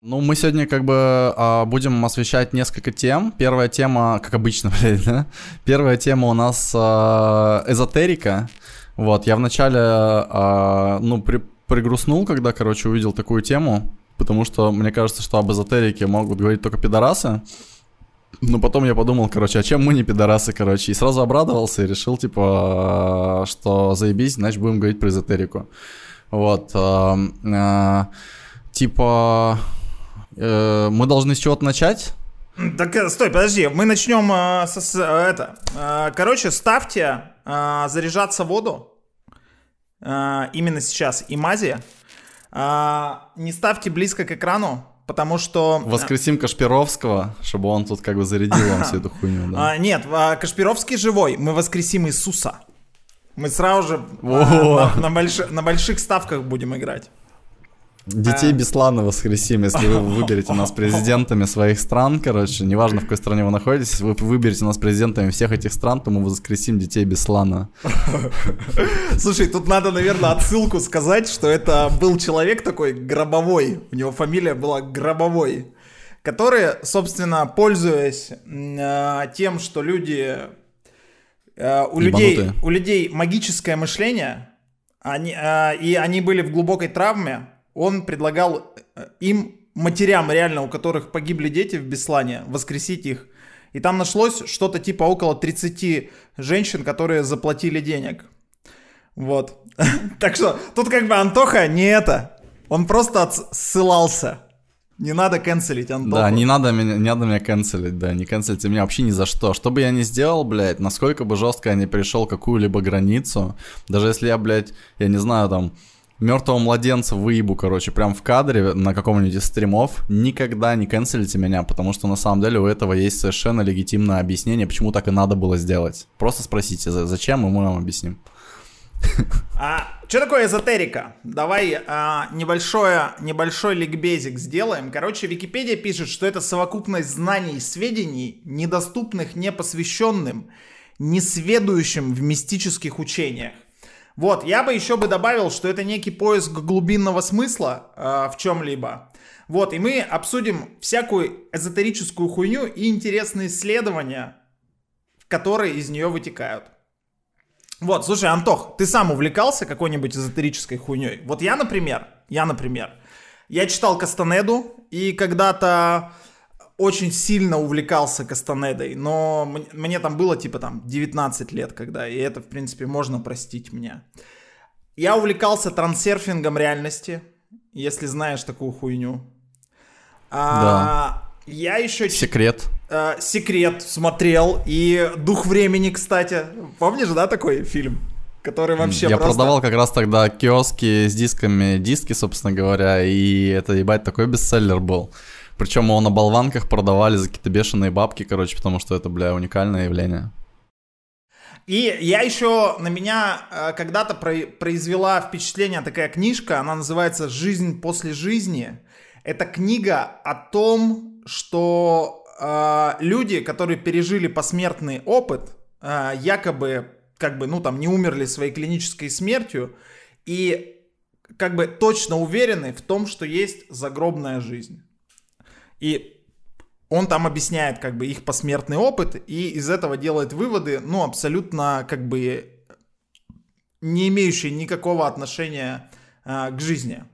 Ну, мы сегодня как бы а, будем освещать несколько тем. Первая тема, как обычно, блядь, да? Первая тема у нас а, эзотерика. Вот, я вначале, а, ну, при, пригрустнул, когда, короче, увидел такую тему, потому что мне кажется, что об эзотерике могут говорить только пидорасы. Но потом я подумал, короче, а чем мы не пидорасы, короче, и сразу обрадовался и решил, типа, что заебись, значит, будем говорить про эзотерику. Вот, типа, э, мы должны с чего-то начать? Так, э, стой, подожди, мы начнем э, с, с, э, это. Э, короче, ставьте э, заряжаться воду э, именно сейчас и мази. Э, не ставьте близко к экрану, потому что... Воскресим Кашпировского, чтобы он тут как бы зарядил вам всю эту хуйню, да. А, нет, Кашпировский живой, мы воскресим Иисуса. Мы сразу же на, на, больш, на больших ставках будем играть. Детей Беслана воскресим, если вы выберете нас президентами своих стран, короче, неважно, в какой стране вы находитесь, если вы выберете нас президентами всех этих стран, то мы воскресим детей Беслана. Слушай, тут надо, наверное, отсылку сказать, что это был человек такой гробовой, у него фамилия была Гробовой, который, собственно, пользуясь э, тем, что люди... Э, у, людей, у людей магическое мышление, они, э, и они были в глубокой травме, он предлагал э, им, матерям реально, у которых погибли дети в Беслане, воскресить их. И там нашлось что-то типа около 30 женщин, которые заплатили денег. Вот. Так что тут как бы Антоха не это. Он просто ссылался. Не надо канцелить, Антоху. Да, не надо меня, не надо меня канцелить, да, не канцелите меня вообще ни за что. Что бы я ни сделал, блядь, насколько бы жестко я не пришел какую-либо границу, даже если я, блядь, я не знаю, там, мертвого младенца выебу, короче, прям в кадре на каком-нибудь из стримов, никогда не канцелите меня, потому что на самом деле у этого есть совершенно легитимное объяснение, почему так и надо было сделать. Просто спросите, зачем, и мы вам объясним. А что такое эзотерика? Давай а, небольшое, небольшой ликбезик сделаем. Короче, Википедия пишет, что это совокупность знаний и сведений, недоступных непосвященным, несведущим в мистических учениях. Вот, я бы еще бы добавил, что это некий поиск глубинного смысла э, в чем-либо. Вот, и мы обсудим всякую эзотерическую хуйню и интересные исследования, которые из нее вытекают. Вот, слушай, Антох, ты сам увлекался какой-нибудь эзотерической хуйней? Вот я, например, я, например, я читал Кастанеду, и когда-то очень сильно увлекался Кастанедой, но мне, мне там было типа там 19 лет, когда, и это, в принципе, можно простить мне. Я увлекался трансерфингом реальности, если знаешь такую хуйню. А, да. Я еще... Секрет. А, секрет смотрел, и Дух времени, кстати. Помнишь, да, такой фильм? Который вообще Я просто... продавал как раз тогда киоски с дисками, диски, собственно говоря, и это, ебать, такой бестселлер был. Причем его на болванках продавали за какие-то бешеные бабки, короче, потому что это, бля, уникальное явление. И я еще на меня э, когда-то произвела впечатление такая книжка, она называется «Жизнь после жизни». Это книга о том, что э, люди, которые пережили посмертный опыт, э, якобы как бы, ну там, не умерли своей клинической смертью, и как бы точно уверены в том, что есть загробная жизнь. И он там объясняет как бы их посмертный опыт и из этого делает выводы, ну, абсолютно как бы не имеющие никакого отношения а, к жизни.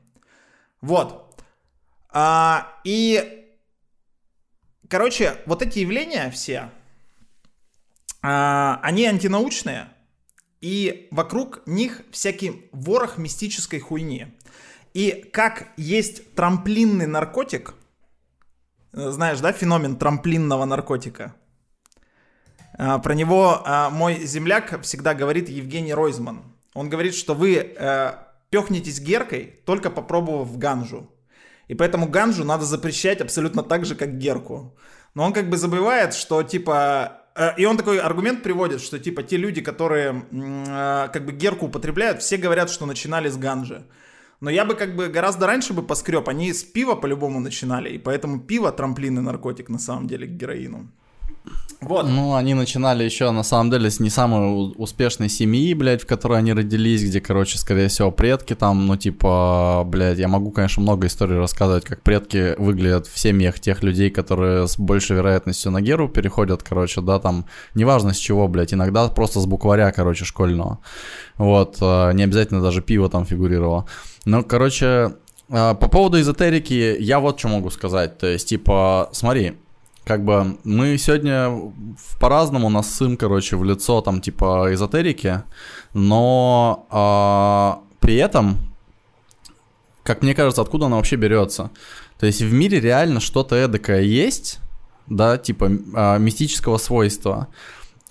Вот. А, и, короче, вот эти явления все, а, они антинаучные, и вокруг них всякий ворох мистической хуйни. И как есть трамплинный наркотик – знаешь, да, феномен трамплинного наркотика. А, про него а, мой земляк всегда говорит Евгений Ройзман. Он говорит, что вы э, пехнетесь геркой, только попробовав ганжу. И поэтому ганжу надо запрещать абсолютно так же, как герку. Но он как бы забывает, что типа... Э, и он такой аргумент приводит, что типа те люди, которые э, как бы герку употребляют, все говорят, что начинали с ганжи. Но я бы как бы гораздо раньше бы поскреб. Они с пива по-любому начинали. И поэтому пиво трамплин и наркотик на самом деле к героину. Вот. Ну, они начинали еще, на самом деле, с не самой успешной семьи, блядь, в которой они родились, где, короче, скорее всего, предки там, ну, типа, блядь, я могу, конечно, много историй рассказывать, как предки выглядят в семьях тех людей, которые с большей вероятностью на геру переходят, короче, да, там, неважно с чего, блядь, иногда просто с букваря, короче, школьного. Вот, э, не обязательно даже пиво там фигурировало. Ну, короче, э, по поводу эзотерики я вот что могу сказать. То есть, типа, смотри, как бы мы сегодня по-разному нас сын, короче, в лицо там типа эзотерики, но э, при этом, как мне кажется, откуда она вообще берется? То есть в мире реально что-то эдакое есть, да, типа э, мистического свойства,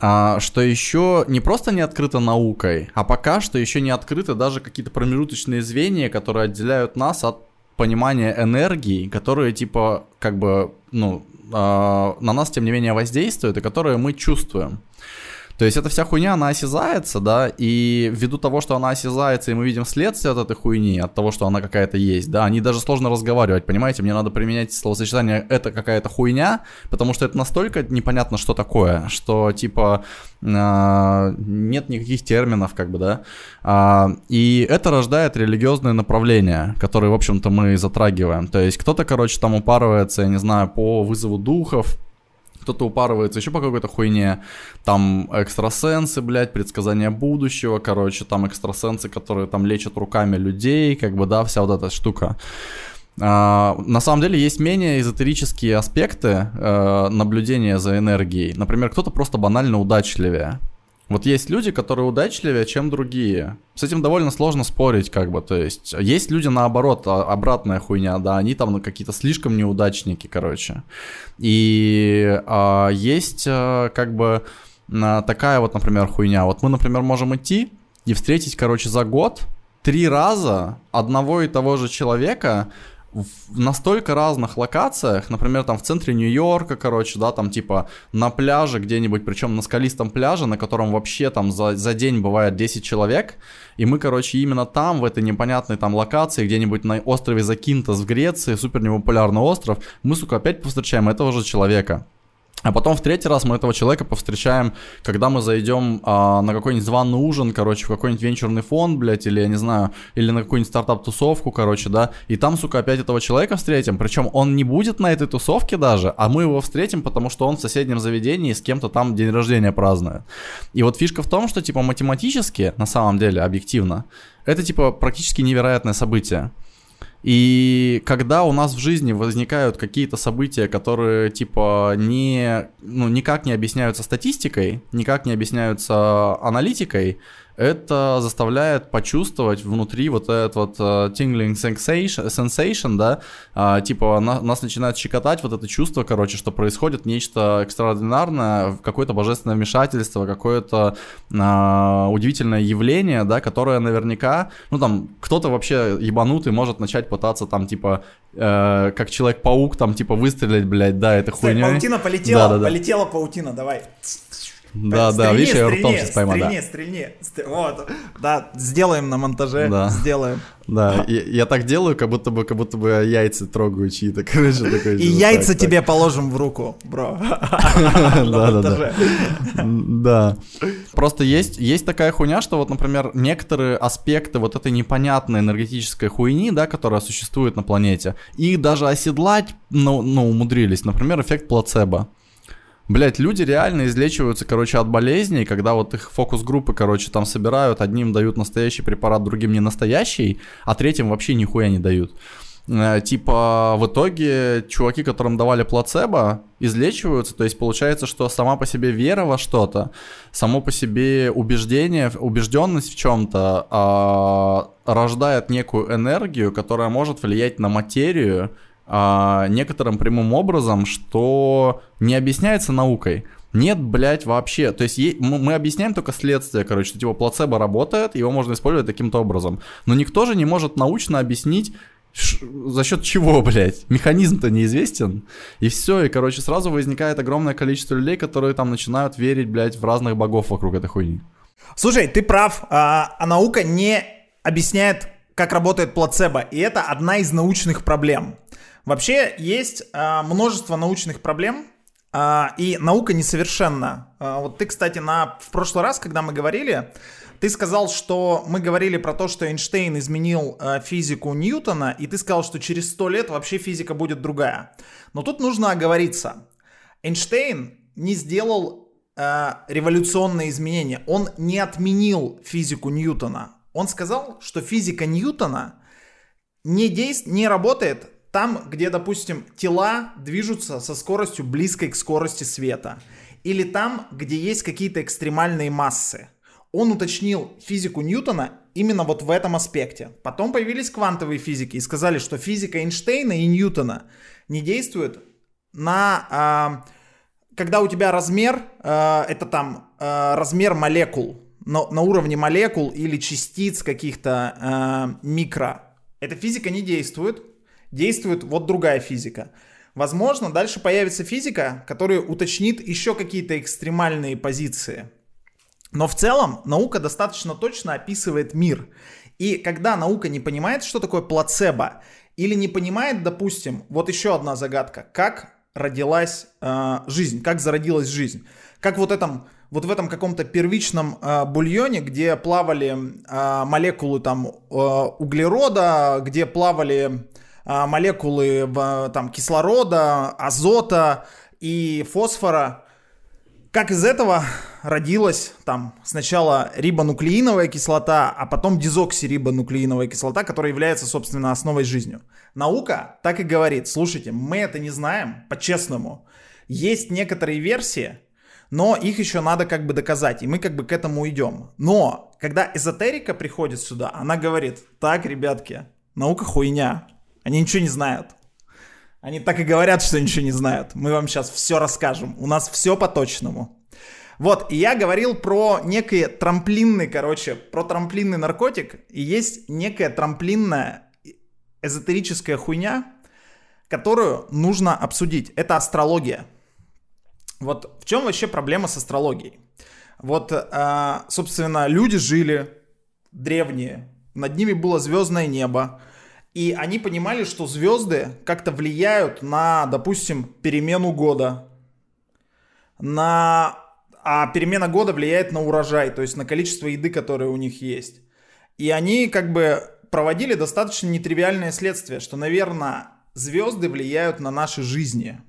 а, что еще не просто не открыто наукой, а пока что еще не открыты даже какие-то промежуточные звенья, которые отделяют нас от понимания энергии, которые типа как бы, ну, э, на нас, тем не менее, воздействуют и которые мы чувствуем. То есть эта вся хуйня, она осязается, да, и ввиду того, что она осязается, и мы видим следствие от этой хуйни, от того, что она какая-то есть, да, они даже сложно разговаривать, понимаете, мне надо применять словосочетание «это какая-то хуйня», потому что это настолько непонятно, что такое, что, типа, э, нет никаких терминов, как бы, да, э, и это рождает религиозные направления, которые, в общем-то, мы затрагиваем, то есть кто-то, короче, там упарывается, я не знаю, по вызову духов, кто-то упарывается еще по какой-то хуйне, там экстрасенсы, блядь, предсказания будущего, короче, там экстрасенсы, которые там лечат руками людей, как бы, да, вся вот эта штука. Uh, на самом деле есть менее эзотерические аспекты uh, наблюдения за энергией. Например, кто-то просто банально удачливее. Вот есть люди, которые удачливее, чем другие. С этим довольно сложно спорить, как бы, то есть. Есть люди, наоборот, а, обратная хуйня, да, они там ну, какие-то слишком неудачники, короче. И а, есть, а, как бы, а, такая вот, например, хуйня. Вот мы, например, можем идти и встретить, короче, за год три раза одного и того же человека, в настолько разных локациях, например, там в центре Нью-Йорка, короче, да, там типа на пляже где-нибудь, причем на скалистом пляже, на котором вообще там за, за день бывает 10 человек, и мы, короче, именно там, в этой непонятной там локации, где-нибудь на острове Закинтос в Греции, супер непопулярный остров, мы, сука, опять повстречаем этого же человека. А потом в третий раз мы этого человека повстречаем, когда мы зайдем а, на какой-нибудь званый ужин, короче, в какой-нибудь венчурный фонд, блядь, или я не знаю, или на какую-нибудь стартап-тусовку, короче, да, и там, сука, опять этого человека встретим, причем он не будет на этой тусовке даже, а мы его встретим, потому что он в соседнем заведении с кем-то там день рождения празднует. И вот фишка в том, что, типа, математически, на самом деле, объективно, это, типа, практически невероятное событие. И когда у нас в жизни возникают какие-то события, которые типа не, ну, никак не объясняются статистикой, никак не объясняются аналитикой, это заставляет почувствовать внутри вот этот вот uh, tingling sensation, sensation да, uh, типа на, нас начинает щекотать вот это чувство, короче, что происходит нечто экстраординарное, какое-то божественное вмешательство, какое-то uh, удивительное явление, да, которое наверняка, ну там, кто-то вообще ебанутый может начать пытаться там, типа, э, как Человек-паук, там, типа, выстрелить, блядь, да, это хуйня. Паутина полетела, да, да, да. полетела паутина, давай. Да, да, видишь, я ртом сейчас пойму, да. Стрельни, стрельни, вот, да, сделаем на монтаже, да. сделаем. Да, я, я так делаю, как будто бы, как будто бы яйца трогаю чьи-то, короче, такой. И яйца тебе положим в руку, бро. Да, да, да. Да. Просто есть, есть такая хуйня, что вот, например, некоторые аспекты вот этой непонятной энергетической хуйни, да, которая существует на планете, их даже оседлать, ну, ну умудрились. Например, эффект плацебо. Блять, люди реально излечиваются, короче, от болезней, когда вот их фокус-группы, короче, там собирают, одним дают настоящий препарат, другим не настоящий, а третьим вообще нихуя не дают. Э, типа, в итоге чуваки, которым давали плацебо, излечиваются, то есть получается, что сама по себе вера во что-то, само по себе убеждение, убежденность в чем-то а, рождает некую энергию, которая может влиять на материю, некоторым прямым образом, что не объясняется наукой. Нет, блядь, вообще. То есть мы объясняем только следствие, короче, что типа плацебо работает, его можно использовать таким-то образом. Но никто же не может научно объяснить, за счет чего, блядь? Механизм-то неизвестен. И все, и, короче, сразу возникает огромное количество людей, которые там начинают верить, блядь, в разных богов вокруг этой хуйни. Слушай, ты прав, а, а наука не объясняет, как работает плацебо, и это одна из научных проблем. Вообще есть э, множество научных проблем, а, и наука несовершенна. А, вот ты, кстати, на, в прошлый раз, когда мы говорили, ты сказал, что мы говорили про то, что Эйнштейн изменил э, физику Ньютона, и ты сказал, что через сто лет вообще физика будет другая. Но тут нужно оговориться. Эйнштейн не сделал э, революционные изменения. Он не отменил физику Ньютона. Он сказал, что физика Ньютона не, действ... не работает там, где, допустим, тела движутся со скоростью близкой к скорости света. Или там, где есть какие-то экстремальные массы. Он уточнил физику Ньютона именно вот в этом аспекте. Потом появились квантовые физики и сказали, что физика Эйнштейна и Ньютона не действует на... Э, когда у тебя размер, э, это там э, размер молекул, на, на уровне молекул или частиц каких-то э, микро. Эта физика не действует, действует вот другая физика. Возможно, дальше появится физика, которая уточнит еще какие-то экстремальные позиции. Но в целом наука достаточно точно описывает мир. И когда наука не понимает, что такое плацебо, или не понимает, допустим, вот еще одна загадка, как родилась э, жизнь, как зародилась жизнь, как вот этом вот в этом каком-то первичном э, бульоне, где плавали э, молекулы там э, углерода, где плавали молекулы э, там кислорода, азота и фосфора, как из этого родилась там сначала рибонуклеиновая кислота, а потом дезоксирибонуклеиновая кислота, которая является, собственно, основой жизни. Наука так и говорит, слушайте, мы это не знаем, по-честному. Есть некоторые версии, но их еще надо как бы доказать, и мы как бы к этому идем. Но, когда эзотерика приходит сюда, она говорит, так, ребятки, наука хуйня, они ничего не знают. Они так и говорят, что ничего не знают. Мы вам сейчас все расскажем. У нас все по-точному. Вот, и я говорил про некий трамплинный, короче, про трамплинный наркотик. И есть некая трамплинная эзотерическая хуйня, которую нужно обсудить. Это астрология. Вот в чем вообще проблема с астрологией? Вот, э, собственно, люди жили древние, над ними было звездное небо, и они понимали, что звезды как-то влияют на, допустим, перемену года, на... а перемена года влияет на урожай, то есть на количество еды, которое у них есть. И они как бы проводили достаточно нетривиальное следствие, что, наверное, звезды влияют на наши жизни.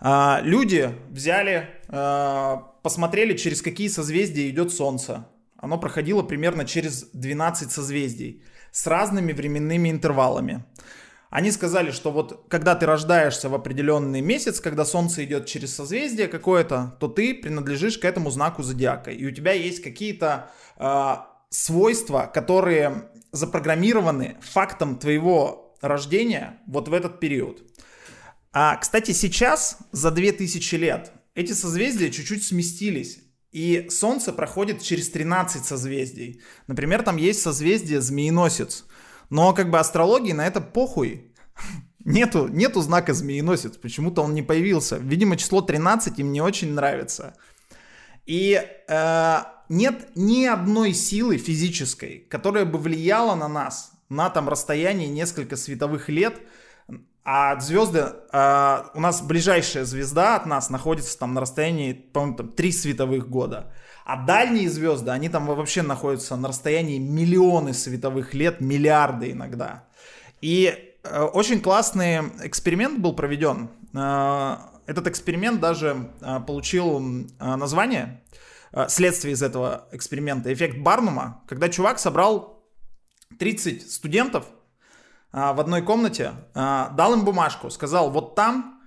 А, люди взяли, а, посмотрели, через какие созвездия идет Солнце. Оно проходило примерно через 12 созвездий с разными временными интервалами. Они сказали, что вот когда ты рождаешься в определенный месяц, когда Солнце идет через созвездие какое-то, то ты принадлежишь к этому знаку зодиака. И у тебя есть какие-то э, свойства, которые запрограммированы фактом твоего рождения вот в этот период. А, кстати, сейчас, за 2000 лет, эти созвездия чуть-чуть сместились. И Солнце проходит через 13 созвездий. Например, там есть созвездие Змееносец. Но как бы астрологии на это похуй. Нету, нету знака Змееносец. Почему-то он не появился. Видимо, число 13 им не очень нравится. И э, нет ни одной силы физической, которая бы влияла на нас на там расстоянии несколько световых лет – а звезды, э, у нас ближайшая звезда от нас находится там на расстоянии, по-моему, там 3 световых года. А дальние звезды, они там вообще находятся на расстоянии миллионы световых лет, миллиарды иногда. И э, очень классный эксперимент был проведен. Э, этот эксперимент даже э, получил э, название, э, следствие из этого эксперимента, эффект Барнума, когда чувак собрал 30 студентов, в одной комнате, а, дал им бумажку, сказал, вот там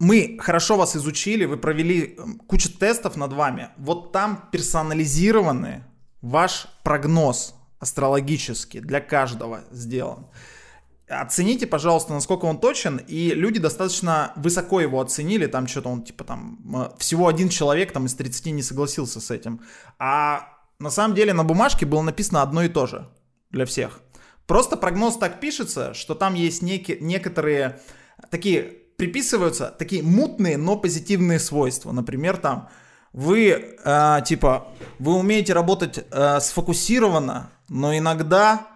мы хорошо вас изучили, вы провели кучу тестов над вами, вот там персонализированный ваш прогноз астрологический для каждого сделан. Оцените, пожалуйста, насколько он точен, и люди достаточно высоко его оценили, там что-то он, типа, там, всего один человек там из 30 не согласился с этим. А на самом деле на бумажке было написано одно и то же для всех. Просто прогноз так пишется, что там есть некие, некоторые такие приписываются такие мутные, но позитивные свойства. Например, там вы э, типа вы умеете работать э, сфокусированно, но иногда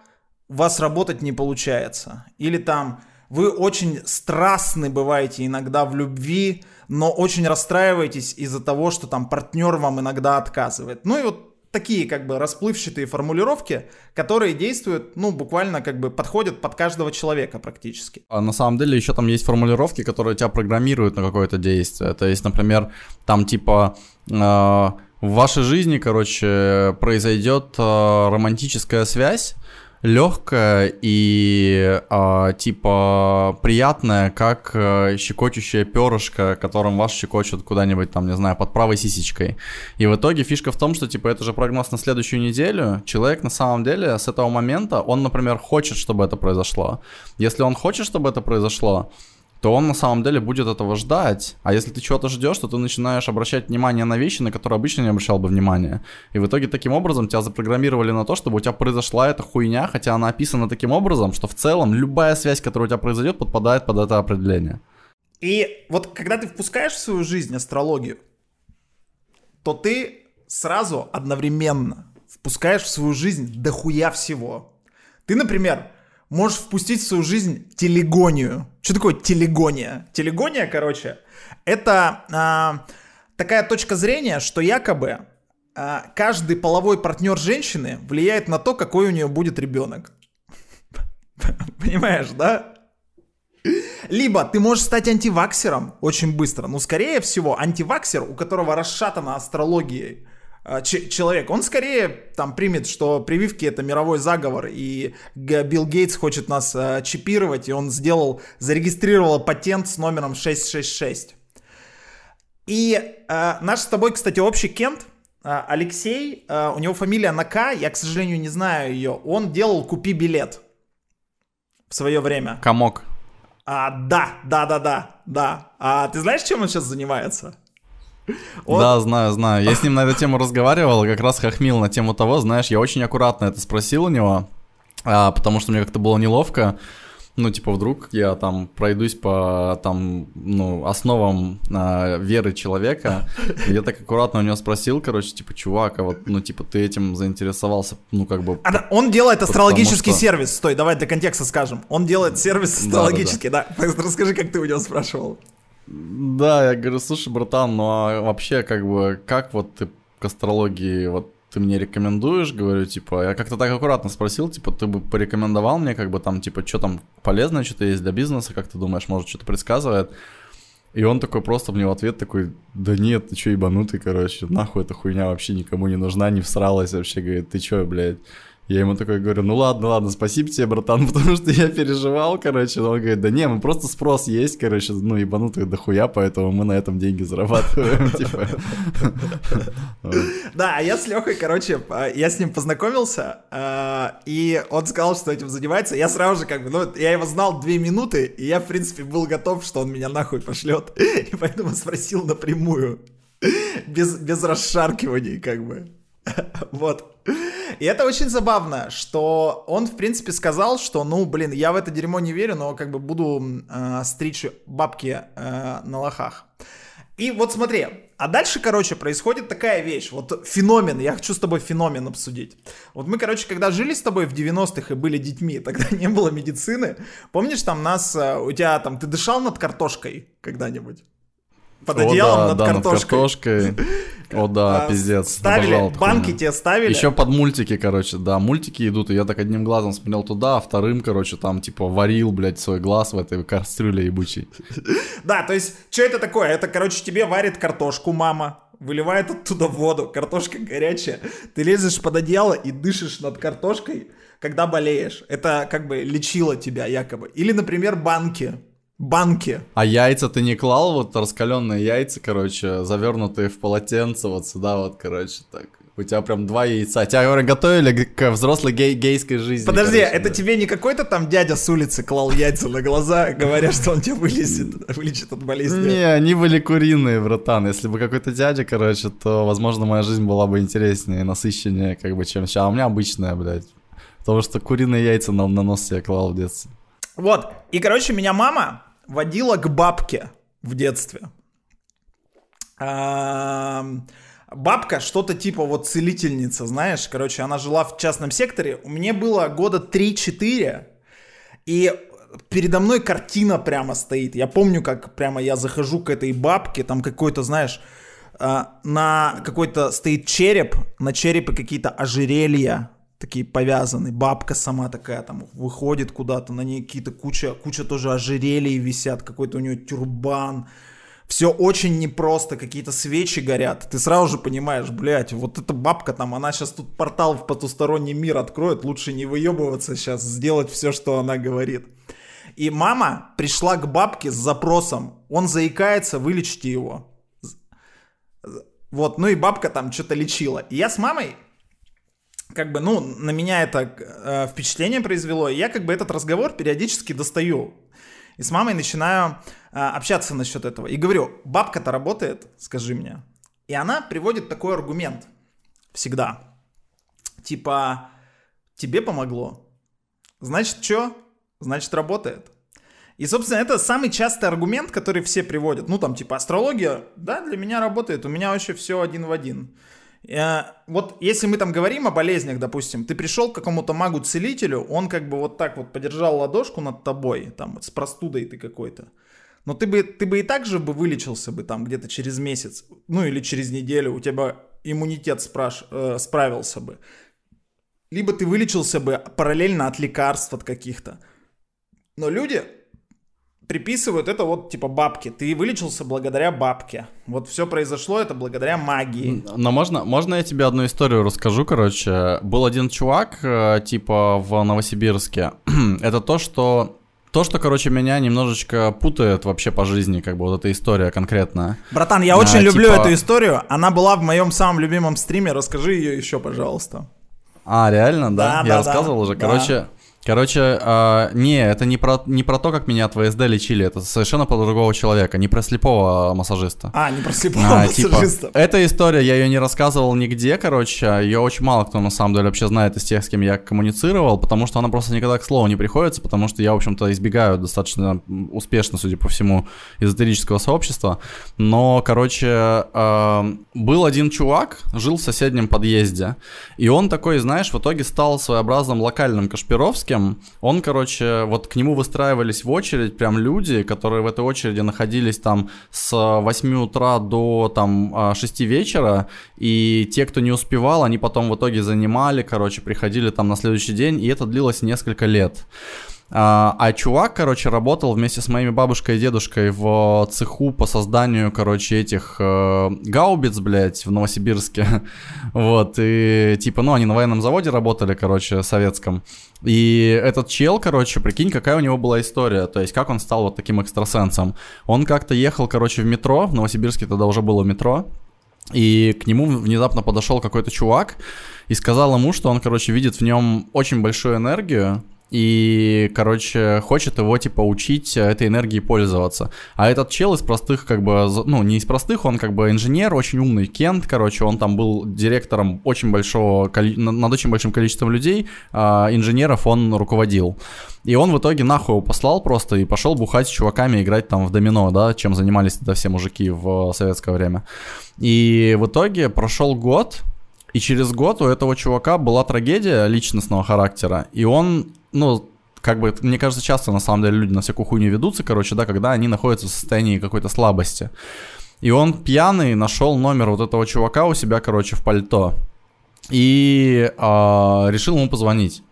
у вас работать не получается. Или там вы очень страстны бываете иногда в любви, но очень расстраиваетесь из-за того, что там партнер вам иногда отказывает. Ну и вот такие как бы расплывчатые формулировки, которые действуют, ну, буквально как бы подходят под каждого человека практически. А на самом деле еще там есть формулировки, которые тебя программируют на какое-то действие. То есть, например, там типа э, в вашей жизни, короче, произойдет э, романтическая связь, легкая и э, типа приятная, как э, щекочущее перышко, которым вас щекочут куда-нибудь там, не знаю, под правой сисечкой. И в итоге фишка в том, что типа это же прогноз на следующую неделю. Человек на самом деле с этого момента, он, например, хочет, чтобы это произошло. Если он хочет, чтобы это произошло, то он на самом деле будет этого ждать. А если ты чего-то ждешь, то ты начинаешь обращать внимание на вещи, на которые обычно не обращал бы внимания. И в итоге таким образом тебя запрограммировали на то, чтобы у тебя произошла эта хуйня, хотя она описана таким образом, что в целом любая связь, которая у тебя произойдет, подпадает под это определение. И вот когда ты впускаешь в свою жизнь астрологию, то ты сразу одновременно впускаешь в свою жизнь дохуя всего. Ты, например, можешь впустить в свою жизнь телегонию. Что такое телегония? Телегония, короче, это а, такая точка зрения, что якобы а, каждый половой партнер женщины влияет на то, какой у нее будет ребенок. Понимаешь, да? Либо ты можешь стать антиваксером очень быстро. Ну, скорее всего, антиваксер, у которого расшатана астрологией человек, он скорее там примет, что прививки это мировой заговор, и Билл Гейтс хочет нас э, чипировать, и он сделал, зарегистрировал патент с номером 666. И э, наш с тобой, кстати, общий Кент, э, Алексей, э, у него фамилия Нака, я, к сожалению, не знаю ее, он делал «Купи билет» в свое время. Комок. А, да, да, да, да, да. А ты знаешь, чем он сейчас занимается? Он... Да, знаю, знаю. Я с ним на эту тему разговаривал, как раз хохмил на тему того, знаешь, я очень аккуратно это спросил у него, а, потому что мне как-то было неловко. Ну, типа, вдруг я там пройдусь по там, ну, основам а, веры человека. я так аккуратно у него спросил, короче, типа, чувак, а вот, ну, типа, ты этим заинтересовался, ну, как бы. А, он делает астрологический что... сервис. Стой, давай для контекста скажем. Он делает сервис астрологический, да. да, да. Расскажи, как ты у него спрашивал. Да, я говорю, слушай, братан, ну а вообще, как бы, как вот ты к астрологии, вот ты мне рекомендуешь, говорю, типа, я как-то так аккуратно спросил, типа, ты бы порекомендовал мне, как бы там, типа, что там полезное что-то есть для бизнеса, как ты думаешь, может, что-то предсказывает? И он такой просто мне в ответ такой, да нет, ты чё ебанутый, короче, нахуй эта хуйня вообще никому не нужна, не всралась вообще, говорит, ты чё, блядь, я ему такой говорю, ну ладно, ладно, спасибо тебе, братан, потому что я переживал, короче. Он говорит, да не, мы просто спрос есть, короче, ну ебанутых дохуя, поэтому мы на этом деньги зарабатываем, типа. Да, а я с Лехой, короче, я с ним познакомился, а, и он сказал, что этим занимается. Я сразу же как бы, ну, я его знал две минуты, и я, в принципе, был готов, что он меня нахуй пошлет. И поэтому спросил напрямую. Без, без расшаркиваний, как бы. Вот. И это очень забавно, что он, в принципе, сказал, что, ну, блин, я в это дерьмо не верю, но как бы буду э, стричь бабки э, на лохах. И вот смотри, а дальше, короче, происходит такая вещь, вот феномен, я хочу с тобой феномен обсудить. Вот мы, короче, когда жили с тобой в 90-х и были детьми, тогда не было медицины, помнишь, там нас, э, у тебя там, ты дышал над картошкой когда-нибудь? Под одеялом О, да, над, да, картошкой. над картошкой. О, да, а, пиздец. Ставили, Обожал банки тебе ставили. Еще под мультики, короче, да, мультики идут, и я так одним глазом смотрел туда, а вторым, короче, там, типа, варил, блядь, свой глаз в этой кастрюле ебучей. Да, то есть, что это такое? Это, короче, тебе варит картошку мама, выливает оттуда воду, картошка горячая, ты лезешь под одеяло и дышишь над картошкой, когда болеешь. Это как бы лечило тебя якобы. Или, например, банки банки. А яйца ты не клал, вот раскаленные яйца, короче, завернутые в полотенце вот сюда вот, короче, так. У тебя прям два яйца. Тебя, говорят, готовили к взрослой гей гейской жизни. Подожди, короче, это да. тебе не какой-то там дядя с улицы клал яйца на глаза, говоря, что он тебя вылечит, вылечит от болезни? Не, они были куриные, братан. Если бы какой-то дядя, короче, то, возможно, моя жизнь была бы интереснее, насыщеннее, как бы, чем сейчас. А у меня обычная, блядь. Потому что куриные яйца на, на нос себе клал в детстве. Вот. И, короче, меня мама водила к бабке в детстве. Бабка что-то типа вот целительница, знаешь, короче, она жила в частном секторе. У меня было года 3-4, и передо мной картина прямо стоит. Я помню, как прямо я захожу к этой бабке, там какой-то, знаешь, э, на какой-то стоит череп, на черепе какие-то ожерелья, такие повязаны. Бабка сама такая там выходит куда-то, на ней какие-то куча, куча тоже ожерелий висят, какой-то у нее тюрбан. Все очень непросто, какие-то свечи горят. Ты сразу же понимаешь, блядь, вот эта бабка там, она сейчас тут портал в потусторонний мир откроет, лучше не выебываться сейчас, сделать все, что она говорит. И мама пришла к бабке с запросом, он заикается, вылечите его. Вот, ну и бабка там что-то лечила. И я с мамой как бы, ну, на меня это э, впечатление произвело, и я как бы этот разговор периодически достаю. И с мамой начинаю э, общаться насчет этого. И говорю, бабка-то работает, скажи мне. И она приводит такой аргумент всегда. Типа, тебе помогло. Значит, что? Значит, работает. И, собственно, это самый частый аргумент, который все приводят. Ну, там, типа, астрология, да, для меня работает, у меня вообще все один в один. Вот если мы там говорим о болезнях, допустим, ты пришел к какому-то магу-целителю, он как бы вот так вот подержал ладошку над тобой, там, с простудой ты какой-то. Но ты бы, ты бы и так же бы вылечился бы там где-то через месяц, ну или через неделю, у тебя иммунитет спраш, э, справился бы. Либо ты вылечился бы параллельно от лекарств от каких-то. Но люди приписывают это вот типа бабки. Ты вылечился благодаря бабке. Вот все произошло это благодаря магии. Но можно, можно я тебе одну историю расскажу, короче. Был один чувак, э, типа в Новосибирске. это то, что то, что, короче, меня немножечко путает вообще по жизни, как бы вот эта история конкретно. Братан, я очень а, люблю типа... эту историю. Она была в моем самом любимом стриме. Расскажи ее еще, пожалуйста. А, реально, да? да я да, рассказывал да, уже. Короче, да. Короче, э, не, это не про, не про то, как меня от ВСД лечили, это совершенно про другого человека, не про слепого массажиста. А, не про слепого а, типа, массажиста. Типа, эта история, я ее не рассказывал нигде, короче, ее очень мало кто на самом деле вообще знает из тех, с кем я коммуницировал, потому что она просто никогда к слову не приходится, потому что я, в общем-то, избегаю достаточно успешно, судя по всему, эзотерического сообщества. Но, короче, э, был один чувак, жил в соседнем подъезде, и он такой, знаешь, в итоге стал своеобразным локальным Кашпировским, Зеленским, он, короче, вот к нему выстраивались в очередь прям люди, которые в этой очереди находились там с 8 утра до там 6 а, вечера, и те, кто не успевал, они потом в итоге занимали, короче, приходили там на следующий день, и это длилось несколько лет. А, а чувак, короче, работал вместе с моими бабушкой и дедушкой в цеху по созданию, короче, этих э, гаубиц, блядь, в Новосибирске. вот, и типа, ну, они на военном заводе работали, короче, советском. И этот чел, короче, прикинь, какая у него была история, то есть как он стал вот таким экстрасенсом. Он как-то ехал, короче, в метро, в Новосибирске тогда уже было метро, и к нему внезапно подошел какой-то чувак и сказал ему, что он, короче, видит в нем очень большую энергию, и, короче, хочет его, типа, учить этой энергией пользоваться. А этот чел из простых, как бы, ну, не из простых, он, как бы, инженер, очень умный, Кент, короче, он там был директором очень большого, над очень большим количеством людей, а инженеров он руководил. И он в итоге нахуй его послал просто и пошел бухать с чуваками, играть там в домино, да, чем занимались тогда все мужики в советское время. И в итоге прошел год, и через год у этого чувака была трагедия личностного характера, и он, ну, как бы, мне кажется, часто на самом деле люди на всякую хуйню ведутся, короче, да, когда они находятся в состоянии какой-то слабости. И он пьяный нашел номер вот этого чувака у себя, короче, в пальто. И э, решил ему позвонить.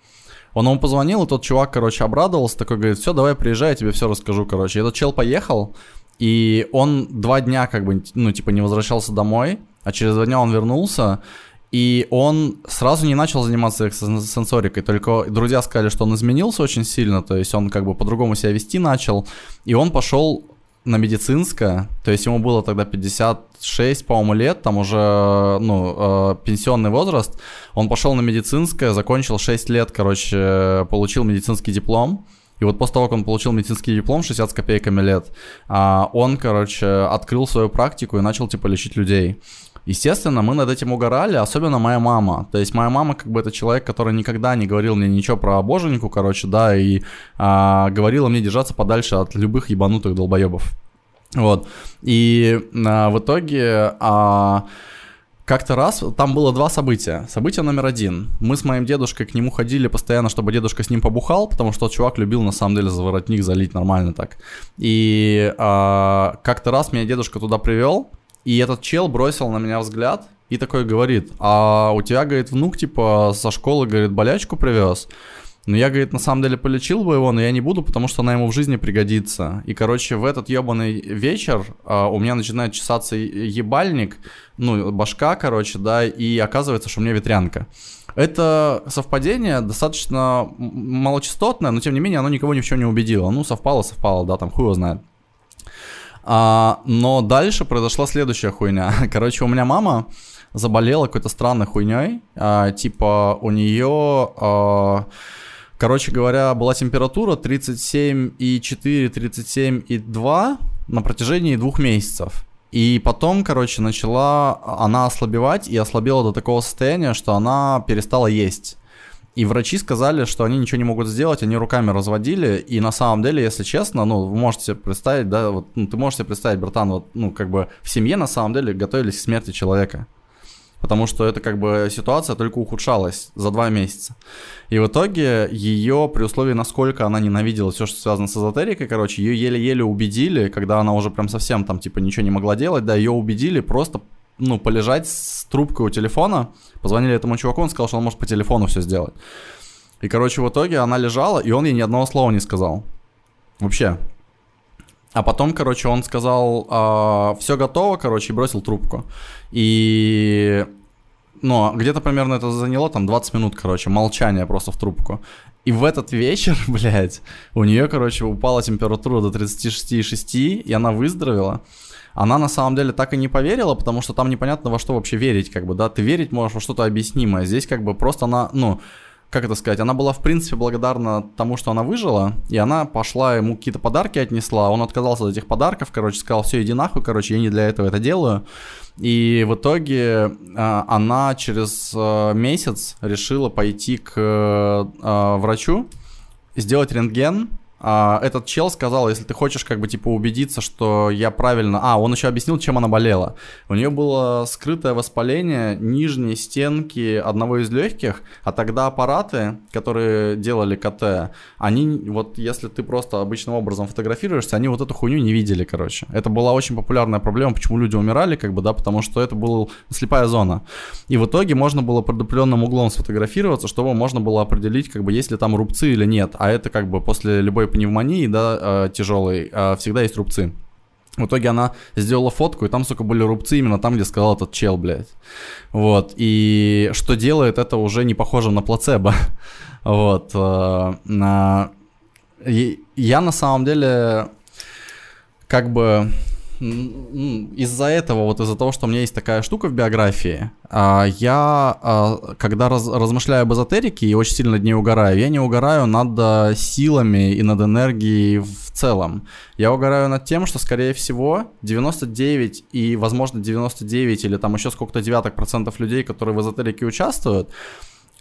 Он ему позвонил, и тот чувак, короче, обрадовался, такой говорит, все, давай приезжай, я тебе все расскажу, короче. И этот чел поехал, и он два дня, как бы, ну, типа, не возвращался домой, а через два дня он вернулся, и он сразу не начал заниматься сенсорикой, только друзья сказали, что он изменился очень сильно, то есть он как бы по-другому себя вести начал, и он пошел на медицинское, то есть ему было тогда 56, по-моему, лет, там уже, ну, э, пенсионный возраст, он пошел на медицинское, закончил 6 лет, короче, получил медицинский диплом, и вот после того, как он получил медицинский диплом 60 с копейками лет, а, он, короче, открыл свою практику и начал, типа, лечить людей. Естественно, мы над этим угорали, особенно моя мама. То есть моя мама как бы это человек, который никогда не говорил мне ничего про боженьку, короче, да, и а, говорила мне держаться подальше от любых ебанутых долбоебов. Вот. И а, в итоге... А, как-то раз, там было два события. Событие номер один. Мы с моим дедушкой к нему ходили постоянно, чтобы дедушка с ним побухал, потому что чувак любил на самом деле за воротник залить нормально так. И а, как-то раз меня дедушка туда привел, и этот чел бросил на меня взгляд и такой говорит, а у тебя, говорит, внук типа со школы, говорит, болячку привез. Но я, говорит, на самом деле полечил бы его, но я не буду, потому что она ему в жизни пригодится. И, короче, в этот ебаный вечер а, у меня начинает чесаться ебальник, ну, башка, короче, да, и оказывается, что у меня ветрянка. Это совпадение достаточно малочастотное, но тем не менее оно никого ни в чем не убедило. Ну, совпало, совпало, да, там хуй его знает. А, но дальше произошла следующая хуйня. Короче, у меня мама заболела какой-то странной хуйней. А, типа у нее... А, Короче говоря, была температура 37,4, 37,2 на протяжении двух месяцев. И потом, короче, начала она ослабевать и ослабела до такого состояния, что она перестала есть. И врачи сказали, что они ничего не могут сделать, они руками разводили. И на самом деле, если честно, ну, вы можете себе представить, да, вот, ну, ты можешь себе представить, братан, вот, ну, как бы в семье на самом деле готовились к смерти человека потому что это как бы ситуация только ухудшалась за два месяца. И в итоге ее, при условии, насколько она ненавидела все, что связано с эзотерикой, короче, ее еле-еле убедили, когда она уже прям совсем там типа ничего не могла делать, да, ее убедили просто ну, полежать с трубкой у телефона, позвонили этому чуваку, он сказал, что он может по телефону все сделать. И, короче, в итоге она лежала, и он ей ни одного слова не сказал. Вообще. А потом, короче, он сказал, а, все готово, короче, и бросил трубку. И ну, где-то примерно это заняло там 20 минут, короче, молчание просто в трубку. И в этот вечер, блядь, у нее, короче, упала температура до 36,6, и она выздоровела. Она на самом деле так и не поверила, потому что там непонятно во что вообще верить, как бы, да, ты верить можешь во что-то объяснимое. Здесь как бы просто она, ну, как это сказать, она была в принципе благодарна тому, что она выжила, и она пошла ему какие-то подарки отнесла, он отказался от этих подарков, короче, сказал, все, иди нахуй, короче, я не для этого это делаю. И в итоге э, она через э, месяц решила пойти к э, врачу, сделать рентген, а, этот чел сказал, если ты хочешь как бы типа убедиться, что я правильно... А, он еще объяснил, чем она болела. У нее было скрытое воспаление нижней стенки одного из легких, а тогда аппараты, которые делали КТ, они вот если ты просто обычным образом фотографируешься, они вот эту хуйню не видели, короче. Это была очень популярная проблема, почему люди умирали, как бы, да, потому что это была слепая зона. И в итоге можно было под определенным углом сфотографироваться, чтобы можно было определить, как бы, есть ли там рубцы или нет. А это как бы после любой пневмонии, да, э, тяжелой, э, всегда есть рубцы. В итоге она сделала фотку, и там, сука, были рубцы именно там, где сказал этот чел, блядь. Вот, и что делает это уже не похоже на плацебо. вот. Э, я на самом деле как бы из-за этого, вот из-за того, что у меня есть такая штука в биографии, а, я, а, когда раз, размышляю об эзотерике и очень сильно над ней угораю, я не угораю над а, силами и над энергией в целом. Я угораю над тем, что, скорее всего, 99 и, возможно, 99 или там еще сколько-то девяток процентов людей, которые в эзотерике участвуют,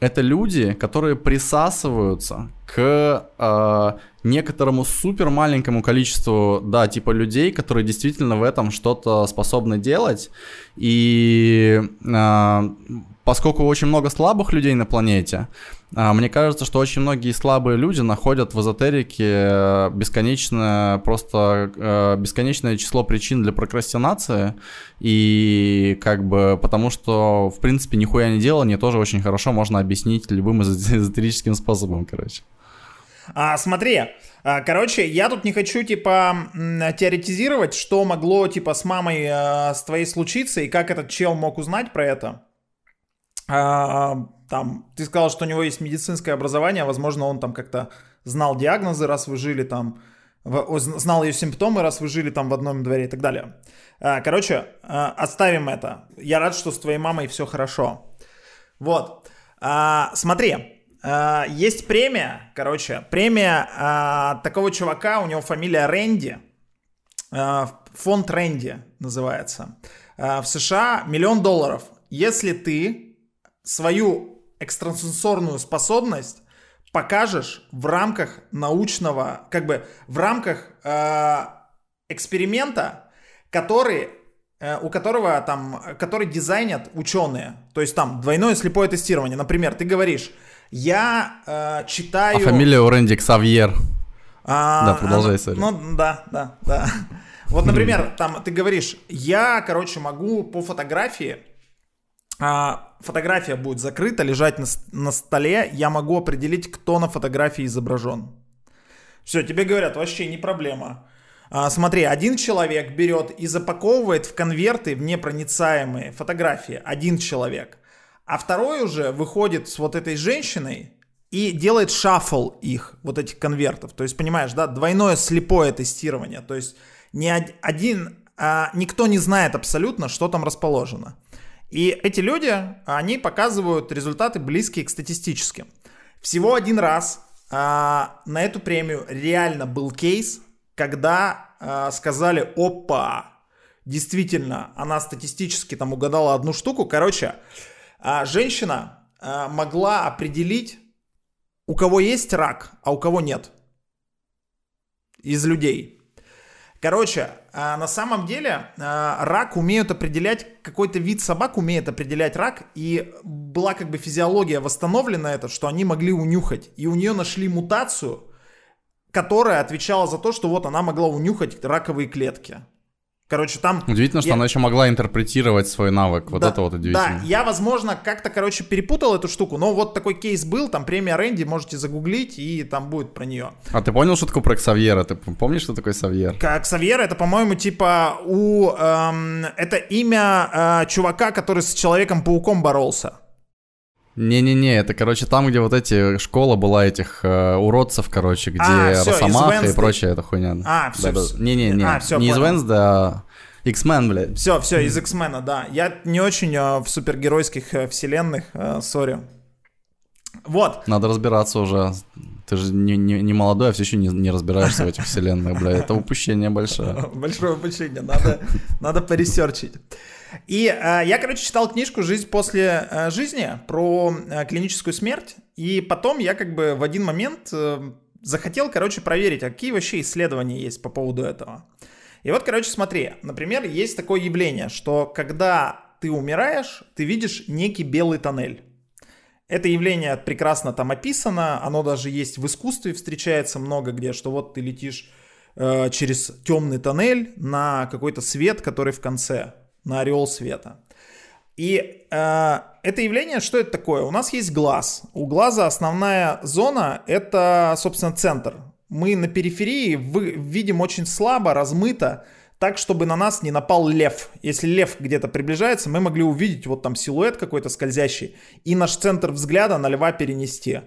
это люди, которые присасываются к э, некоторому супер маленькому количеству, да, типа людей, которые действительно в этом что-то способны делать. И э, поскольку очень много слабых людей на планете, мне кажется, что очень многие слабые люди находят в эзотерике э, бесконечное, просто э, бесконечное число причин для прокрастинации. И как бы потому что, в принципе, нихуя не делание тоже очень хорошо можно объяснить любым эзотерическим способом, короче. А, смотри, а, короче, я тут не хочу, типа, теоретизировать, что могло, типа, с мамой, э, с твоей случиться, и как этот чел мог узнать про это. Там, ты сказал, что у него есть медицинское образование, возможно, он там как-то знал диагнозы, раз вы жили там, знал ее симптомы, раз вы жили там в одном дворе и так далее. А, короче, а, оставим это. Я рад, что с твоей мамой все хорошо. Вот. А, смотри, есть премия, короче, премия такого чувака, у него фамилия Рэнди, фонд Рэнди называется. В США миллион долларов. Если ты свою экстрасенсорную способность покажешь в рамках научного, как бы в рамках э, эксперимента, который э, у которого там, который дизайнят ученые. То есть там двойное слепое тестирование. Например, ты говоришь, я э, читаю... А фамилия у Рэнди Ксавьер. А, Да, продолжай, сори. Ну, да, да, да. Вот, например, там ты говоришь, я, короче, могу по фотографии, фотография будет закрыта, лежать на, на столе, я могу определить, кто на фотографии изображен. Все, тебе говорят, вообще не проблема. А, смотри, один человек берет и запаковывает в конверты в непроницаемые фотографии. Один человек. А второй уже выходит с вот этой женщиной и делает шаффл их, вот этих конвертов. То есть, понимаешь, да, двойное слепое тестирование. То есть, ни од- один, а, никто не знает абсолютно, что там расположено. И эти люди, они показывают результаты близкие к статистическим. Всего один раз а, на эту премию реально был кейс, когда а, сказали, опа, действительно, она статистически там угадала одну штуку. Короче, а, женщина а, могла определить, у кого есть рак, а у кого нет. Из людей. Короче, а, на самом деле а, рак умеют определять, какой-то вид собак умеет определять рак, и была как бы физиология восстановлена это, что они могли унюхать, и у нее нашли мутацию, которая отвечала за то, что вот она могла унюхать раковые клетки. Короче, там... Удивительно, что Я- она еще могла интерпретировать свой навык. Вот да, это вот удивительно. Да, я, возможно, как-то, короче, перепутал эту штуку, но вот такой кейс был, там премия Рэнди, можете загуглить, и там будет про нее. А ты понял шутку про Ксавьера? Ты помнишь, что такое Савьер? Как это, по-моему, типа у... эм, это имя э, чувака, который с Человеком-пауком боролся. Не-не-не, это, короче, там, где вот эти школа была этих э, уродцев, короче, где А, из Росомаха и прочая эта хуйня. А, всё. Не-не-не, А, всё, не из понял. Wednesday, а X-Men, блядь. Все, все, из X-Men, да. Я не очень э, в супергеройских э, вселенных, э, сори. Вот. Надо разбираться уже. Ты же не, не, не молодой, а все еще не, не разбираешься в этих вселенных, блядь. Это упущение большое. Большое упущение, надо, надо поресерчить. И э, я, короче, читал книжку «Жизнь после э, жизни» про э, клиническую смерть, и потом я как бы в один момент э, захотел, короче, проверить, а какие вообще исследования есть по поводу этого. И вот, короче, смотри, например, есть такое явление, что когда ты умираешь, ты видишь некий белый тоннель. Это явление прекрасно там описано, оно даже есть в искусстве, встречается много где, что вот ты летишь э, через темный тоннель на какой-то свет, который в конце, на ореол света. И э, это явление, что это такое? У нас есть глаз. У глаза основная зона это, собственно, центр. Мы на периферии видим очень слабо, размыто, так, чтобы на нас не напал лев. Если лев где-то приближается, мы могли увидеть вот там силуэт какой-то скользящий и наш центр взгляда на льва перенести.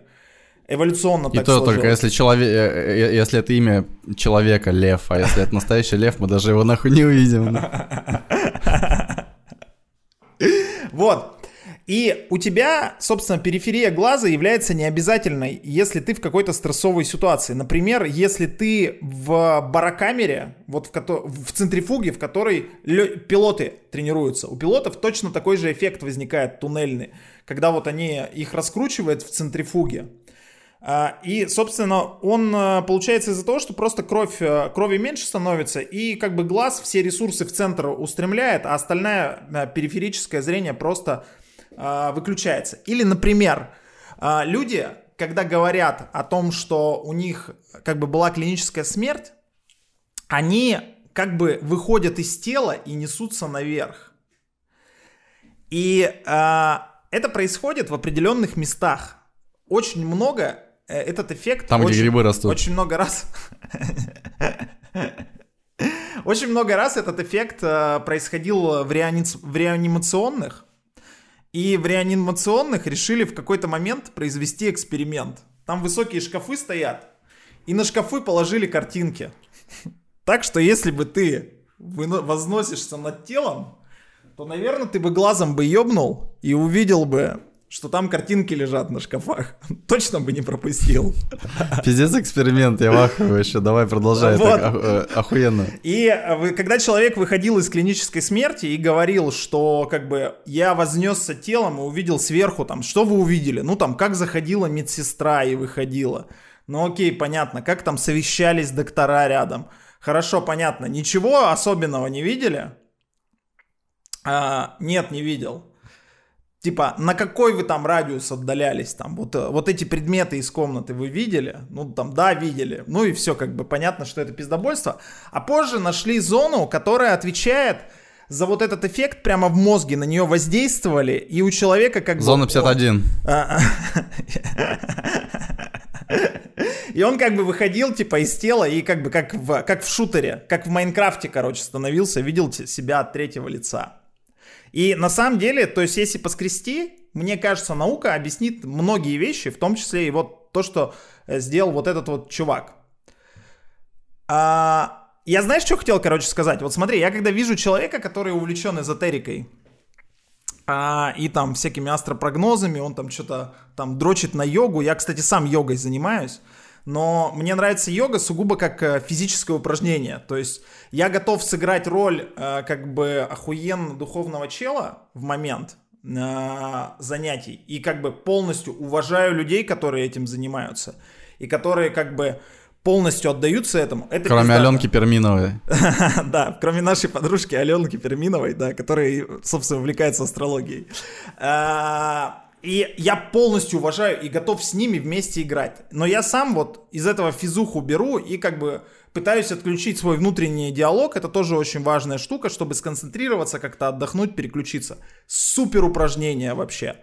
Эволюционно И так то только если человек, если это имя человека лев, а если это настоящий лев, мы даже его нахуй не увидим. Вот. И у тебя, собственно, периферия глаза является необязательной, если ты в какой-то стрессовой ситуации. Например, если ты в барокамере, вот в, кото- в центрифуге, в которой лё- пилоты тренируются. У пилотов точно такой же эффект возникает туннельный, когда вот они их раскручивают в центрифуге. А, И, собственно, он а, получается из-за того, что просто кровь, а, крови меньше становится, и как бы глаз все ресурсы в центр устремляет, а остальное а, периферическое зрение просто выключается. Или, например, люди, когда говорят о том, что у них как бы была клиническая смерть, они как бы выходят из тела и несутся наверх. И это происходит в определенных местах. Очень много э, этот эффект. Там, где очень- грибы растут. Очень много раз. Очень много раз этот эффект э, происходил в, реани- в реанимационных. И в реанимационных решили в какой-то момент произвести эксперимент. Там высокие шкафы стоят, и на шкафы положили картинки. Так что если бы ты возносишься над телом, то, наверное, ты бы глазом бы ёбнул и увидел бы, что там картинки лежат на шкафах. Точно бы не пропустил. Пиздец эксперимент, я в ахуе вообще. Давай продолжай, Вот. так э, охуенно. И э, когда человек выходил из клинической смерти и говорил, что как бы я вознесся телом и увидел сверху там, что вы увидели? Ну там, как заходила медсестра и выходила. Ну окей, понятно, как там совещались доктора рядом. Хорошо, понятно. Ничего особенного не видели? А, нет, не видел. Типа, на какой вы там радиус отдалялись? Там вот, э, вот эти предметы из комнаты вы видели? Ну, там, да, видели. Ну и все, как бы понятно, что это пиздобольство. А позже нашли зону, которая отвечает за вот этот эффект прямо в мозге, на нее воздействовали, и у человека как Зона бы... Зона 51. И он как бы выходил, типа, из тела и как бы как в, как в шутере, как в Майнкрафте, короче, становился, видел себя от третьего лица. И на самом деле, то есть если поскрести, мне кажется, наука объяснит многие вещи, в том числе и вот то, что э, сделал вот этот вот чувак. А, я знаешь, что хотел, короче, сказать? Вот смотри, я когда вижу человека, который увлечен эзотерикой, а, и там всякими астропрогнозами, он там что-то там дрочит на йогу. Я, кстати, сам йогой занимаюсь но мне нравится йога сугубо как э, физическое упражнение. То есть я готов сыграть роль э, как бы охуенно духовного чела в момент э, занятий и как бы полностью уважаю людей, которые этим занимаются и которые как бы полностью отдаются этому. Это кроме пиздато. Аленки Перминовой. да, кроме нашей подружки Аленки Перминовой, да, которая, собственно, увлекается астрологией. И я полностью уважаю и готов с ними вместе играть. Но я сам вот из этого физуху беру и как бы пытаюсь отключить свой внутренний диалог. Это тоже очень важная штука, чтобы сконцентрироваться, как-то отдохнуть, переключиться. Супер упражнение вообще.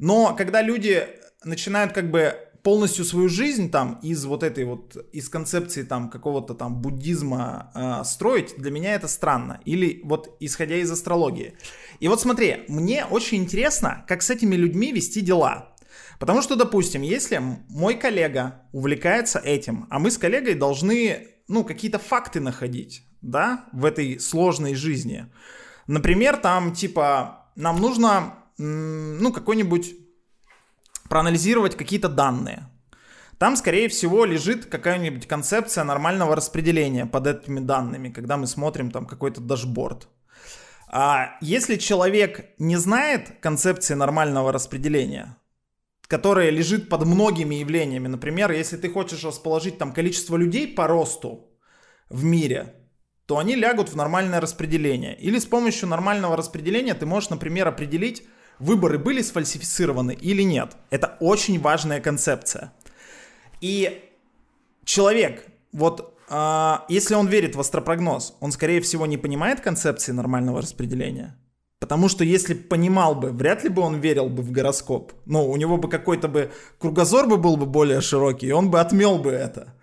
Но когда люди начинают как бы полностью свою жизнь там из вот этой вот, из концепции там какого-то там буддизма э, строить, для меня это странно. Или вот исходя из астрологии. И вот смотри, мне очень интересно, как с этими людьми вести дела. Потому что, допустим, если мой коллега увлекается этим, а мы с коллегой должны, ну, какие-то факты находить, да, в этой сложной жизни. Например, там, типа, нам нужно, ну, какой-нибудь проанализировать какие-то данные. Там, скорее всего, лежит какая-нибудь концепция нормального распределения под этими данными, когда мы смотрим там какой-то дашборд. А если человек не знает концепции нормального распределения, которая лежит под многими явлениями, например, если ты хочешь расположить там количество людей по росту в мире, то они лягут в нормальное распределение. Или с помощью нормального распределения ты можешь, например, определить, выборы были сфальсифицированы или нет. Это очень важная концепция. И человек, вот если он верит в астропрогноз, он, скорее всего, не понимает концепции нормального распределения. Потому что если понимал бы, вряд ли бы он верил бы в гороскоп. Ну, у него бы какой-то бы кругозор бы был бы более широкий, и он бы отмел бы это.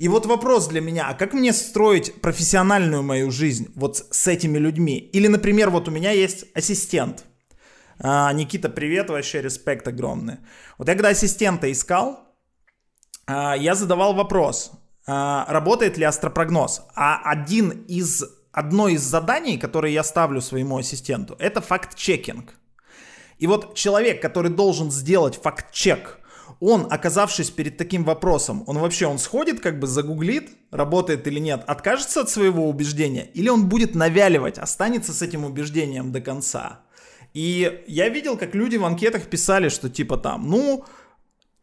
И вот вопрос для меня, а как мне строить профессиональную мою жизнь вот с этими людьми? Или, например, вот у меня есть ассистент – а, Никита, привет, вообще респект огромный. Вот я когда ассистента искал, а, я задавал вопрос, а, работает ли астропрогноз. А один из, одно из заданий, которые я ставлю своему ассистенту, это факт-чекинг. И вот человек, который должен сделать факт-чек, он, оказавшись перед таким вопросом, он вообще, он сходит, как бы загуглит, работает или нет, откажется от своего убеждения, или он будет навяливать, останется с этим убеждением до конца. И я видел, как люди в анкетах писали, что типа там, ну,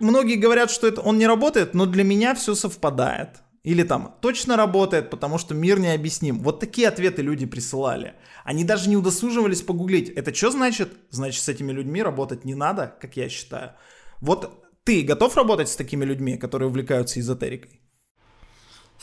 многие говорят, что это он не работает, но для меня все совпадает. Или там, точно работает, потому что мир необъясним. Вот такие ответы люди присылали. Они даже не удосуживались погуглить. Это что значит? Значит, с этими людьми работать не надо, как я считаю. Вот ты готов работать с такими людьми, которые увлекаются эзотерикой?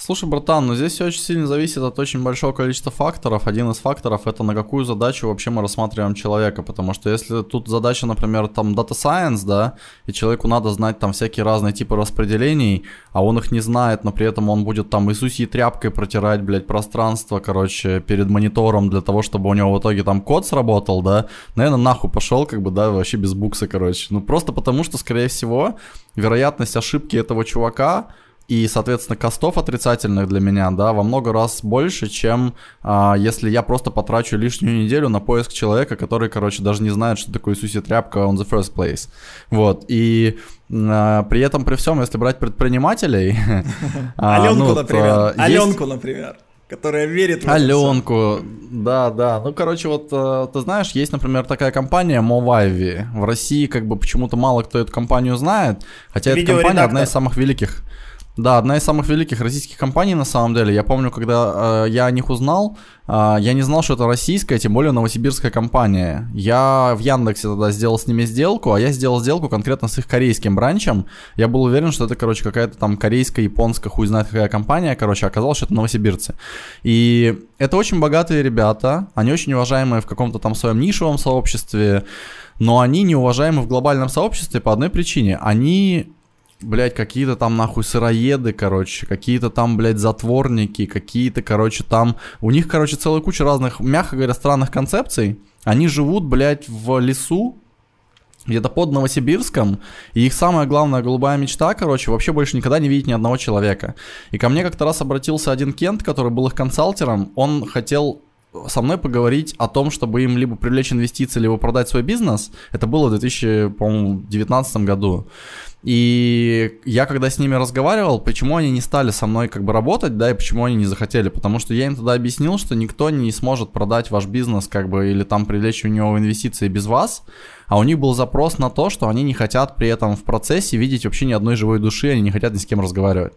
Слушай, братан, ну здесь все очень сильно зависит от очень большого количества факторов. Один из факторов это на какую задачу вообще мы рассматриваем человека, потому что если тут задача, например, там Data Science, да, и человеку надо знать там всякие разные типы распределений, а он их не знает, но при этом он будет там Иисусьей тряпкой протирать, блядь, пространство, короче, перед монитором для того, чтобы у него в итоге там код сработал, да, наверное, нахуй пошел, как бы, да, вообще без букса, короче. Ну просто потому, что, скорее всего, вероятность ошибки этого чувака и, соответственно, костов отрицательных для меня, да, во много раз больше, чем а, если я просто потрачу лишнюю неделю на поиск человека, который, короче, даже не знает, что такое Иисусе тряпка on the first place. Вот, и а, при этом, при всем, если брать предпринимателей... А, Аленку, ну, например. Аленку, например которая верит в Аленку, да, да. Ну, короче, вот э, ты знаешь, есть, например, такая компания Movavi. В России как бы почему-то мало кто эту компанию знает, хотя эта компания одна из самых великих Да, одна из самых великих российских компаний на самом деле. Я помню, когда э, я о них узнал, э, я не знал, что это российская, тем более новосибирская компания. Я в Яндексе тогда сделал с ними сделку, а я сделал сделку конкретно с их корейским бранчем. Я был уверен, что это, короче, какая-то там корейская, японская, хуй знает какая компания. Короче, оказалось, что это новосибирцы. И это очень богатые ребята, они очень уважаемые в каком-то там своем нишевом сообществе, но они неуважаемы в глобальном сообществе по одной причине. Они блядь, какие-то там нахуй сыроеды, короче, какие-то там, блядь, затворники, какие-то, короче, там... У них, короче, целая куча разных, мягко говоря, странных концепций. Они живут, блядь, в лесу, где-то под Новосибирском, и их самая главная голубая мечта, короче, вообще больше никогда не видеть ни одного человека. И ко мне как-то раз обратился один Кент, который был их консалтером, он хотел со мной поговорить о том, чтобы им либо привлечь инвестиции, либо продать свой бизнес. Это было в 2019 году. И я когда с ними разговаривал, почему они не стали со мной как бы работать, да, и почему они не захотели, потому что я им тогда объяснил, что никто не сможет продать ваш бизнес как бы или там привлечь у него инвестиции без вас, а у них был запрос на то, что они не хотят при этом в процессе видеть вообще ни одной живой души, они не хотят ни с кем разговаривать.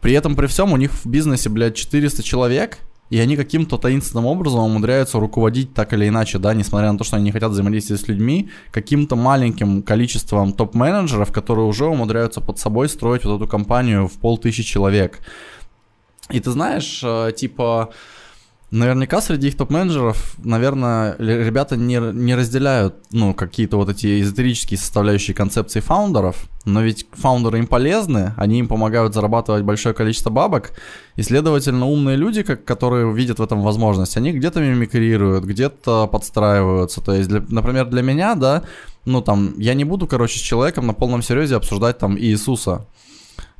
При этом, при всем, у них в бизнесе, блядь, 400 человек, и они каким-то таинственным образом умудряются руководить так или иначе, да, несмотря на то, что они не хотят взаимодействовать с людьми, каким-то маленьким количеством топ-менеджеров, которые уже умудряются под собой строить вот эту компанию в полтысячи человек. И ты знаешь, э, типа, Наверняка среди их топ-менеджеров, наверное, ребята не, не разделяют, ну, какие-то вот эти эзотерические составляющие концепции фаундеров, но ведь фаундеры им полезны, они им помогают зарабатывать большое количество бабок, и, следовательно, умные люди, как, которые видят в этом возможность, они где-то мимикрируют, где-то подстраиваются, то есть, для, например, для меня, да, ну, там, я не буду, короче, с человеком на полном серьезе обсуждать, там, Иисуса,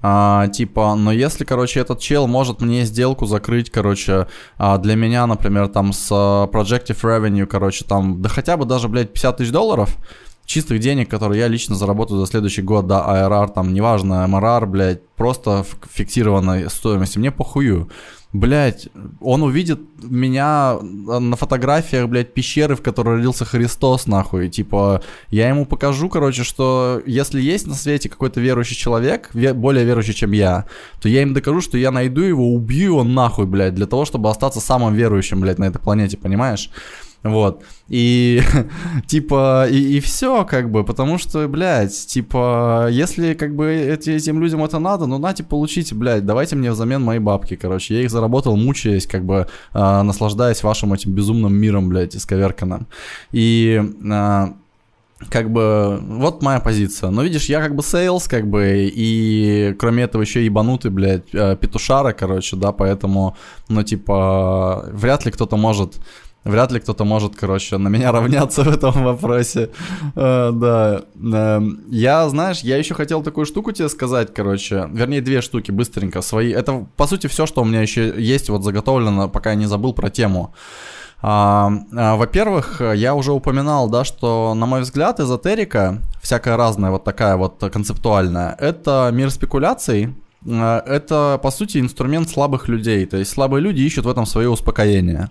а, типа, но если, короче, этот чел может мне сделку закрыть, короче, а, для меня, например, там с uh, Projective Revenue, короче, там, да хотя бы даже, блядь, 50 тысяч долларов, чистых денег, которые я лично заработаю за следующий год, да, ARR, там, неважно, MRR, блядь, просто фиксированной стоимости, мне похую. Блять, он увидит меня на фотографиях, блядь, пещеры, в которой родился Христос, нахуй. Типа, я ему покажу, короче, что если есть на свете какой-то верующий человек, более верующий, чем я, то я им докажу, что я найду его, убью его нахуй, блядь, для того, чтобы остаться самым верующим, блядь, на этой планете, понимаешь? Вот. И типа, и, и все, как бы, потому что, блядь, типа, если как бы эти, этим людям это надо, ну нате, получите, блядь, давайте мне взамен мои бабки, короче. Я их заработал, мучаясь, как бы, э, наслаждаясь вашим этим безумным миром, блядь, исковерканным. И э, как бы, вот моя позиция. Но видишь, я как бы sales, как бы, и кроме этого еще ебанутый, блядь, э, петушара, короче, да, поэтому, ну, типа, вряд ли кто-то может Вряд ли кто-то может, короче, на меня равняться в этом вопросе. Uh, да. Uh, я, знаешь, я еще хотел такую штуку тебе сказать, короче. Вернее, две штуки, быстренько. Свои. Это, по сути, все, что у меня еще есть вот заготовлено, пока я не забыл про тему. А, а, во-первых, я уже упоминал, да, что, на мой взгляд, эзотерика, всякая разная, вот такая вот концептуальная, это мир спекуляций, это, по сути, инструмент слабых людей. То есть слабые люди ищут в этом свое успокоение.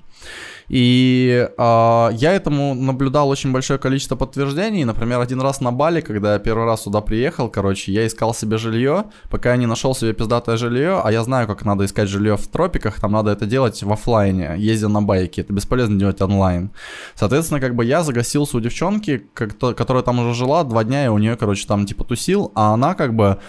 И э, я этому наблюдал очень большое количество подтверждений. Например, один раз на Бали, когда я первый раз сюда приехал, короче, я искал себе жилье, пока я не нашел себе пиздатое жилье, а я знаю, как надо искать жилье в тропиках, там надо это делать в офлайне, ездя на байке, это бесполезно делать онлайн. Соответственно, как бы я загасился у девчонки, которая там уже жила, два дня я у нее, короче, там типа тусил, а она как бы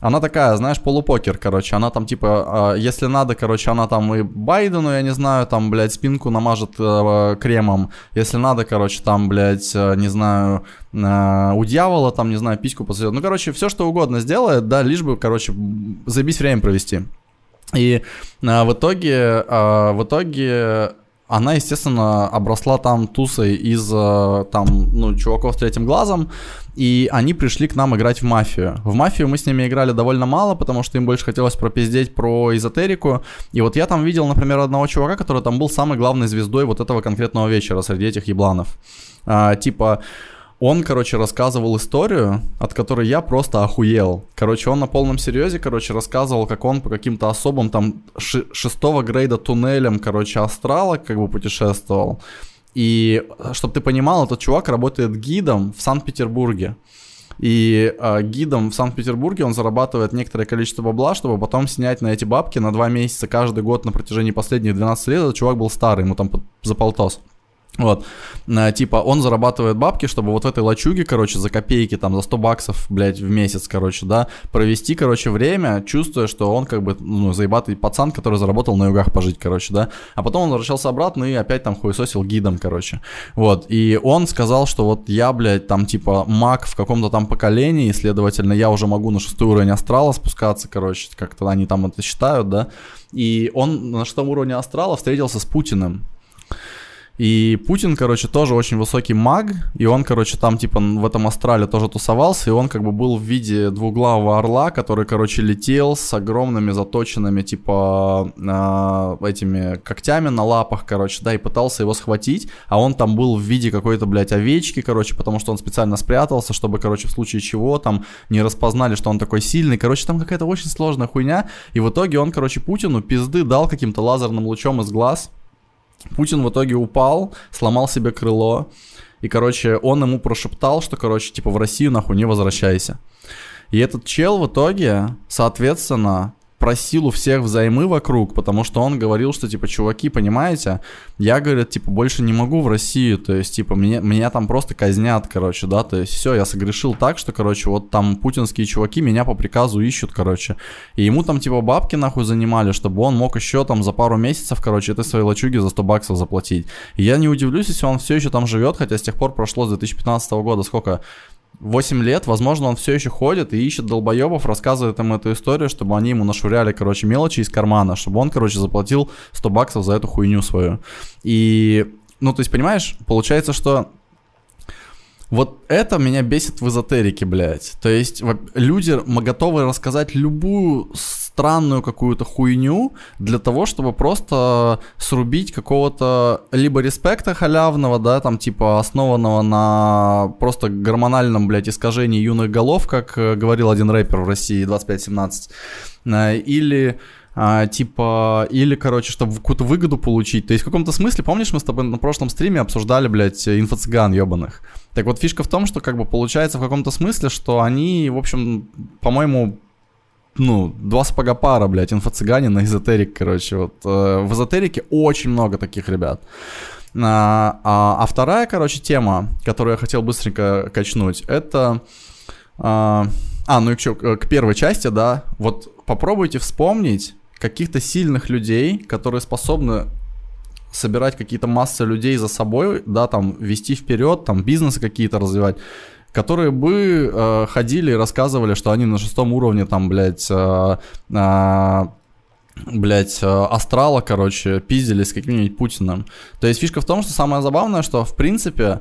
она такая, знаешь, полупокер, короче. Она там, типа, э, если надо, короче, она там и Байдену, я не знаю, там, блядь, спинку намажет э, кремом. Если надо, короче, там, блядь, э, не знаю, э, у дьявола, там, не знаю, письку посадет. Ну, короче, все что угодно сделает, да, лишь бы, короче, забить время провести. И э, в итоге, э, в итоге она, естественно, обросла там тусой из э, там, ну, чуваков с третьим глазом, и они пришли к нам играть в мафию. В мафию мы с ними играли довольно мало, потому что им больше хотелось пропиздеть про эзотерику. И вот я там видел, например, одного чувака, который там был самой главной звездой вот этого конкретного вечера среди этих ебланов. А, типа, он, короче, рассказывал историю, от которой я просто охуел. Короче, он на полном серьезе, короче, рассказывал, как он по каким-то особым там шестого грейда туннелям, короче, астрала как бы путешествовал. И, чтобы ты понимал, этот чувак работает гидом в Санкт-Петербурге. и э, гидом в Санкт-Петербурге он зарабатывает некоторое количество бабла, чтобы потом снять на эти бабки на два месяца каждый год на протяжении последних 12 лет. Этот чувак был старый, ему там за полтос. Вот, э, типа, он зарабатывает бабки, чтобы вот в этой лачуге, короче, за копейки, там, за 100 баксов, блядь, в месяц, короче, да, провести, короче, время, чувствуя, что он, как бы, ну, заебатый пацан, который заработал на югах пожить, короче, да, а потом он возвращался обратно и опять там хуесосил гидом, короче, вот, и он сказал, что вот я, блядь, там, типа, маг в каком-то там поколении, следовательно, я уже могу на шестой уровень астрала спускаться, короче, как-то они там это считают, да, и он на шестом уровне астрала встретился с Путиным, и Путин, короче, тоже очень высокий маг, и он, короче, там, типа, в этом астрале тоже тусовался, и он, как бы, был в виде двуглавого орла, который, короче, летел с огромными заточенными, типа, э, этими когтями на лапах, короче, да, и пытался его схватить, а он там был в виде какой-то, блядь, овечки, короче, потому что он специально спрятался, чтобы, короче, в случае чего там не распознали, что он такой сильный, короче, там какая-то очень сложная хуйня, и в итоге он, короче, Путину пизды дал каким-то лазерным лучом из глаз, Путин в итоге упал, сломал себе крыло, и, короче, он ему прошептал, что, короче, типа, в Россию нахуй не возвращайся. И этот чел в итоге, соответственно, просил у всех взаймы вокруг, потому что он говорил, что, типа, чуваки, понимаете, я, говорит, типа, больше не могу в Россию, то есть, типа, меня, меня там просто казнят, короче, да, то есть, все, я согрешил так, что, короче, вот там путинские чуваки меня по приказу ищут, короче, и ему там, типа, бабки нахуй занимали, чтобы он мог еще там за пару месяцев, короче, этой своей лачуги за 100 баксов заплатить. И я не удивлюсь, если он все еще там живет, хотя с тех пор прошло с 2015 года сколько, 8 лет, возможно, он все еще ходит и ищет долбоебов, рассказывает им эту историю, чтобы они ему нашуряли, короче, мелочи из кармана, чтобы он, короче, заплатил 100 баксов за эту хуйню свою. И, ну, то есть, понимаешь, получается, что вот это меня бесит в эзотерике, блядь. То есть люди готовы рассказать любую странную какую-то хуйню для того, чтобы просто срубить какого-то либо респекта халявного, да, там типа основанного на просто гормональном, блядь, искажении юных голов, как э, говорил один рэпер в России 2517, э, или а, типа, или, короче, чтобы какую-то выгоду получить. То есть в каком-то смысле, помнишь, мы с тобой на прошлом стриме обсуждали, блядь, инфо-цыган ебаных. Так вот, фишка в том, что как бы получается в каком-то смысле, что они, в общем, по-моему, ну, два сапога пара, блядь, инфо-цыгане на эзотерик, короче. Вот э, в эзотерике очень много таких ребят. А, а, а вторая, короче, тема, которую я хотел быстренько качнуть, это... А, а ну и к, к первой части, да, вот попробуйте вспомнить каких-то сильных людей, которые способны собирать какие-то массы людей за собой, да, там, вести вперед, там, бизнесы какие-то развивать, которые бы э, ходили и рассказывали, что они на шестом уровне, там, блядь, э, э, блядь, э, астрала, короче, пиздили с каким-нибудь Путиным. То есть фишка в том, что самое забавное, что, в принципе,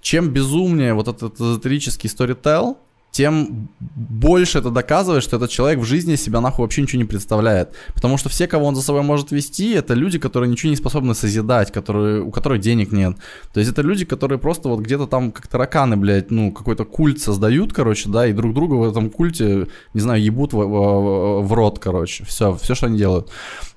чем безумнее вот этот эзотерический сторител, тем больше это доказывает, что этот человек в жизни себя нахуй вообще ничего не представляет. Потому что все, кого он за собой может вести, это люди, которые ничего не способны созидать, которые, у которых денег нет. То есть это люди, которые просто вот где-то там как тараканы, блядь, ну, какой-то культ создают, короче, да, и друг друга в этом культе, не знаю, ебут в, в, в рот, короче. Все, все, что они делают.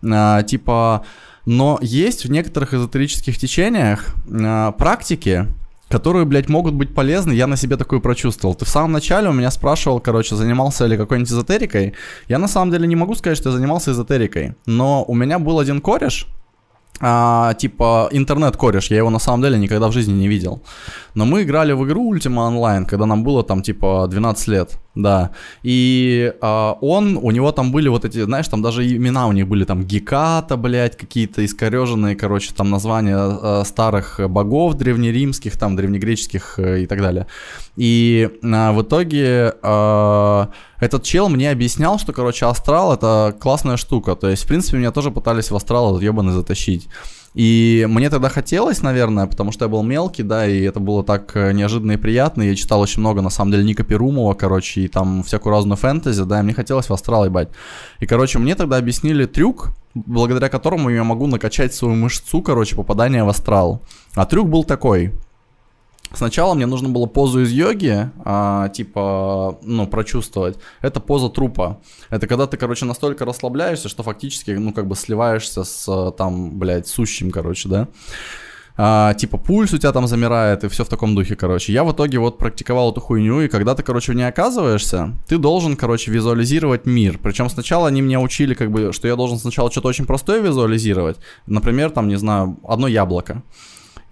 А, типа... Но есть в некоторых эзотерических течениях а, практики, которые, блядь, могут быть полезны, я на себе такую прочувствовал. Ты в самом начале у меня спрашивал, короче, занимался ли какой-нибудь эзотерикой. Я на самом деле не могу сказать, что я занимался эзотерикой, но у меня был один кореш, а, типа интернет-кореш, я его на самом деле никогда в жизни не видел. Но мы играли в игру Ultima Online, когда нам было там типа 12 лет, да. И а, он, у него там были вот эти, знаешь, там даже имена у них были там Геката, блядь, какие-то искореженные, короче, там названия а, старых богов древнеримских, там древнегреческих а, и так далее. И а, в итоге а, этот чел мне объяснял, что, короче, астрал это классная штука. То есть, в принципе, меня тоже пытались в астрал этот ебаный затащить. И мне тогда хотелось, наверное, потому что я был мелкий, да, и это было так э, неожиданно и приятно. Я читал очень много, на самом деле, Ника Перумова, короче, и там всякую разную фэнтези, да, и мне хотелось в астрал ебать. И, короче, мне тогда объяснили трюк, благодаря которому я могу накачать свою мышцу, короче, попадания в астрал. А трюк был такой. Сначала мне нужно было позу из йоги, а, типа, ну, прочувствовать. Это поза трупа. Это когда ты, короче, настолько расслабляешься, что фактически, ну, как бы сливаешься с, там, блядь, сущим, короче, да. а, типа пульс у тебя там замирает и все в таком духе, короче. Я в итоге вот практиковал эту хуйню, и когда ты, короче, в ней оказываешься, ты должен, короче, визуализировать мир. Причем сначала они меня учили, как бы, что я должен сначала что-то очень простое визуализировать. Например, там, не знаю, одно яблоко.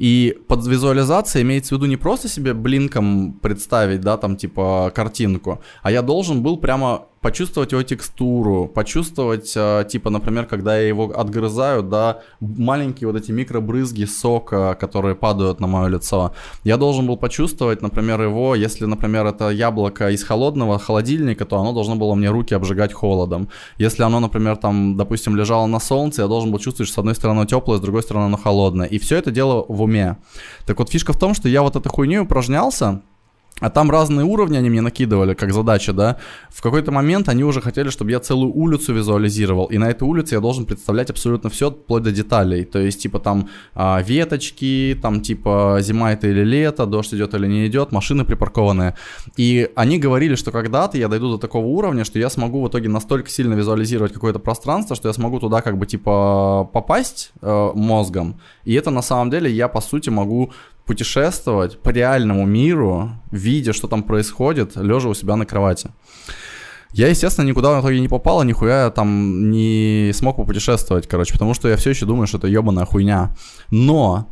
И под визуализацией имеется в виду не просто себе блинком представить, да, там типа картинку, а я должен был прямо почувствовать его текстуру, почувствовать, э, типа, например, когда я его отгрызаю, да, маленькие вот эти микробрызги сока, которые падают на мое лицо. Я должен был почувствовать, например, его, если, например, это яблоко из холодного холодильника, то оно должно было мне руки обжигать холодом. Если оно, например, там, допустим, лежало на солнце, я должен был чувствовать, что с одной стороны теплое, с другой стороны оно холодное. И все это дело в уме. Так вот, фишка в том, что я вот этой хуйней упражнялся, а там разные уровни они мне накидывали, как задача, да. В какой-то момент они уже хотели, чтобы я целую улицу визуализировал. И на этой улице я должен представлять абсолютно все, вплоть до деталей. То есть, типа, там а, веточки, там, типа, зима это или лето, дождь идет или не идет, машины припаркованные. И они говорили, что когда-то я дойду до такого уровня, что я смогу в итоге настолько сильно визуализировать какое-то пространство, что я смогу туда, как бы, типа, попасть э, мозгом. И это на самом деле я, по сути, могу путешествовать по реальному миру, видя, что там происходит, лежа у себя на кровати. Я, естественно, никуда в итоге не попал, нихуя там не смог попутешествовать, короче, потому что я все еще думаю, что это ебаная хуйня. Но,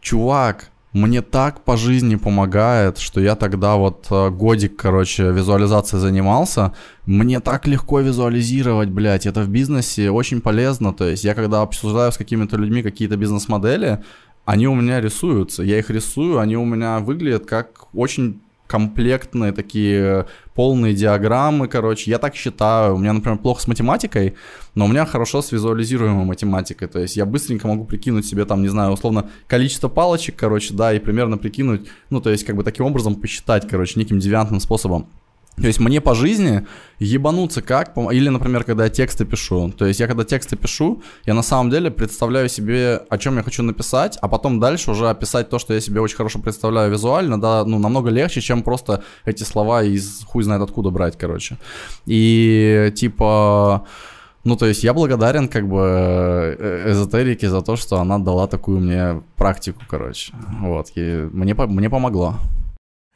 чувак, мне так по жизни помогает, что я тогда вот э, годик, короче, визуализацией занимался. Мне так легко визуализировать, блядь, это в бизнесе очень полезно. То есть я когда обсуждаю с какими-то людьми какие-то бизнес-модели, они у меня рисуются. Я их рисую, они у меня выглядят как очень комплектные такие полные диаграммы, короче. Я так считаю. У меня, например, плохо с математикой, но у меня хорошо с визуализируемой математикой. То есть я быстренько могу прикинуть себе там, не знаю, условно, количество палочек, короче, да, и примерно прикинуть, ну, то есть как бы таким образом посчитать, короче, неким девиантным способом. То есть мне по жизни ебануться как, или, например, когда я тексты пишу. То есть я когда тексты пишу, я на самом деле представляю себе, о чем я хочу написать, а потом дальше уже описать то, что я себе очень хорошо представляю визуально, да, ну, намного легче, чем просто эти слова из хуй знает откуда брать, короче. И типа... Ну, то есть я благодарен как бы э, эзотерике за то, что она дала такую мне практику, короче. Вот, и мне, мне помогло.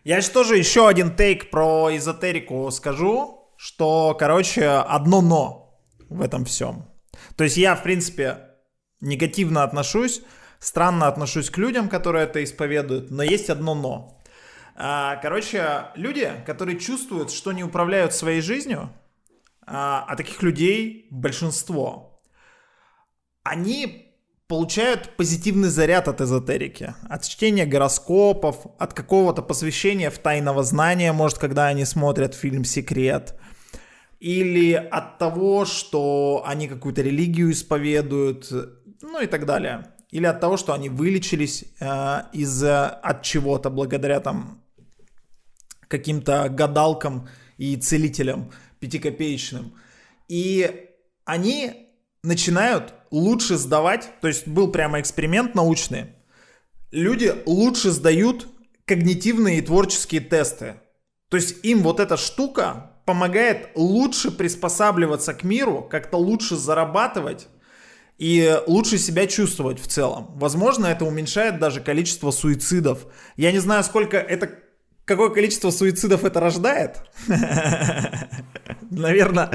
Я сейчас тоже еще один тейк про эзотерику скажу, что, короче, одно но в этом всем. То есть я, в принципе, негативно отношусь, странно отношусь к людям, которые это исповедуют, но есть одно но. А, короче, люди, которые чувствуют, что не управляют своей жизнью, а, а таких людей большинство, они получают позитивный заряд от эзотерики, от чтения гороскопов, от какого-то посвящения в тайного знания, может, когда они смотрят фильм «Секрет», или от того, что они какую-то религию исповедуют, ну и так далее. Или от того, что они вылечились э, из от чего-то благодаря там каким-то гадалкам и целителям пятикопеечным. И они начинают лучше сдавать, то есть был прямо эксперимент научный, люди лучше сдают когнитивные и творческие тесты. То есть им вот эта штука помогает лучше приспосабливаться к миру, как-то лучше зарабатывать и лучше себя чувствовать в целом. Возможно, это уменьшает даже количество суицидов. Я не знаю, сколько это какое количество суицидов это рождает? Наверное,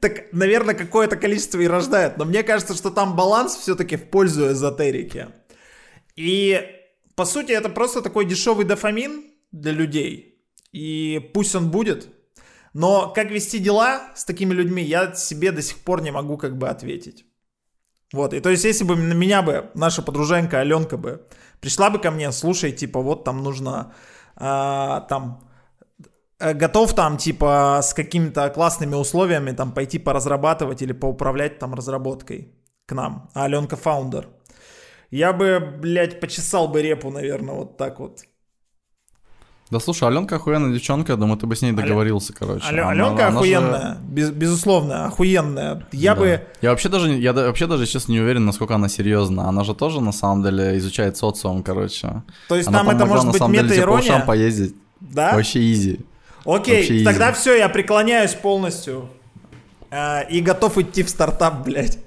так, наверное, какое-то количество и рождает. Но мне кажется, что там баланс все-таки в пользу эзотерики. И, по сути, это просто такой дешевый дофамин для людей. И пусть он будет. Но как вести дела с такими людьми, я себе до сих пор не могу как бы ответить. Вот, и то есть, если бы на меня бы наша подруженька Аленка бы пришла бы ко мне, слушай, типа, вот там нужно а, там э, готов там типа с какими-то классными условиями там пойти поразрабатывать или поуправлять там разработкой к нам. А Аленка фаундер. Я бы, блядь, почесал бы репу, наверное, вот так вот. Да слушай, Аленка охуенная девчонка, я думаю, ты бы с ней договорился, короче. Алё, она, Аленка она охуенная, же... без, безусловно, охуенная. Я да. бы... Я вообще даже, я вообще даже сейчас не уверен, насколько она серьезна. Она же тоже, на самом деле, изучает социум, короче. То есть она там это может быть мета-ирония? По поездить. Да? Вообще изи. Окей, Вообще тогда все, я преклоняюсь полностью. Э, и готов идти в стартап, блядь.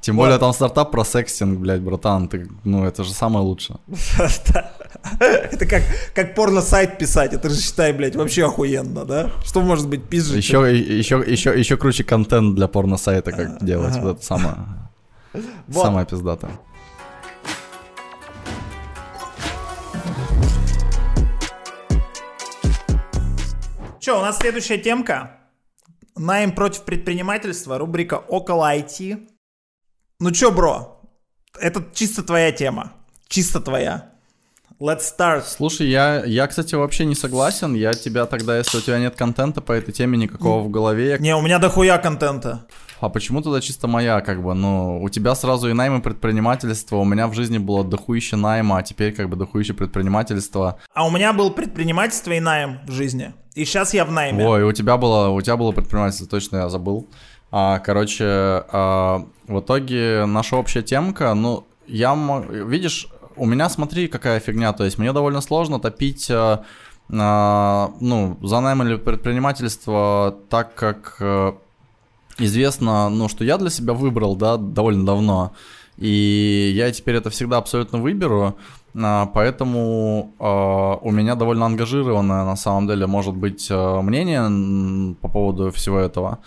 Тем вот. более там стартап про секстинг, блядь, братан, ты, ну это же самое лучшее. Это как, как порно-сайт писать, это же, считай, блядь, вообще охуенно, да? Что может быть пизже? Еще, еще, еще, еще круче контент для порно-сайта, как делать, вот это самое, самое пиздатое. Че, у нас следующая темка. Найм против предпринимательства, рубрика «Около IT». Ну чё, бро, это чисто твоя тема. Чисто твоя. Let's start. Слушай, я, я, кстати, вообще не согласен. Я тебя тогда, если у тебя нет контента по этой теме никакого в голове... Не, у меня дохуя контента. А почему тогда чисто моя, как бы, ну, у тебя сразу и найм и предпринимательство, у меня в жизни было дохуище найма, а теперь как бы дохуище предпринимательство. А у меня был предпринимательство и найм в жизни. И сейчас я в найме. Ой, у тебя было, у тебя было предпринимательство, точно я забыл. А, короче, а, в итоге наша общая темка, ну, я, видишь, у меня, смотри, какая фигня, то есть мне довольно сложно топить, а, а, ну, за найм или предпринимательство, так как а, известно, ну, что я для себя выбрал, да, довольно давно, и я теперь это всегда абсолютно выберу, а, поэтому э, у меня довольно ангажированное на самом деле может быть мнение по поводу всего этого.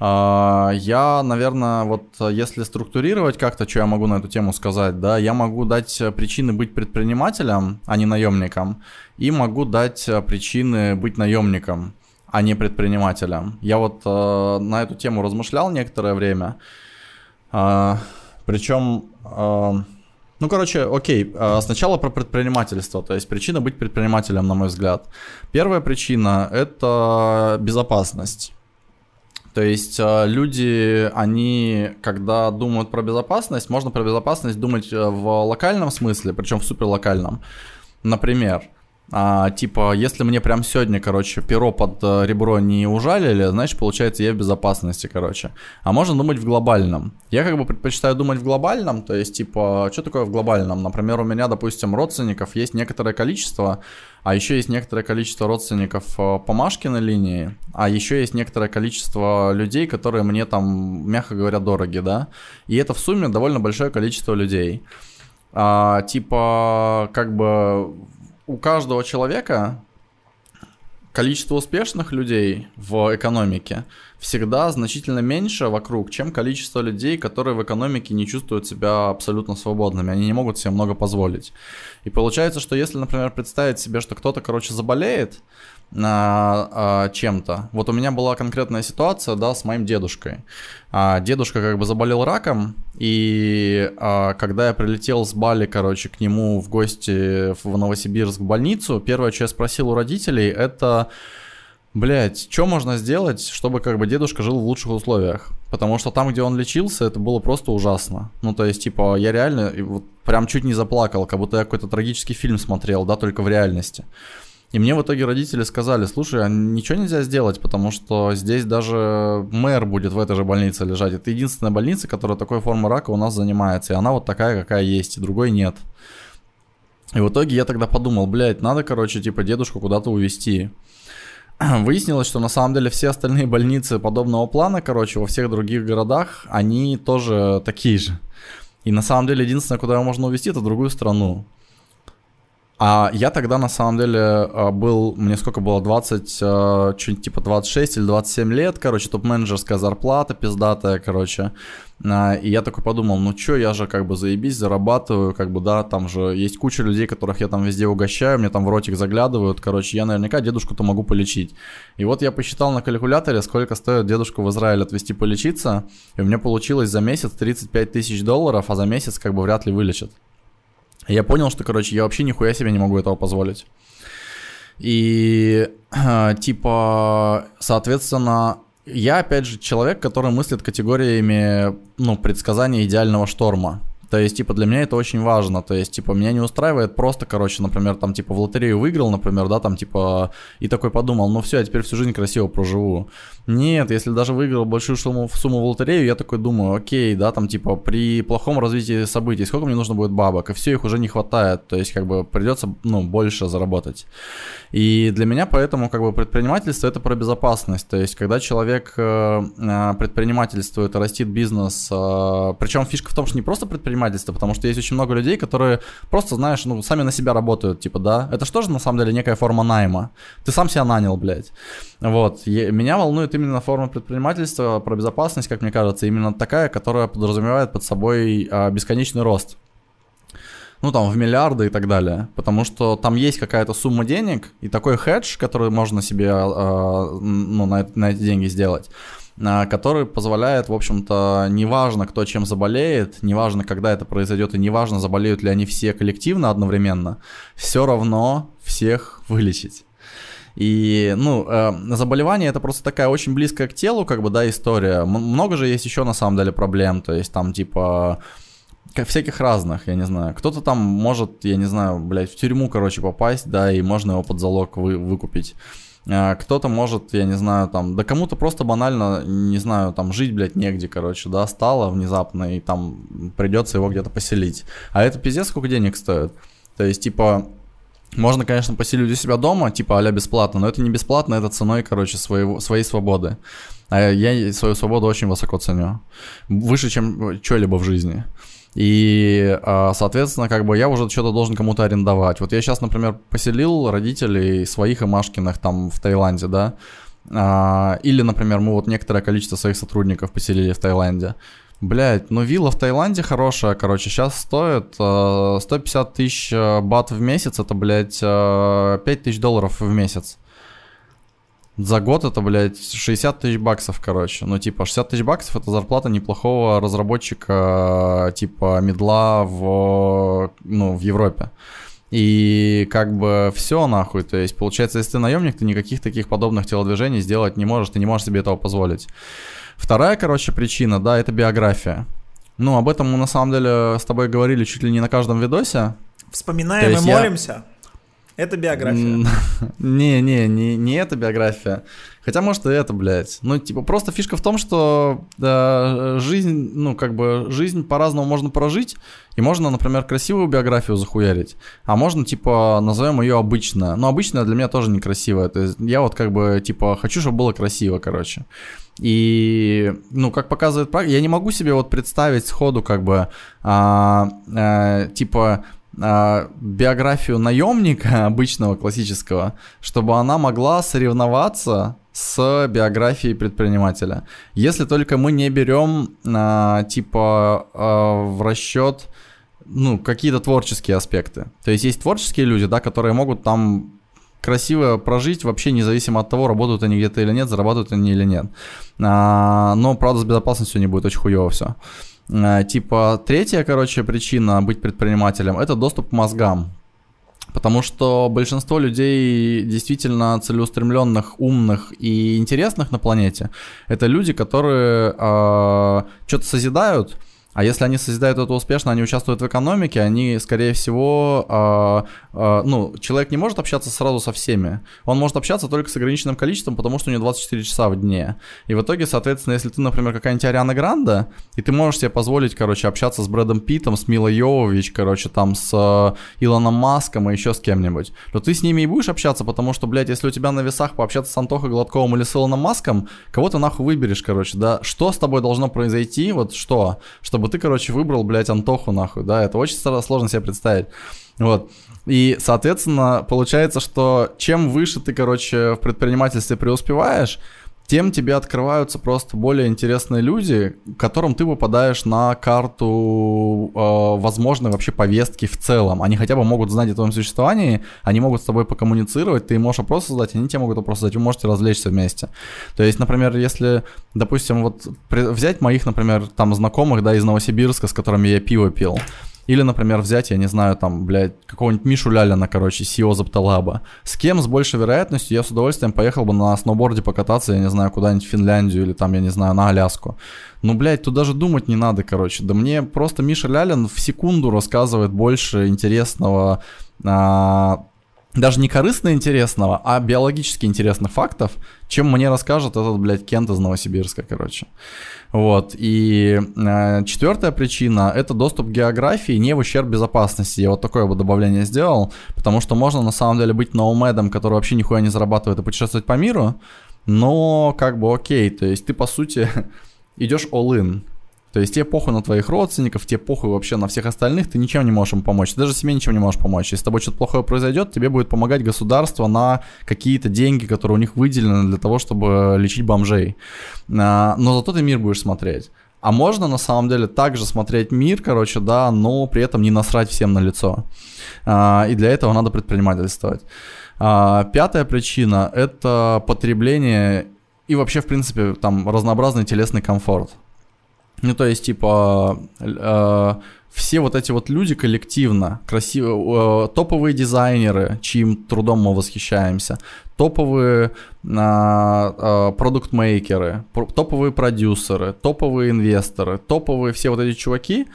А, я, наверное, вот если структурировать как-то, что я могу на эту тему сказать, да, я могу дать причины быть предпринимателем, а не наемником, и могу дать причины быть наемником, а не предпринимателем. Я вот э, на эту тему размышлял некоторое время, э, причем... Э, ну, короче, окей, сначала про предпринимательство, то есть причина быть предпринимателем, на мой взгляд. Первая причина – это безопасность. То есть э, люди, они, когда думают про безопасность, можно про безопасность думать э, в локальном смысле, причем в суперлокальном. Например, а, типа, если мне прям сегодня, короче, перо под э, ребро не ужалили, значит, получается, я в безопасности, короче. А можно думать в глобальном. Я как бы предпочитаю думать в глобальном, то есть, типа, что такое в глобальном? Например, у меня, допустим, родственников есть некоторое количество, а еще есть некоторое количество родственников э, по Машкиной линии, а еще есть некоторое количество людей, которые мне там, мягко говоря, дороги, да. И это в сумме довольно большое количество людей. А, типа, как бы у каждого человека количество успешных людей в экономике всегда значительно меньше вокруг, чем количество людей, которые в экономике не чувствуют себя абсолютно свободными. Они не могут себе много позволить. И получается, что если, например, представить себе, что кто-то, короче, заболеет, а, а, чем-то. Вот у меня была конкретная ситуация, да, с моим дедушкой. А, дедушка как бы заболел раком, и а, когда я прилетел с Бали, короче, к нему в гости в Новосибирск в больницу, первое, что я спросил у родителей, это... Блять, что можно сделать, чтобы как бы дедушка жил в лучших условиях? Потому что там, где он лечился, это было просто ужасно. Ну, то есть, типа, я реально вот прям чуть не заплакал, как будто я какой-то трагический фильм смотрел, да, только в реальности. И мне в итоге родители сказали, слушай, а ничего нельзя сделать, потому что здесь даже мэр будет в этой же больнице лежать. Это единственная больница, которая такой формы рака у нас занимается. И она вот такая, какая есть, и другой нет. И в итоге я тогда подумал, блядь, надо, короче, типа дедушку куда-то увезти. Выяснилось, что на самом деле все остальные больницы подобного плана, короче, во всех других городах, они тоже такие же. И на самом деле единственное, куда его можно увезти, это другую страну. А я тогда на самом деле а, был, мне сколько было, 20, а, что-нибудь типа 26 или 27 лет, короче, топ-менеджерская зарплата пиздатая, короче. А, и я такой подумал, ну чё, я же как бы заебись, зарабатываю, как бы, да, там же есть куча людей, которых я там везде угощаю, мне там в ротик заглядывают, короче, я наверняка дедушку-то могу полечить. И вот я посчитал на калькуляторе, сколько стоит дедушку в Израиль отвезти полечиться, и у меня получилось за месяц 35 тысяч долларов, а за месяц как бы вряд ли вылечат я понял, что, короче, я вообще нихуя себе не могу этого позволить. И, типа, соответственно, я, опять же, человек, который мыслит категориями, ну, предсказания идеального шторма. То есть, типа, для меня это очень важно. То есть, типа, меня не устраивает просто, короче, например, там, типа, в лотерею выиграл, например, да, там, типа, и такой подумал, ну все, я теперь всю жизнь красиво проживу. Нет, если даже выиграл большую сумму, сумму в лотерею, я такой думаю, окей, да, там, типа, при плохом развитии событий, сколько мне нужно будет бабок, и все их уже не хватает, то есть, как бы, придется, ну, больше заработать. И для меня поэтому, как бы, предпринимательство это про безопасность, то есть, когда человек э, э предпринимательствует, растит бизнес, э, причем фишка в том, что не просто предпринимательство, потому что есть очень много людей, которые просто, знаешь, ну, сами на себя работают, типа, да, это что же на самом деле некая форма найма, ты сам себя нанял, блядь. Вот, и меня волнует именно форма предпринимательства, про безопасность, как мне кажется, именно такая, которая подразумевает под собой а, бесконечный рост. Ну, там, в миллиарды и так далее. Потому что там есть какая-то сумма денег, и такой хедж, который можно себе, а, ну, на, на эти деньги сделать, который позволяет, в общем-то, неважно, кто чем заболеет, неважно, когда это произойдет, и неважно, заболеют ли они все коллективно одновременно, все равно всех вылечить. И, ну, э, заболевание это просто такая очень близкая к телу, как бы, да, история. М- много же есть еще на самом деле проблем, то есть там типа всяких разных, я не знаю. Кто-то там может, я не знаю, блядь, в тюрьму, короче, попасть, да, и можно его под залог вы, выкупить. А, кто-то может, я не знаю, там, да кому-то просто банально, не знаю, там, жить, блядь, негде, короче, да, стало внезапно, и там придется его где-то поселить. А это пиздец сколько денег стоит. То есть, типа, можно, конечно, поселить у себя дома, типа а бесплатно, но это не бесплатно, это ценой, короче, своего, своей свободы. А я свою свободу очень высоко ценю. Выше, чем что-либо в жизни. И, а, соответственно, как бы я уже что-то должен кому-то арендовать. Вот я сейчас, например, поселил родителей своих и Машкиных там в Таиланде, да. А, или, например, мы вот некоторое количество своих сотрудников поселили в Таиланде. Блять, ну вилла в Таиланде хорошая, короче, сейчас стоит э, 150 тысяч бат в месяц, это, блядь, э, 5 тысяч долларов в месяц. За год это, блядь, 60 тысяч баксов, короче. Ну, типа, 60 тысяч баксов это зарплата неплохого разработчика, типа, медла в, ну, в Европе. И как бы все нахуй, то есть получается, если ты наемник, ты никаких таких подобных телодвижений сделать не можешь, ты не можешь себе этого позволить. Вторая, короче, причина, да, это биография. Ну, об этом мы на самом деле с тобой говорили чуть ли не на каждом видосе. Вспоминаем и молимся. Это биография. Не, не, не, не это биография. Хотя, может, и это, блядь. Ну, типа, просто фишка в том, что да, жизнь, ну, как бы, жизнь по-разному можно прожить, и можно, например, красивую биографию захуярить, а можно, типа, назовем ее обычная. Но обычная для меня тоже некрасивая. То есть я вот, как бы, типа, хочу, чтобы было красиво, короче. И, ну, как показывает практика, я не могу себе вот представить сходу, как бы, а, а, типа, биографию наемника обычного классического, чтобы она могла соревноваться с биографией предпринимателя. Если только мы не берем а, типа а, в расчет ну, какие-то творческие аспекты. То есть есть творческие люди, да, которые могут там красиво прожить, вообще независимо от того, работают они где-то или нет, зарабатывают они или нет. А, но, правда, с безопасностью не будет очень хуево все. А, типа, третья, короче, причина быть предпринимателем – это доступ к мозгам. Потому что большинство людей действительно целеустремленных, умных и интересных на планете – это люди, которые э, что-то созидают – а если они созидают это успешно, они участвуют в экономике, они, скорее всего, э, э, ну, человек не может общаться сразу со всеми. Он может общаться только с ограниченным количеством, потому что у него 24 часа в дне. И в итоге, соответственно, если ты, например, какая-нибудь Ариана Гранда, и ты можешь себе позволить, короче, общаться с Брэдом Питом, с Милой Йовович, короче, там с э, Илоном Маском и еще с кем-нибудь, то ты с ними и будешь общаться, потому что, блядь, если у тебя на весах пообщаться с Антохой Гладковым или с Илоном Маском, кого ты нахуй выберешь, короче, да? Что с тобой должно произойти, вот что, чтобы чтобы ты, короче, выбрал, блядь, Антоху, нахуй, да, это очень сложно себе представить. Вот. И, соответственно, получается, что чем выше ты, короче, в предпринимательстве преуспеваешь, тем тебе открываются просто более интересные люди, которым ты попадаешь на карту э, возможной вообще повестки в целом. Они хотя бы могут знать о твоем существовании, они могут с тобой покоммуницировать, ты можешь вопрос задать, они тебе могут вопрос задать, вы можете развлечься вместе. То есть, например, если, допустим, вот взять моих, например, там знакомых, да, из Новосибирска, с которыми я пиво пил, Или, например, взять, я не знаю, там, блядь, какого-нибудь Мишу Лялина, короче, CEO Запталаба. С кем с большей вероятностью я с удовольствием поехал бы на сноуборде покататься, я не знаю, куда-нибудь в Финляндию или там, я не знаю, на Аляску. Ну, блядь, тут даже думать не надо, короче. Да мне просто Миша Лялин в секунду рассказывает больше интересного а, даже не корыстно интересного, а биологически интересных фактов, чем мне расскажет этот, блядь, Кент из Новосибирска, короче. Вот, и э, четвертая причина — это доступ к географии не в ущерб безопасности. Я вот такое бы добавление сделал, потому что можно на самом деле быть ноумедом, который вообще нихуя не зарабатывает и путешествовать по миру, но как бы окей, то есть ты, по сути, идешь all-in, то есть тебе похуй на твоих родственников, тебе похуй вообще на всех остальных, ты ничем не можешь им помочь. Ты даже себе ничем не можешь помочь. Если с тобой что-то плохое произойдет, тебе будет помогать государство на какие-то деньги, которые у них выделены для того, чтобы лечить бомжей. А, но зато ты мир будешь смотреть. А можно на самом деле также смотреть мир, короче, да, но при этом не насрать всем на лицо. А, и для этого надо предпринимательствовать. А, пятая причина – это потребление и вообще, в принципе, там разнообразный телесный комфорт. Ну, то есть, типа, э, все вот эти вот люди коллективно, красивые, э, топовые дизайнеры, чьим трудом мы восхищаемся, топовые э, продукт-мейкеры, топовые продюсеры, топовые инвесторы, топовые все вот эти чуваки, а,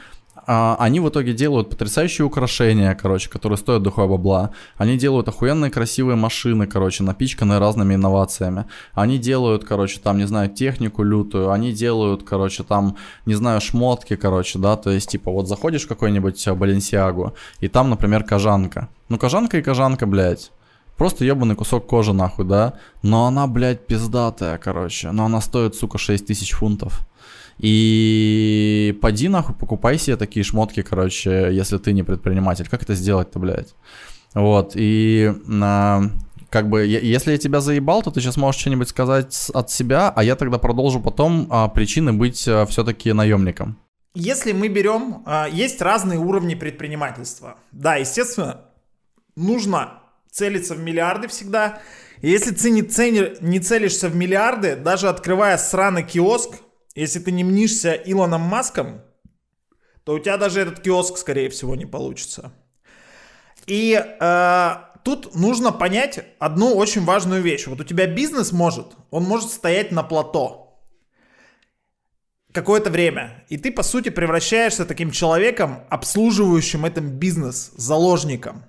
они в итоге делают потрясающие украшения, короче, которые стоят дохуя бабла. Они делают охуенные красивые машины, короче, напичканные разными инновациями. Они делают, короче, там, не знаю, технику лютую. Они делают, короче, там, не знаю, шмотки, короче, да, то есть, типа, вот заходишь в какой-нибудь Баленсиагу, и там, например, кожанка. Ну, кожанка и кожанка, блядь. Просто ебаный кусок кожи, нахуй, да? Но она, блядь, пиздатая, короче. Но она стоит, сука, 6 тысяч фунтов. И поди нахуй, покупай себе такие шмотки, короче, если ты не предприниматель. Как это сделать-то, блядь? Вот, и а, как бы, если я тебя заебал, то ты сейчас можешь что-нибудь сказать от себя, а я тогда продолжу потом а, причины быть а, все-таки наемником. Если мы берем, а, есть разные уровни предпринимательства. Да, естественно, нужно целиться в миллиарды всегда. И если ты не, цени, не целишься в миллиарды, даже открывая сраный киоск, если ты не мнишься Илоном Маском, то у тебя даже этот киоск, скорее всего, не получится. И э, тут нужно понять одну очень важную вещь. Вот у тебя бизнес может, он может стоять на плато какое-то время. И ты, по сути, превращаешься таким человеком, обслуживающим этот бизнес, заложником.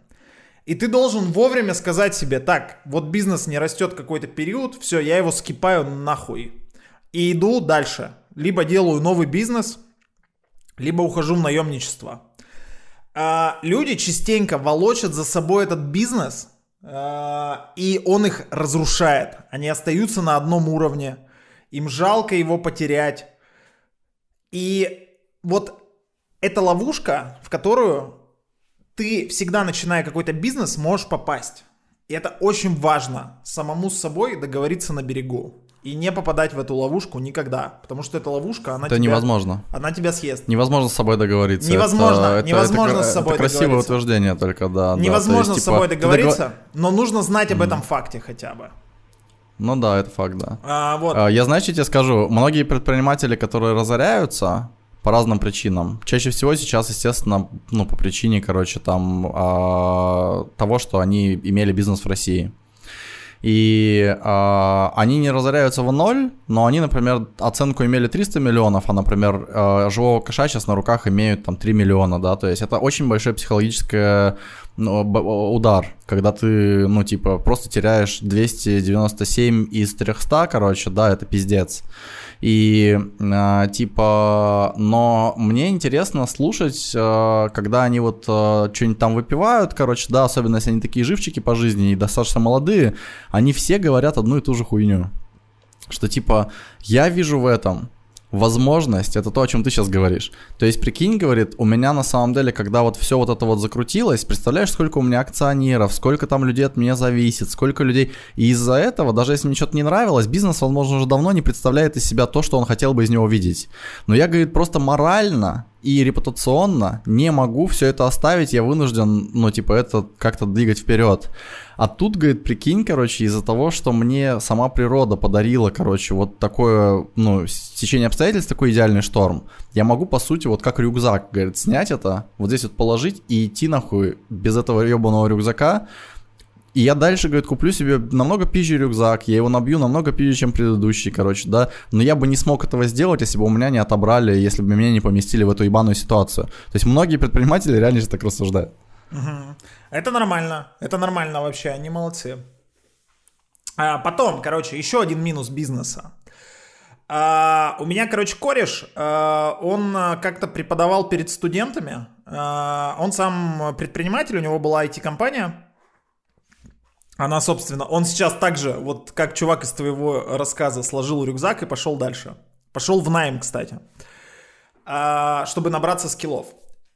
И ты должен вовремя сказать себе, так, вот бизнес не растет какой-то период, все, я его скипаю нахуй и иду дальше. Либо делаю новый бизнес, либо ухожу в наемничество. А, люди частенько волочат за собой этот бизнес, а, и он их разрушает. Они остаются на одном уровне. Им жалко его потерять. И вот эта ловушка, в которую ты всегда, начиная какой-то бизнес, можешь попасть. И это очень важно самому с собой договориться на берегу и не попадать в эту ловушку никогда, потому что эта ловушка, она это тебя, невозможно. Она тебя съест. Невозможно с собой договориться. Невозможно, это, невозможно это, с собой это красивое договориться. утверждение только, да. Невозможно да, есть, с собой типа, договориться, договор... но нужно знать об этом mm. факте хотя бы. Ну да, это факт, да. А, вот. А, я, знаете, тебе скажу, многие предприниматели, которые разоряются по разным причинам, чаще всего сейчас, естественно, ну, по причине, короче, там, а, того, что они имели бизнес в России. И э, они не разоряются в ноль, но они, например, оценку имели 300 миллионов, а, например, э, живого кэша сейчас на руках имеют там 3 миллиона, да, то есть это очень большой психологический ну, удар, когда ты, ну, типа, просто теряешь 297 из 300, короче, да, это пиздец. И э, типа, но мне интересно слушать, э, когда они вот э, что-нибудь там выпивают, короче, да, особенно если они такие живчики по жизни и достаточно молодые, они все говорят одну и ту же хуйню. Что типа, я вижу в этом возможность, это то, о чем ты сейчас говоришь. То есть, прикинь, говорит, у меня на самом деле, когда вот все вот это вот закрутилось, представляешь, сколько у меня акционеров, сколько там людей от меня зависит, сколько людей. И из-за этого, даже если мне что-то не нравилось, бизнес, возможно, уже давно не представляет из себя то, что он хотел бы из него видеть. Но я, говорит, просто морально и репутационно не могу все это оставить, я вынужден, ну, типа, это как-то двигать вперед. А тут, говорит, прикинь, короче, из-за того, что мне сама природа подарила, короче, вот такое, ну, течение обстоятельств, такой идеальный шторм, я могу, по сути, вот как рюкзак, говорит, снять это, вот здесь вот положить и идти нахуй без этого ебаного рюкзака, и я дальше, говорит, куплю себе намного пизже рюкзак, я его набью намного пизже, чем предыдущий, короче, да. Но я бы не смог этого сделать, если бы у меня не отобрали, если бы меня не поместили в эту ебаную ситуацию. То есть многие предприниматели реально же так рассуждают. Угу. Это нормально, это нормально вообще, они молодцы. А потом, короче, еще один минус бизнеса. Uh, у меня, короче, кореш, uh, он как-то преподавал перед студентами. Uh, он сам предприниматель, у него была IT-компания. Она, собственно, он сейчас также, вот как чувак из твоего рассказа, сложил рюкзак и пошел дальше. Пошел в найм, кстати, а, чтобы набраться скиллов.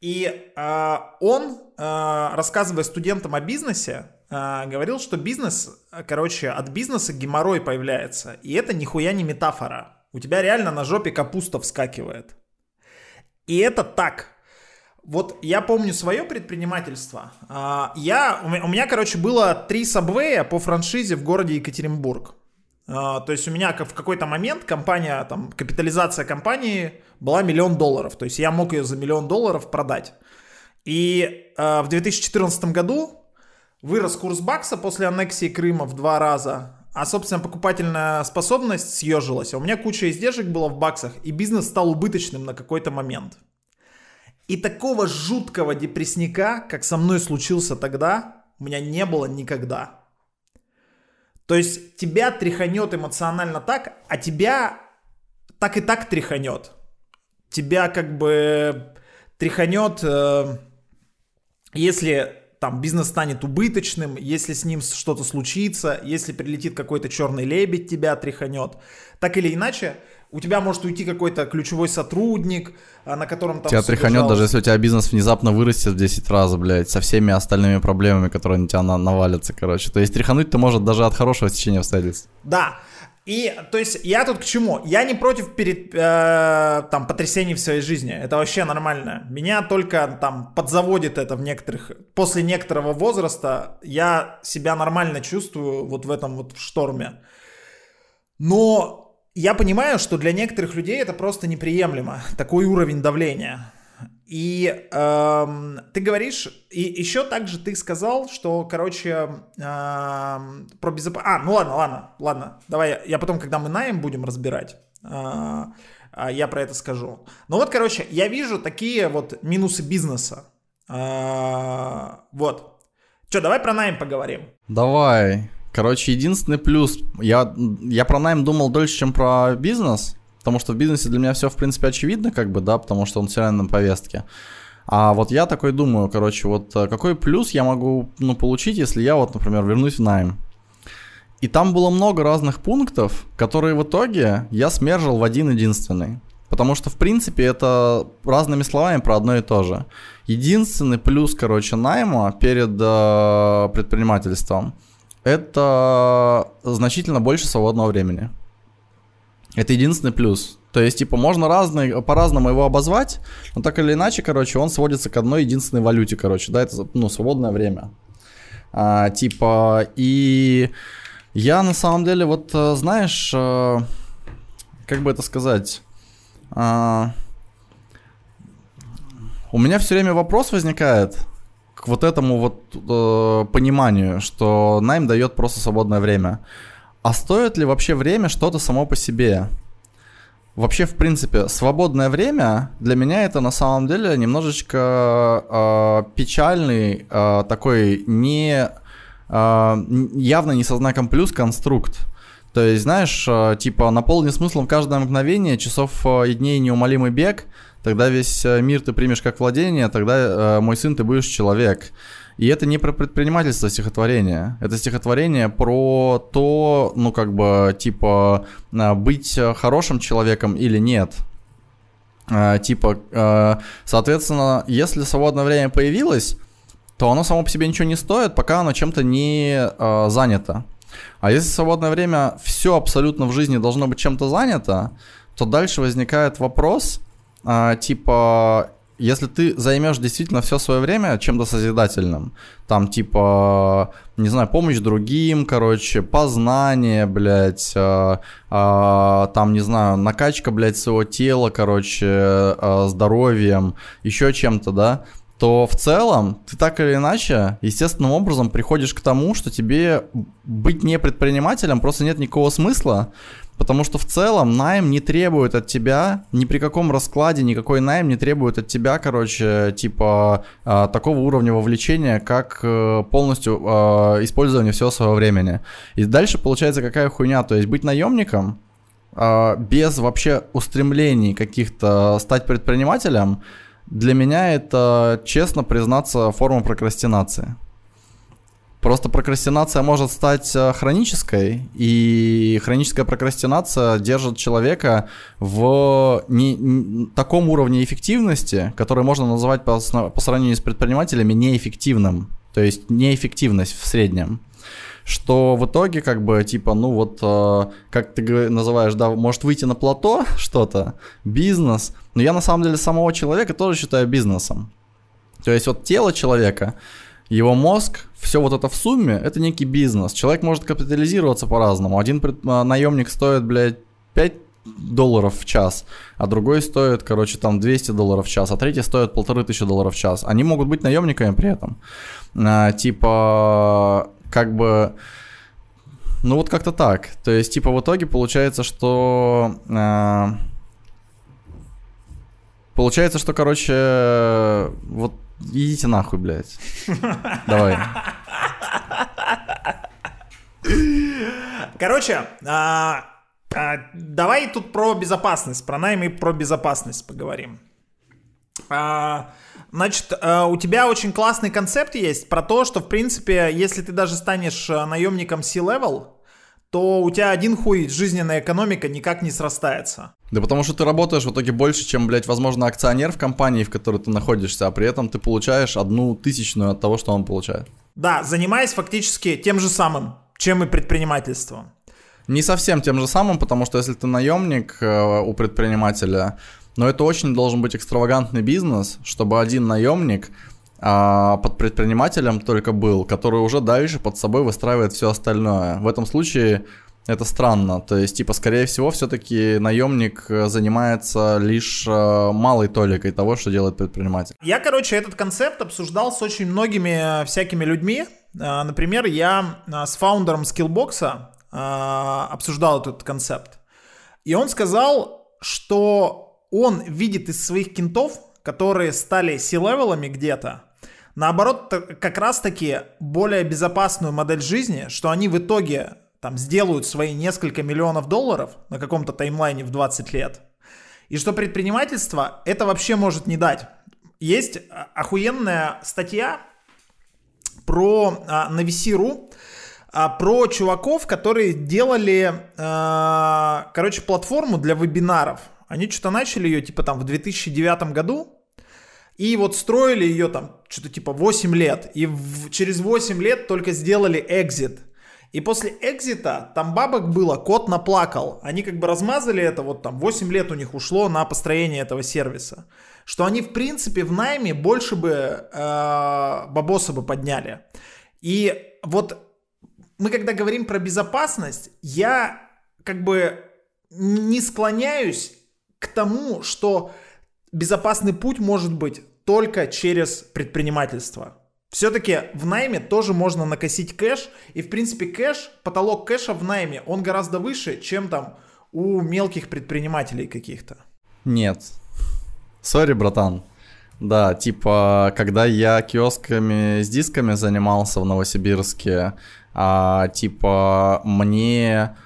И а, он, а, рассказывая студентам о бизнесе, говорил, что бизнес, короче, от бизнеса геморрой появляется. И это нихуя не метафора. У тебя реально на жопе капуста вскакивает. И это так. Вот я помню свое предпринимательство. Я, у меня, короче, было три сабвея по франшизе в городе Екатеринбург. А, то есть у меня в какой-то момент компания, там, капитализация компании была миллион долларов. То есть я мог ее за миллион долларов продать. И а, в 2014 году вырос курс бакса после аннексии Крыма в два раза, а, собственно, покупательная способность съежилась. А у меня куча издержек было в баксах, и бизнес стал убыточным на какой-то момент. И такого жуткого депрессника, как со мной случился тогда, у меня не было никогда. То есть тебя тряханет эмоционально так, а тебя так и так тряханет. Тебя как бы тряханет, э, если там бизнес станет убыточным, если с ним что-то случится, если прилетит какой-то черный лебедь, тебя тряханет. Так или иначе, у тебя может уйти какой-то ключевой сотрудник, а, на котором там... Тебя тряханет, даже если у тебя бизнес внезапно вырастет в 10 раз, блядь, со всеми остальными проблемами, которые на тебя на навалятся, короче. То есть тряхануть ты может даже от хорошего течения обстоятельств. Да, и, то есть, я тут к чему? Я не против перед, э, там, потрясений в своей жизни. Это вообще нормально. Меня только, там, подзаводит это в некоторых... После некоторого возраста я себя нормально чувствую вот в этом вот шторме. Но я понимаю, что для некоторых людей это просто неприемлемо, такой уровень давления. И эм, ты говоришь, и еще также ты сказал, что, короче, эм, про безопасность... А, ну ладно, ладно, ладно, давай, я потом, когда мы найм будем разбирать, э, э, я про это скажу. Ну вот, короче, я вижу такие вот минусы бизнеса. Э, вот. Че, давай про найм поговорим. Давай. Короче, единственный плюс, я, я про найм думал дольше, чем про бизнес, потому что в бизнесе для меня все, в принципе, очевидно, как бы, да, потому что он все равно на повестке. А вот я такой думаю, короче, вот э, какой плюс я могу, ну, получить, если я вот, например, вернусь в найм. И там было много разных пунктов, которые в итоге я смержил в один единственный. Потому что, в принципе, это разными словами про одно и то же. Единственный плюс, короче, найма перед э, предпринимательством – это значительно больше свободного времени. Это единственный плюс. То есть, типа, можно разный, по-разному его обозвать, но так или иначе, короче, он сводится к одной единственной валюте, короче, да, это, ну, свободное время. А, типа, и я на самом деле, вот, э, знаешь, э, как бы это сказать, а, у меня все время вопрос возникает, к вот этому вот э, пониманию, что найм дает просто свободное время. А стоит ли вообще время что-то само по себе? Вообще, в принципе, свободное время для меня это на самом деле немножечко э, печальный, э, такой не э, явно не со знаком плюс конструкт. То есть, знаешь, э, типа наполни смыслом каждое мгновение, часов э, и дней неумолимый бег, тогда весь э, мир ты примешь как владение, тогда, э, мой сын, ты будешь человек. И это не про предпринимательство стихотворение. Это стихотворение про то, ну, как бы, типа, э, быть хорошим человеком или нет. Э, типа, э, соответственно, если свободное время появилось, то оно само по себе ничего не стоит, пока оно чем-то не э, занято. А если свободное время все абсолютно в жизни должно быть чем-то занято, то дальше возникает вопрос, а, типа, если ты займешь действительно все свое время чем-то созидательным, там типа, не знаю, помощь другим, короче, познание, блядь, э, э, там, не знаю, накачка, блядь, своего тела, короче, э, здоровьем, еще чем-то, да, то в целом ты так или иначе естественным образом приходишь к тому, что тебе быть не предпринимателем просто нет никакого смысла, Потому что в целом найм не требует от тебя, ни при каком раскладе никакой найм не требует от тебя, короче, типа э, такого уровня вовлечения, как э, полностью э, использование всего своего времени. И дальше получается какая хуйня, то есть быть наемником без вообще устремлений каких-то стать предпринимателем, для меня это, честно признаться, форма прокрастинации. Просто прокрастинация может стать э, хронической, и хроническая прокрастинация держит человека в не, не, таком уровне эффективности, который можно называть по, по сравнению с предпринимателями неэффективным. То есть неэффективность в среднем что в итоге как бы типа, ну вот, э, как ты называешь, да, может выйти на плато что-то, бизнес, но я на самом деле самого человека тоже считаю бизнесом. То есть вот тело человека, его мозг, все вот это в сумме, это некий бизнес. Человек может капитализироваться по-разному. Один а, наемник стоит, блядь, 5 долларов в час, а другой стоит, короче, там 200 долларов в час, а третий стоит полторы тысячи долларов в час. Они могут быть наемниками при этом. А, типа, как бы... Ну вот как-то так. То есть, типа, в итоге получается, что... А, получается, что, короче, вот Идите нахуй, блядь. Давай. Короче, а, а, давай тут про безопасность, про найм и про безопасность поговорим. А, значит, а, у тебя очень классный концепт есть про то, что, в принципе, если ты даже станешь а, наемником C-Level, то у тебя один хуй жизненная экономика никак не срастается. Да потому что ты работаешь в итоге больше, чем, блядь, возможно, акционер в компании, в которой ты находишься, а при этом ты получаешь одну тысячную от того, что он получает. Да, занимаясь фактически тем же самым, чем и предпринимательство. Не совсем тем же самым, потому что если ты наемник э, у предпринимателя, но это очень должен быть экстравагантный бизнес, чтобы один наемник а, под предпринимателем только был, который уже дальше под собой выстраивает все остальное. В этом случае это странно. То есть, типа, скорее всего, все-таки наемник э, занимается лишь э, малой толикой того, что делает предприниматель. Я, короче, этот концепт обсуждал с очень многими э, всякими людьми. Например, я с фаундером Skillbox обсуждал этот концепт. И он сказал, что он видит из своих кентов, которые стали C-левелами где-то, наоборот, как раз-таки более безопасную модель жизни, что они в итоге там сделают свои несколько миллионов долларов на каком-то таймлайне в 20 лет, и что предпринимательство это вообще может не дать. Есть а, охуенная статья про а, на а, про чуваков, которые делали, а, короче, платформу для вебинаров. Они что-то начали ее, типа, там, в 2009 году, и вот строили ее там что-то типа 8 лет. И в, через 8 лет только сделали экзит. И после экзита там бабок было, кот наплакал. Они как бы размазали это, вот там 8 лет у них ушло на построение этого сервиса. Что они в принципе в найме больше бы э, бабоса бы подняли. И вот мы когда говорим про безопасность, я как бы не склоняюсь к тому, что безопасный путь может быть только через предпринимательство. Все-таки в найме тоже можно накосить кэш, и в принципе кэш, потолок кэша в найме, он гораздо выше, чем там у мелких предпринимателей каких-то. Нет. Sorry, братан. Да, типа, когда я киосками с дисками занимался в Новосибирске, а, типа, мне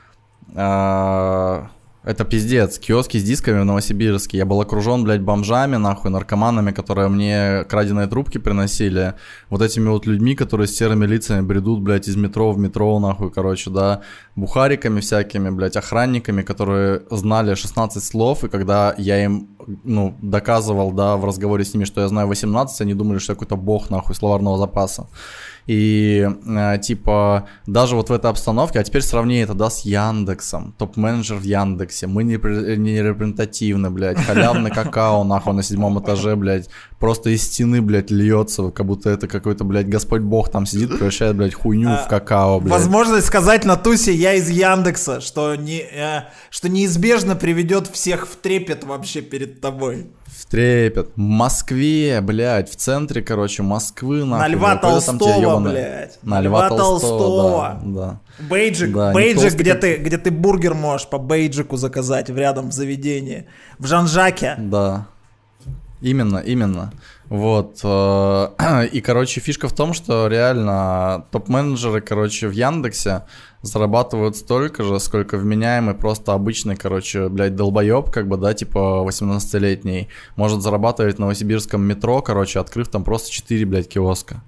а, это пиздец. Киоски с дисками в Новосибирске. Я был окружен, блядь, бомжами, нахуй, наркоманами, которые мне краденые трубки приносили. Вот этими вот людьми, которые с серыми лицами бредут, блядь, из метро в метро, нахуй, короче, да. Бухариками всякими, блядь, охранниками, которые знали 16 слов, и когда я им, ну, доказывал, да, в разговоре с ними, что я знаю 18, они думали, что я какой-то бог, нахуй, словарного запаса. И э, типа даже вот в этой обстановке, а теперь сравни это, да, с Яндексом, топ-менеджер в Яндексе мы не, не репрезентативны, блядь, халявный какао, нахуй, на седьмом этаже, блядь, просто из стены, блядь, льется, как будто это какой-то, блядь, Господь Бог там сидит, превращает, блядь, хуйню в а, какао, блядь. Возможность сказать на тусе «я из Яндекса», что, не, э, что неизбежно приведет всех в трепет вообще перед тобой. Трепет. В Москве, блядь, в центре, короче, Москвы, нахуй. На Льва Толстого, блядь. На Льва, Льва Толстого, да. да. Бейджик, да, бейджик, где, ты, где ты бургер можешь по бейджику заказать в рядом в заведении. В Жан-Жаке. Да. Именно, именно. Вот. Э, и, короче, фишка в том, что реально топ-менеджеры, короче, в Яндексе зарабатывают столько же, сколько вменяемый просто обычный, короче, блядь, долбоеб, как бы, да, типа 18-летний, может зарабатывать в новосибирском метро, короче, открыв там просто 4, блядь, киоска.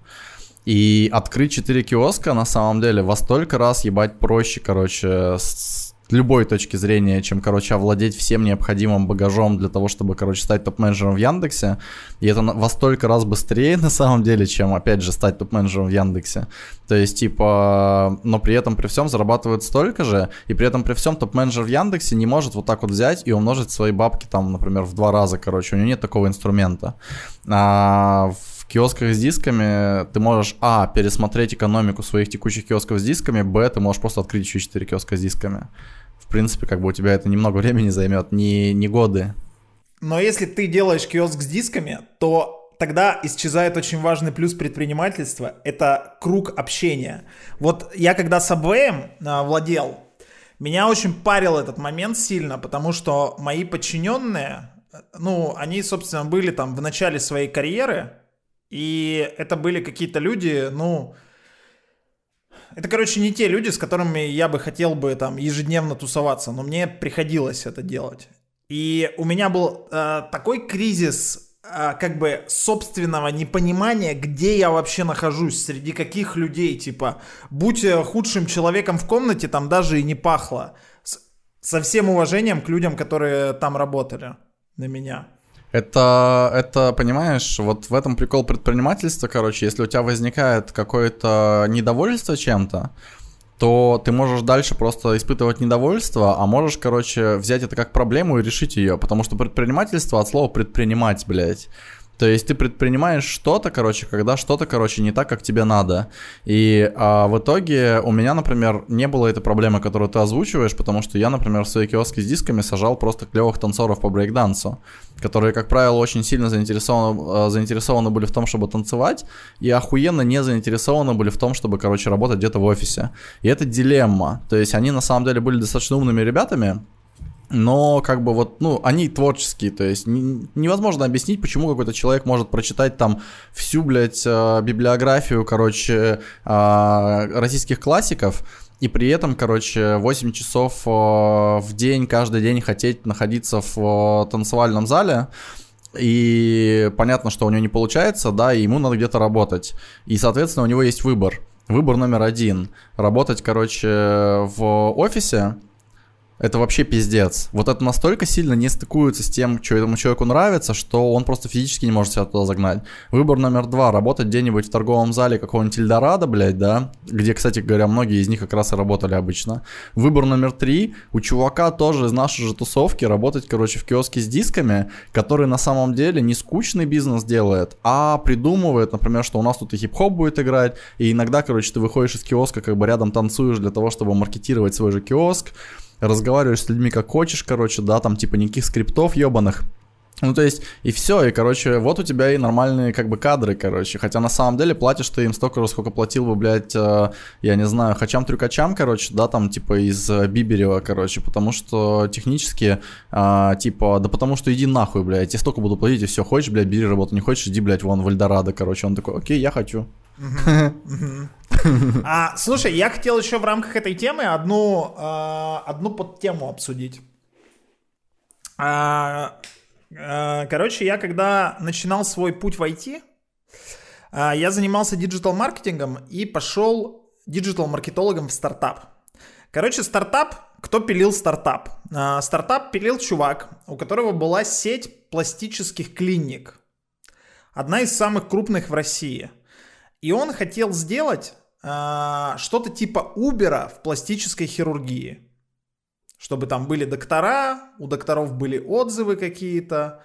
И открыть 4 киоска на самом деле во столько раз ебать проще, короче, с любой точки зрения, чем, короче, овладеть всем необходимым багажом для того, чтобы, короче, стать топ-менеджером в Яндексе. И это во столько раз быстрее, на самом деле, чем, опять же, стать топ-менеджером в Яндексе. То есть, типа, но при этом, при всем зарабатывает столько же, и при этом, при всем топ-менеджер в Яндексе не может вот так вот взять и умножить свои бабки, там, например, в два раза, короче, у него нет такого инструмента. А в киосках с дисками ты можешь, а, пересмотреть экономику своих текущих киосков с дисками, б, ты можешь просто открыть еще 4 киоска с дисками принципе, как бы у тебя это немного времени займет, не, не годы. Но если ты делаешь киоск с дисками, то тогда исчезает очень важный плюс предпринимательства – это круг общения. Вот я когда Subway а, владел, меня очень парил этот момент сильно, потому что мои подчиненные, ну, они, собственно, были там в начале своей карьеры, и это были какие-то люди, ну, это, короче, не те люди, с которыми я бы хотел бы там ежедневно тусоваться, но мне приходилось это делать. И у меня был э, такой кризис э, как бы собственного непонимания, где я вообще нахожусь, среди каких людей, типа, будь э, худшим человеком в комнате, там даже и не пахло. С, со всем уважением к людям, которые там работали на меня. Это, это, понимаешь, вот в этом прикол предпринимательства, короче, если у тебя возникает какое-то недовольство чем-то, то ты можешь дальше просто испытывать недовольство, а можешь, короче, взять это как проблему и решить ее, потому что предпринимательство от слова предпринимать, блядь. То есть ты предпринимаешь что-то, короче, когда что-то, короче, не так, как тебе надо. И а, в итоге у меня, например, не было этой проблемы, которую ты озвучиваешь, потому что я, например, в свои киоски с дисками сажал просто клевых танцоров по брейкдансу, которые, как правило, очень сильно заинтересованы, а, заинтересованы были в том, чтобы танцевать, и охуенно не заинтересованы были в том, чтобы, короче, работать где-то в офисе. И это дилемма. То есть они, на самом деле, были достаточно умными ребятами, но как бы вот, ну, они творческие, то есть невозможно объяснить, почему какой-то человек может прочитать там всю, блядь, э, библиографию, короче, э, российских классиков, и при этом, короче, 8 часов э, в день, каждый день хотеть находиться в танцевальном зале, и понятно, что у него не получается, да, и ему надо где-то работать. И, соответственно, у него есть выбор. Выбор номер один. Работать, короче, в офисе, это вообще пиздец. Вот это настолько сильно не стыкуется с тем, что этому человеку нравится, что он просто физически не может себя туда загнать. Выбор номер два. Работать где-нибудь в торговом зале какого-нибудь Эльдорадо, блядь, да, где, кстати говоря, многие из них как раз и работали обычно. Выбор номер три. У чувака тоже из нашей же тусовки работать, короче, в киоске с дисками, который на самом деле не скучный бизнес делает, а придумывает, например, что у нас тут и хип-хоп будет играть, и иногда, короче, ты выходишь из киоска, как бы рядом танцуешь для того, чтобы маркетировать свой же киоск, разговариваешь с людьми как хочешь, короче, да, там типа никаких скриптов ебаных. Ну, то есть, и все, и, короче, вот у тебя и нормальные, как бы, кадры, короче. Хотя, на самом деле, платишь ты им столько же, сколько платил бы, блядь, э, я не знаю, хачам-трюкачам, короче, да, там, типа, из э, Биберева, короче, потому что технически, э, типа, да потому что иди нахуй, блядь, я тебе столько буду платить, и все, хочешь, блядь, бери работу, не хочешь, иди, блядь, вон в Эльдорадо, короче. Он такой, окей, я хочу. А, слушай, я хотел еще в рамках этой темы одну, э, одну подтему обсудить. Э, короче, я когда начинал свой путь в IT, э, я занимался digital-маркетингом и пошел digital-маркетологом в стартап. Короче, стартап, кто пилил стартап? Э, стартап пилил чувак, у которого была сеть пластических клиник. Одна из самых крупных в России. И он хотел сделать что-то типа Убера в пластической хирургии. Чтобы там были доктора, у докторов были отзывы какие-то,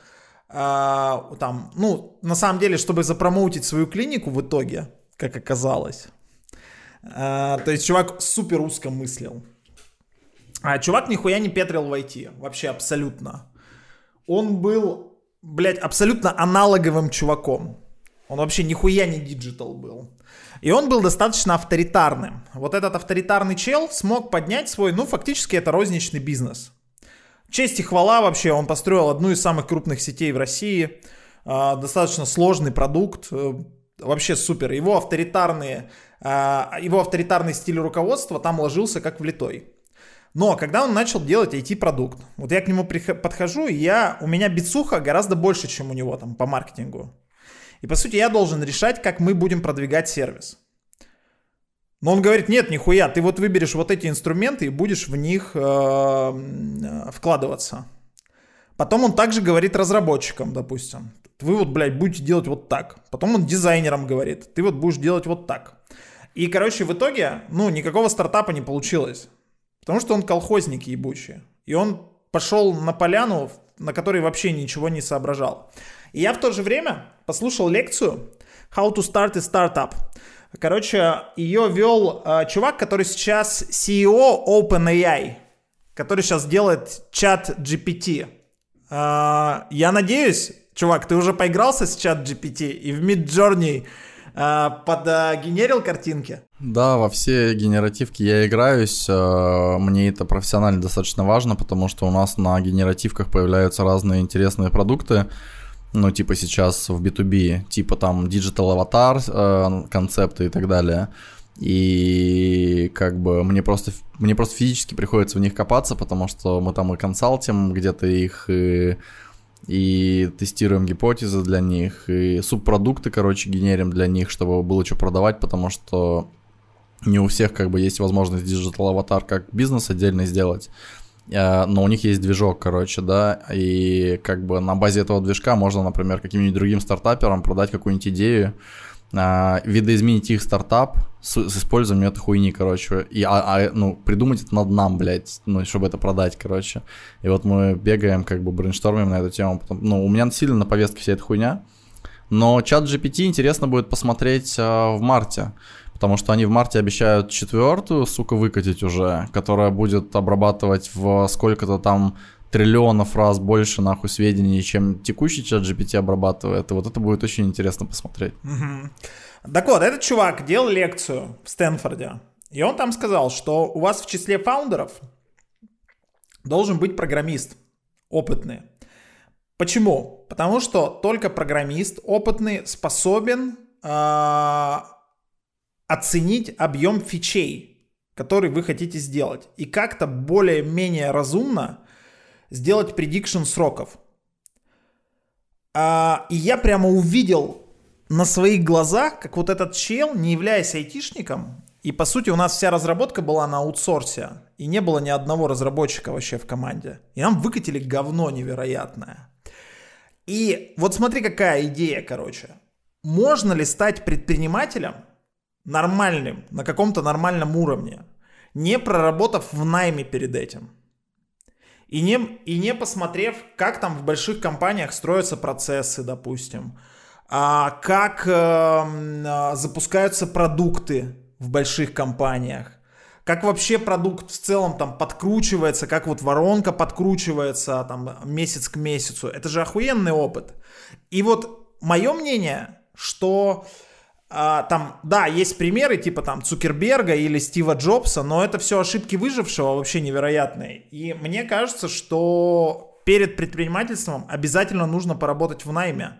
а, там, ну, на самом деле, чтобы запромоутить свою клинику в итоге, как оказалось. А, то есть чувак супер узко мыслил. А чувак нихуя не петрил в IT, вообще абсолютно. Он был, блядь, абсолютно аналоговым чуваком. Он вообще нихуя не digital был. И он был достаточно авторитарным. Вот этот авторитарный чел смог поднять свой, ну, фактически это розничный бизнес. Честь и хвала вообще, он построил одну из самых крупных сетей в России. А, достаточно сложный продукт, э, вообще супер. Его авторитарные, а, его авторитарный стиль руководства там ложился как влитой. Но когда он начал делать IT-продукт, вот я к нему подхожу, и я, у меня бицуха гораздо больше, чем у него там по маркетингу. И по сути я должен решать, как мы будем продвигать сервис. Но он говорит, нет, нихуя, ты вот выберешь вот эти инструменты и будешь в них э, вкладываться. Потом он также говорит разработчикам, допустим, вы вот, блядь, будете делать вот так. Потом он дизайнерам говорит, ты вот будешь делать вот так. И, короче, в итоге, ну, никакого стартапа не получилось. Потому что он колхозник ебучий. И он пошел на поляну, на которой вообще ничего не соображал. И я в то же время послушал лекцию How to Start a Startup. Короче, ее вел э, чувак, который сейчас CEO OpenAI, который сейчас делает чат GPT. Э, я надеюсь, чувак, ты уже поигрался с чат GPT и в Mid Journey э, подгенерил картинки? Да, во все генеративки я играюсь. Э, мне это профессионально достаточно важно, потому что у нас на генеративках появляются разные интересные продукты ну, типа сейчас в B2B, типа там Digital Avatar э, концепты и так далее. И как бы мне просто, мне просто физически приходится в них копаться, потому что мы там и консалтим где-то их, и, и тестируем гипотезы для них, и субпродукты, короче, генерим для них, чтобы было что продавать, потому что не у всех как бы есть возможность Digital Avatar как бизнес отдельно сделать. Э, но у них есть движок, короче, да, и как бы на базе этого движка можно, например, каким-нибудь другим стартаперам продать какую-нибудь идею, э, видоизменить их стартап с, с использованием этой хуйни, короче, и, а, а, ну, придумать это над нам, блядь, ну, чтобы это продать, короче. И вот мы бегаем, как бы, брейнштормим на эту тему, потом, ну, у меня сильно на повестке вся эта хуйня, но чат GPT интересно будет посмотреть э, в марте, Потому что они в марте обещают четвертую, сука, выкатить уже, которая будет обрабатывать в сколько-то там триллионов раз больше нахуй сведений, чем текущий чат GPT обрабатывает. И вот это будет очень интересно посмотреть. Угу. Так вот, этот чувак делал лекцию в Стэнфорде. И он там сказал, что у вас в числе фаундеров должен быть программист опытный. Почему? Потому что только программист опытный способен э, оценить объем фичей, который вы хотите сделать, и как-то более-менее разумно сделать предикшн сроков. А, и я прямо увидел на своих глазах, как вот этот чел, не являясь айтишником, и по сути у нас вся разработка была на аутсорсе, и не было ни одного разработчика вообще в команде. И нам выкатили говно невероятное. И вот смотри, какая идея, короче. Можно ли стать предпринимателем, нормальным, на каком-то нормальном уровне, не проработав в найме перед этим. И не, и не посмотрев, как там в больших компаниях строятся процессы, допустим, а, как э, запускаются продукты в больших компаниях, как вообще продукт в целом там подкручивается, как вот воронка подкручивается там месяц к месяцу. Это же охуенный опыт. И вот мое мнение, что а, там, да, есть примеры типа там Цукерберга или Стива Джобса, но это все ошибки выжившего вообще невероятные. И мне кажется, что перед предпринимательством обязательно нужно поработать в найме.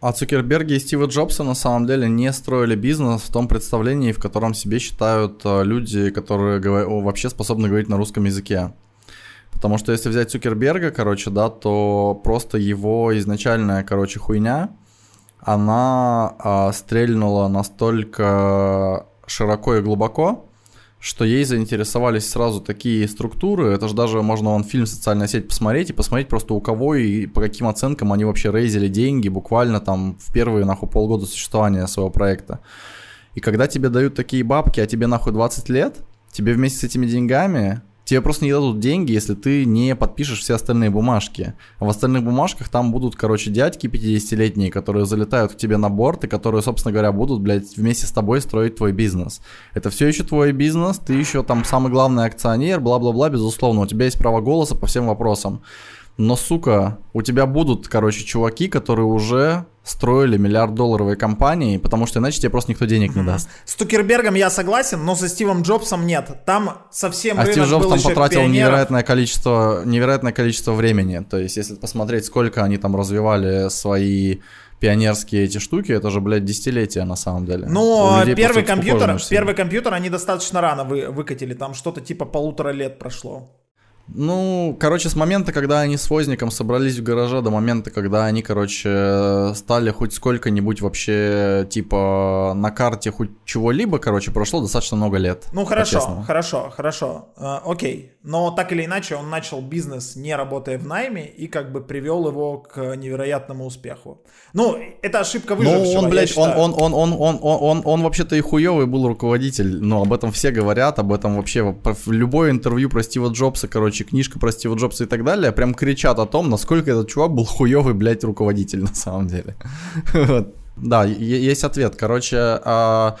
А Цукерберги и Стива Джобса на самом деле не строили бизнес в том представлении, в котором себе считают э, люди, которые вообще способны говорить на русском языке. Потому что если взять Цукерберга, короче, да, то просто его изначальная, короче, хуйня, она а, стрельнула настолько широко и глубоко, что ей заинтересовались сразу такие структуры. Это же даже можно он фильм «Социальная сеть» посмотреть и посмотреть просто у кого и по каким оценкам они вообще рейзили деньги буквально там в первые нахуй полгода существования своего проекта. И когда тебе дают такие бабки, а тебе нахуй 20 лет, тебе вместе с этими деньгами Тебе просто не дадут деньги, если ты не подпишешь все остальные бумажки. А в остальных бумажках там будут, короче, дядьки 50-летние, которые залетают к тебе на борт и которые, собственно говоря, будут, блядь, вместе с тобой строить твой бизнес. Это все еще твой бизнес, ты еще там самый главный акционер, бла-бла-бла, безусловно, у тебя есть право голоса по всем вопросам. Но, сука, у тебя будут, короче, чуваки, которые уже строили миллиард долларовые компании, потому что иначе тебе просто никто денег не даст. С Тукербергом я согласен, но со Стивом Джобсом нет. Там совсем А Стив Джобс там потратил пионеров. невероятное количество, невероятное количество времени. То есть, если посмотреть, сколько они там развивали свои пионерские эти штуки, это же, блядь, десятилетия на самом деле. Но первый компьютер, первый компьютер они достаточно рано вы, выкатили, там что-то типа полутора лет прошло. Ну, короче, с момента, когда они с Возником собрались в гараже, до момента, когда они, короче, стали хоть сколько-нибудь вообще, типа, на карте хоть чего-либо, короче, прошло достаточно много лет. Ну, хорошо, хорошо, хорошо. Э, окей. Но так или иначе, он начал бизнес, не работая в найме, и как бы привел его к невероятному успеху. Ну, это ошибка выжившего, Ну, он, блядь, он, он, он, он, он, он, он, он вообще-то и хуёвый был руководитель, но об этом все говорят, об этом вообще, в любое интервью про Стива Джобса, короче, книжка про Стива Джобса и так далее, прям кричат о том, насколько этот чувак был хуёвый, блядь, руководитель на самом деле. Да, есть ответ. Короче, а,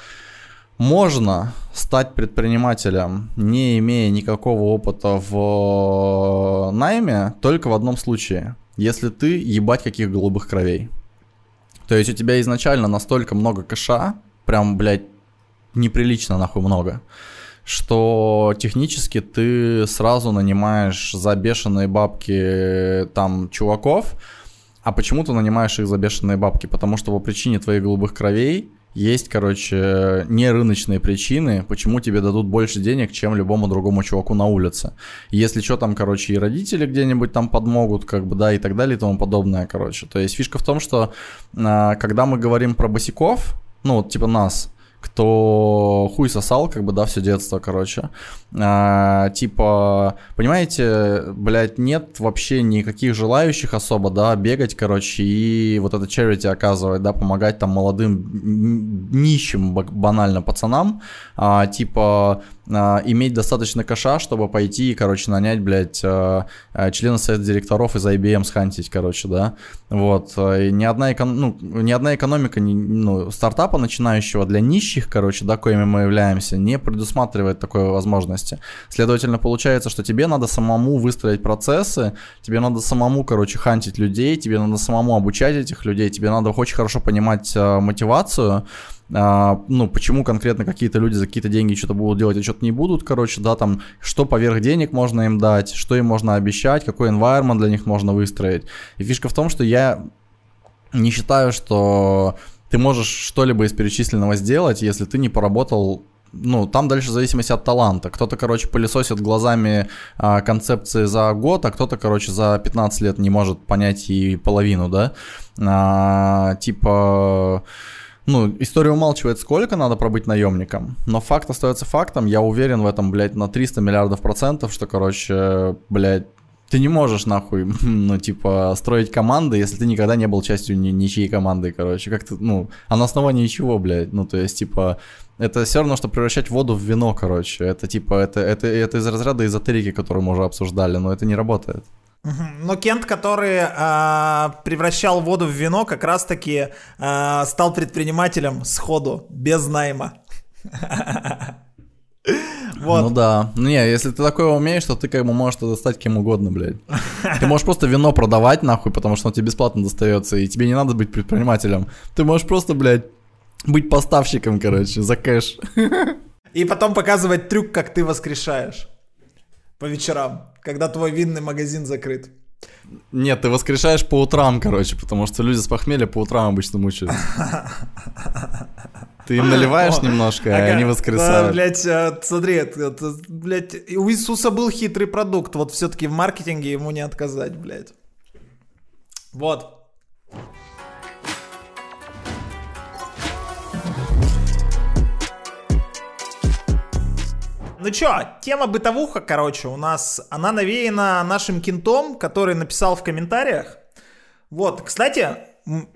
можно стать предпринимателем, не имея никакого опыта в э, найме, только в одном случае. Если ты ебать каких голубых кровей. То есть у тебя изначально настолько много кэша, прям, блядь, неприлично нахуй много, что технически ты сразу нанимаешь за бешеные бабки там чуваков, а почему ты нанимаешь их за бешеные бабки? Потому что по причине твоих голубых кровей есть, короче, не рыночные причины, почему тебе дадут больше денег, чем любому другому чуваку на улице. Если что, там, короче, и родители где-нибудь там подмогут, как бы, да, и так далее, и тому подобное, короче. То есть фишка в том, что а, когда мы говорим про босиков, ну, вот, типа нас, кто хуй сосал, как бы, да, все детство, короче. А, типа, понимаете, блядь, нет вообще никаких желающих особо, да, бегать, короче, и вот это charity оказывать, да, помогать там молодым нищим банально пацанам, а, типа, а, иметь достаточно кэша, чтобы пойти и, короче, нанять, блядь, а, а, члена совета директоров из IBM схантить, короче, да, вот, и ни одна, экон... ну, ни одна экономика, ни, ну, стартапа начинающего для нищих, короче, да, коими мы являемся, не предусматривает такой возможности. Следовательно, получается, что тебе надо самому выстроить процессы, тебе надо самому, короче, хантить людей, тебе надо самому обучать этих людей, тебе надо очень хорошо понимать мотивацию, а, ну, почему конкретно какие-то люди за какие-то деньги что-то будут делать, а что-то не будут, короче, да, там, что поверх денег можно им дать, что им можно обещать, какой environment для них можно выстроить. И фишка в том, что я не считаю, что ты можешь что-либо из перечисленного сделать, если ты не поработал ну, там дальше в зависимости от таланта. Кто-то, короче, пылесосит глазами а, концепции за год, а кто-то, короче, за 15 лет не может понять и половину, да. А, типа ну, история умалчивает, сколько надо пробыть наемником, но факт остается фактом. Я уверен в этом, блядь, на 300 миллиардов процентов, что, короче, блядь, ты не можешь, нахуй, ну, типа, строить команды, если ты никогда не был частью ни, ничьей команды, короче. Как-то, ну, а на основании чего, блядь? Ну, то есть, типа, это все равно, что превращать воду в вино, короче. Это, типа, это, это, это из разряда эзотерики, которую мы уже обсуждали, но это не работает. Но Кент, который э, превращал воду в вино, как раз-таки э, стал предпринимателем сходу, без найма. Вот. Ну да. Ну не, если ты такое умеешь, то ты как бы можешь это стать кем угодно, блядь. Ты можешь просто вино продавать нахуй, потому что он тебе бесплатно достается, и тебе не надо быть предпринимателем. Ты можешь просто, блядь, быть поставщиком, короче, за кэш. И потом показывать трюк, как ты воскрешаешь по вечерам, когда твой винный магазин закрыт. Нет, ты воскрешаешь по утрам, короче, потому что люди с похмелья по утрам обычно мучаются. Ты им наливаешь немножко, и они воскресают. Да, блядь, э, смотри, это, блядь, у Иисуса был хитрый продукт, вот все-таки в маркетинге ему не отказать, блядь. Вот. Ну чё, тема бытовуха, короче, у нас, она навеяна нашим кентом, который написал в комментариях. Вот, кстати,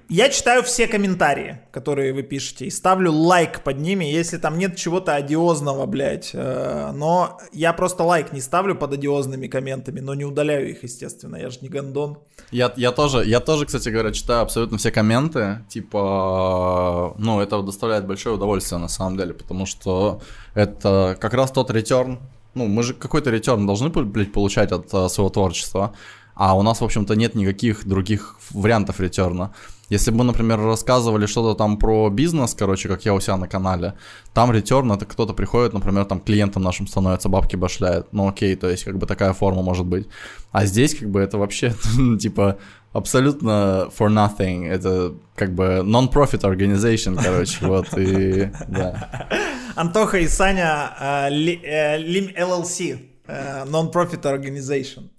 я читаю все комментарии, которые вы пишете, и ставлю лайк под ними, если там нет чего-то одиозного, блядь. Э, но я просто лайк не ставлю под одиозными комментами, но не удаляю их, естественно, я же не гондон. Я, я, тоже, я тоже, кстати говоря, читаю абсолютно все комменты, типа, ну, это доставляет большое удовольствие на самом деле, потому что это как раз тот ретерн, ну, мы же какой-то ретерн должны, блядь, получать от uh, своего творчества, а у нас, в общем-то, нет никаких других вариантов ретерна. Если бы например, рассказывали что-то там про бизнес, короче, как я у себя на канале, там ретерн, это кто-то приходит, например, там клиентам нашим становится, бабки башляет. Ну окей, то есть как бы такая форма может быть. А здесь как бы это вообще, типа, абсолютно for nothing. Это как бы non-profit organization, короче, вот, и да. Антоха и Саня, uh, Lim LLC, uh, non-profit organization.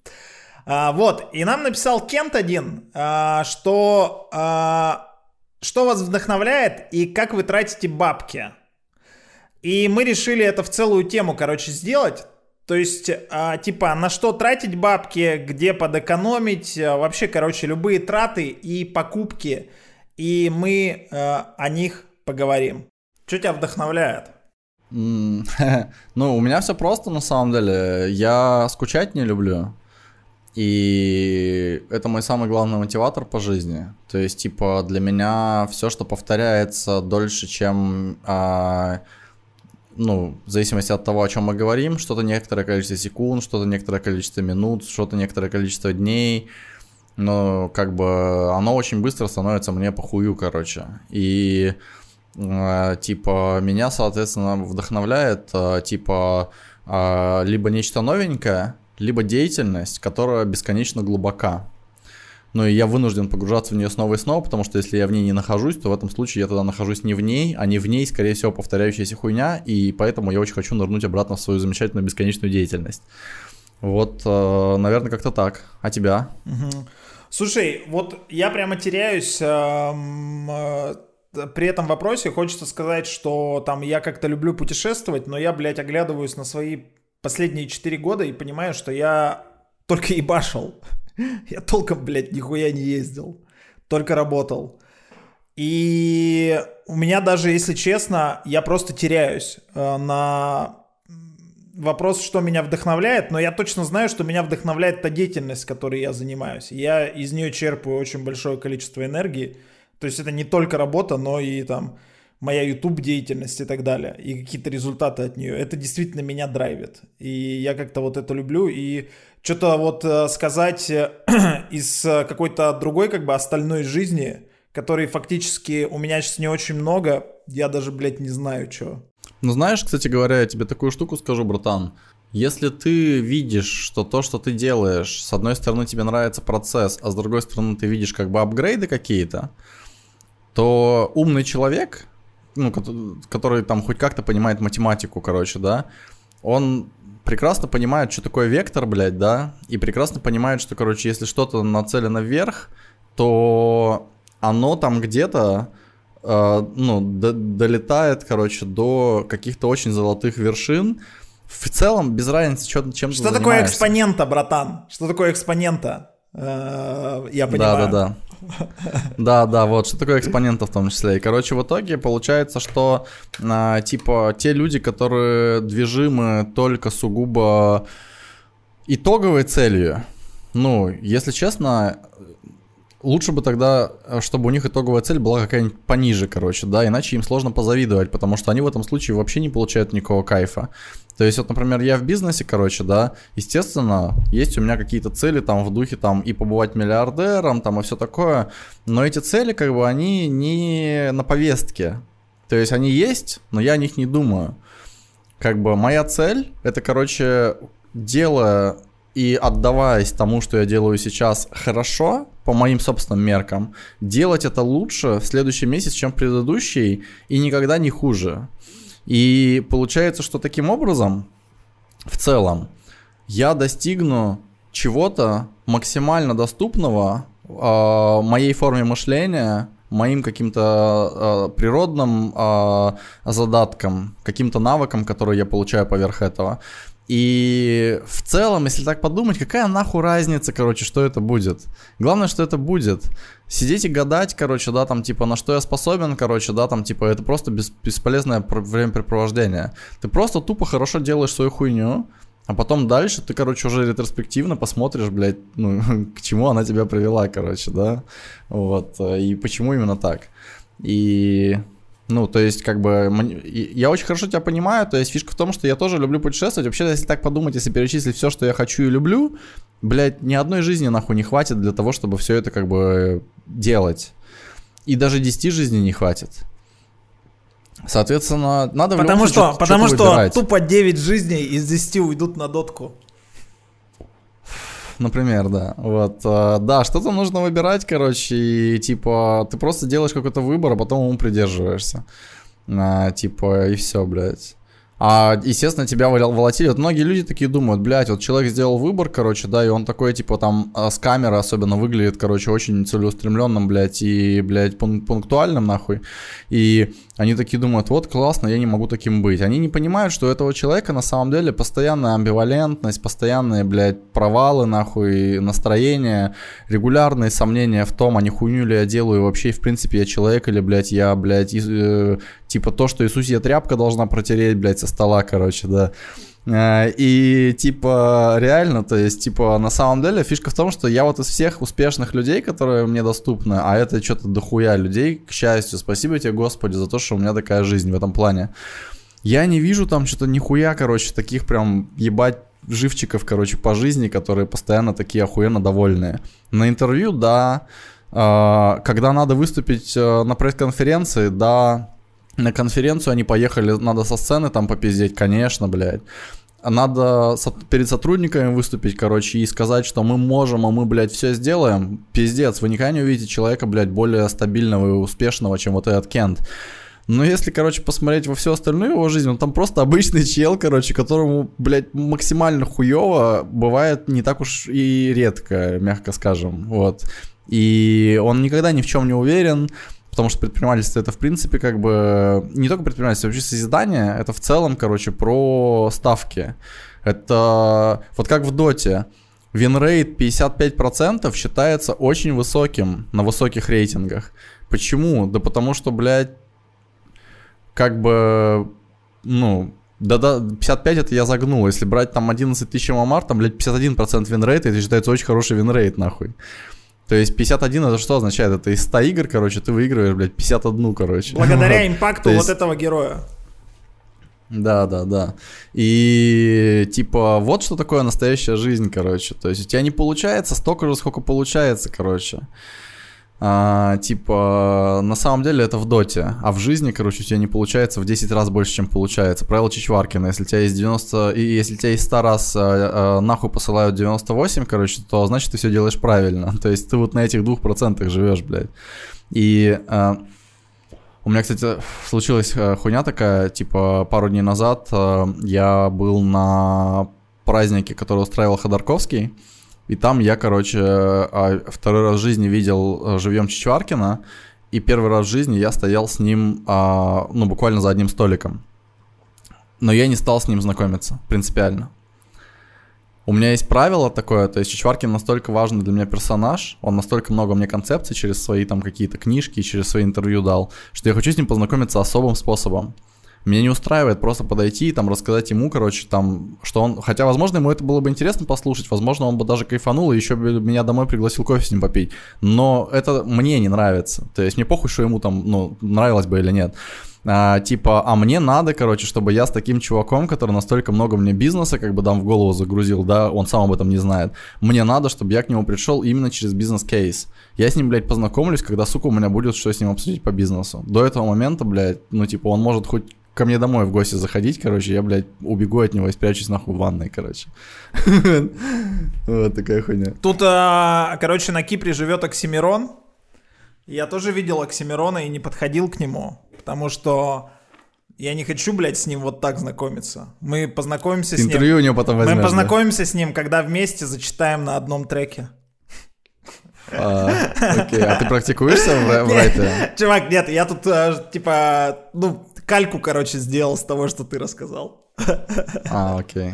А, вот, и нам написал Кент один, а, что, а, что вас вдохновляет и как вы тратите бабки. И мы решили это в целую тему, короче, сделать. То есть, типа, на что тратить бабки, где подэкономить, вообще, короче, любые траты и покупки. И мы о них поговорим. Что тебя вдохновляет? ну, у меня все просто на самом деле. Я скучать не люблю. И это мой самый главный мотиватор по жизни. То есть, типа, для меня все, что повторяется дольше, чем, а, ну, в зависимости от того, о чем мы говорим, что-то некоторое количество секунд, что-то некоторое количество минут, что-то некоторое количество дней, но как бы оно очень быстро становится мне похую, короче. И э, типа меня, соответственно, вдохновляет э, типа э, либо нечто новенькое, либо деятельность, которая бесконечно глубока. Ну и я вынужден погружаться в нее снова и снова, потому что если я в ней не нахожусь, то в этом случае я тогда нахожусь не в ней, а не в ней, скорее всего, повторяющаяся хуйня, и поэтому я очень хочу нырнуть обратно в свою замечательную бесконечную деятельность. Вот, э, наверное, как-то так. А тебя? Слушай, вот я прямо теряюсь эм, э, при этом вопросе. Хочется сказать, что там я как-то люблю путешествовать, но я, блядь, оглядываюсь на свои последние 4 года и понимаю, что я только ебашил. Я толком, блядь, нихуя не ездил. Только работал. И у меня даже, если честно, я просто теряюсь э, на вопрос, что меня вдохновляет, но я точно знаю, что меня вдохновляет та деятельность, которой я занимаюсь. Я из нее черпаю очень большое количество энергии. То есть это не только работа, но и там моя YouTube деятельность и так далее, и какие-то результаты от нее. Это действительно меня драйвит. И я как-то вот это люблю. И что-то вот э, сказать э, из э, какой-то другой как бы остальной жизни, которой фактически у меня сейчас не очень много, я даже, блядь, не знаю, что. Ну знаешь, кстати говоря, я тебе такую штуку скажу, братан. Если ты видишь, что то, что ты делаешь, с одной стороны тебе нравится процесс, а с другой стороны ты видишь как бы апгрейды какие-то, то умный человек, ну, который там хоть как-то понимает математику, короче, да, он прекрасно понимает, что такое вектор, блядь, да, и прекрасно понимает, что, короче, если что-то нацелено вверх, то оно там где-то, э, ну, до, долетает, короче, до каких-то очень золотых вершин. В целом, без разницы, что, чем Что такое экспонента, братан? Что такое экспонента? Э, я понимаю. Да-да-да. Да, да, вот, что такое экспонента в том числе. И, короче, в итоге получается, что, а, типа, те люди, которые движимы только сугубо итоговой целью, ну, если честно, лучше бы тогда, чтобы у них итоговая цель была какая-нибудь пониже, короче, да, иначе им сложно позавидовать, потому что они в этом случае вообще не получают никакого кайфа. То есть, вот, например, я в бизнесе, короче, да, естественно, есть у меня какие-то цели там в духе там и побывать миллиардером, там и все такое, но эти цели, как бы, они не на повестке. То есть, они есть, но я о них не думаю. Как бы моя цель, это, короче, делая и отдаваясь тому, что я делаю сейчас хорошо, по моим собственным меркам, делать это лучше в следующий месяц, чем предыдущий, и никогда не хуже. И получается, что таким образом, в целом, я достигну чего-то максимально доступного э, моей форме мышления, моим каким-то э, природным э, задаткам, каким-то навыкам, которые я получаю поверх этого. И в целом, если так подумать, какая нахуй разница, короче, что это будет? Главное, что это будет. Сидеть и гадать, короче, да, там, типа, на что я способен, короче, да, там, типа, это просто бес- бесполезное времяпрепровождение. Ты просто тупо хорошо делаешь свою хуйню, а потом дальше ты, короче, уже ретроспективно посмотришь, блядь, ну, к чему она тебя привела, короче, да, вот, и почему именно так. И ну, то есть, как бы, я очень хорошо тебя понимаю, то есть фишка в том, что я тоже люблю путешествовать. Вообще, если так подумать, если перечислить все, что я хочу и люблю, блядь, ни одной жизни нахуй не хватит для того, чтобы все это как бы делать. И даже 10 жизней не хватит. Соответственно, надо Потому что, потому что выбирать. тупо 9 жизней из 10 уйдут на дотку например, да. Вот, э, да, что-то нужно выбирать, короче, и типа ты просто делаешь какой-то выбор, а потом ему придерживаешься. А, типа, и все, блядь. А, естественно, тебя волатили. Вот многие люди такие думают, блядь, вот человек сделал выбор, короче, да, и он такой, типа, там, а, с камеры особенно выглядит, короче, очень целеустремленным, блядь, и, блядь, пунктуальным, нахуй. И они такие думают, вот классно, я не могу таким быть. Они не понимают, что у этого человека на самом деле постоянная амбивалентность, постоянные, блядь, провалы, нахуй, настроение, регулярные сомнения в том, а не хуйню ли я делаю, вообще, в принципе, я человек или, блядь, я, блядь, и, э, типа то, что Иисусия тряпка должна протереть, блядь, со стола, короче, да. Э, и типа реально, то есть типа на самом деле фишка в том, что я вот из всех успешных людей, которые мне доступны, а это что-то дохуя людей, к счастью, спасибо тебе, Господи, за то, что у меня такая жизнь в этом плане. Я не вижу там что-то нихуя, короче, таких прям ебать живчиков, короче, по жизни, которые постоянно такие охуенно довольные. На интервью, да. Э, когда надо выступить э, на пресс-конференции, да на конференцию они поехали, надо со сцены там попиздеть, конечно, блядь. Надо перед сотрудниками выступить, короче, и сказать, что мы можем, а мы, блядь, все сделаем. Пиздец, вы никогда не увидите человека, блядь, более стабильного и успешного, чем вот этот Кент. Но если, короче, посмотреть во всю остальную его жизнь, он там просто обычный чел, короче, которому, блядь, максимально хуево бывает не так уж и редко, мягко скажем, вот. И он никогда ни в чем не уверен, Потому что предпринимательство это в принципе как бы не только предпринимательство, вообще созидание, это в целом, короче, про ставки. Это вот как в доте. Winrate 55% считается очень высоким на высоких рейтингах. Почему? Да потому что, блядь, как бы, ну, да-да, 55 это я загнул. Если брать там 11 тысяч MMR, там, блядь, 51% winrate, это считается очень хороший винрейт, нахуй. То есть 51 это что означает? Это из 100 игр, короче, ты выигрываешь, блядь, 51, короче. Благодаря импакту есть... вот этого героя. Да, да, да. И типа вот что такое настоящая жизнь, короче. То есть у тебя не получается столько же, сколько получается, короче. А, типа, на самом деле это в доте, а в жизни, короче, у тебя не получается в 10 раз больше, чем получается. Правило Чичваркина, если тебя есть 90, и если тебя есть 100 раз а, а, нахуй посылают 98, короче, то значит ты все делаешь правильно. То есть ты вот на этих двух процентах живешь, блядь. И а, у меня, кстати, случилась а, хуйня такая, типа, пару дней назад а, я был на празднике, который устраивал Ходорковский, и там я, короче, а, второй раз в жизни видел э, живьем Чичваркина. И первый раз в жизни я стоял с ним, а, ну, буквально за одним столиком. Но я не стал с ним знакомиться, принципиально. У меня есть правило такое, то есть Чичваркин настолько важный для меня персонаж, он настолько много мне концепций через свои там какие-то книжки, через свои интервью дал, что я хочу с ним познакомиться особым способом. Меня не устраивает просто подойти и там рассказать ему, короче, там, что он... Хотя, возможно, ему это было бы интересно послушать, возможно, он бы даже кайфанул и еще бы меня домой пригласил кофе с ним попить. Но это мне не нравится. То есть мне похуй, что ему там, ну, нравилось бы или нет. А, типа, а мне надо, короче, чтобы я с таким чуваком, который настолько много мне бизнеса, как бы дам в голову загрузил, да, он сам об этом не знает. Мне надо, чтобы я к нему пришел именно через бизнес-кейс. Я с ним, блядь, познакомлюсь, когда, сука, у меня будет что с ним обсудить по бизнесу. До этого момента, блядь, ну, типа, он может хоть ко мне домой в гости заходить, короче, я, блядь, убегу от него и спрячусь нахуй в ванной, короче. Вот такая хуйня. Тут, а, короче, на Кипре живет Оксимирон. Я тоже видел Оксимирона и не подходил к нему, потому что я не хочу, блядь, с ним вот так знакомиться. Мы познакомимся с ним. Интервью у него потом возьмешь, Мы познакомимся с ним, когда вместе зачитаем на одном треке. А, окей, а ты практикуешься в, в райте? Чувак, нет, я тут, э, типа, ну, кальку, короче, сделал с того, что ты рассказал. А, окей.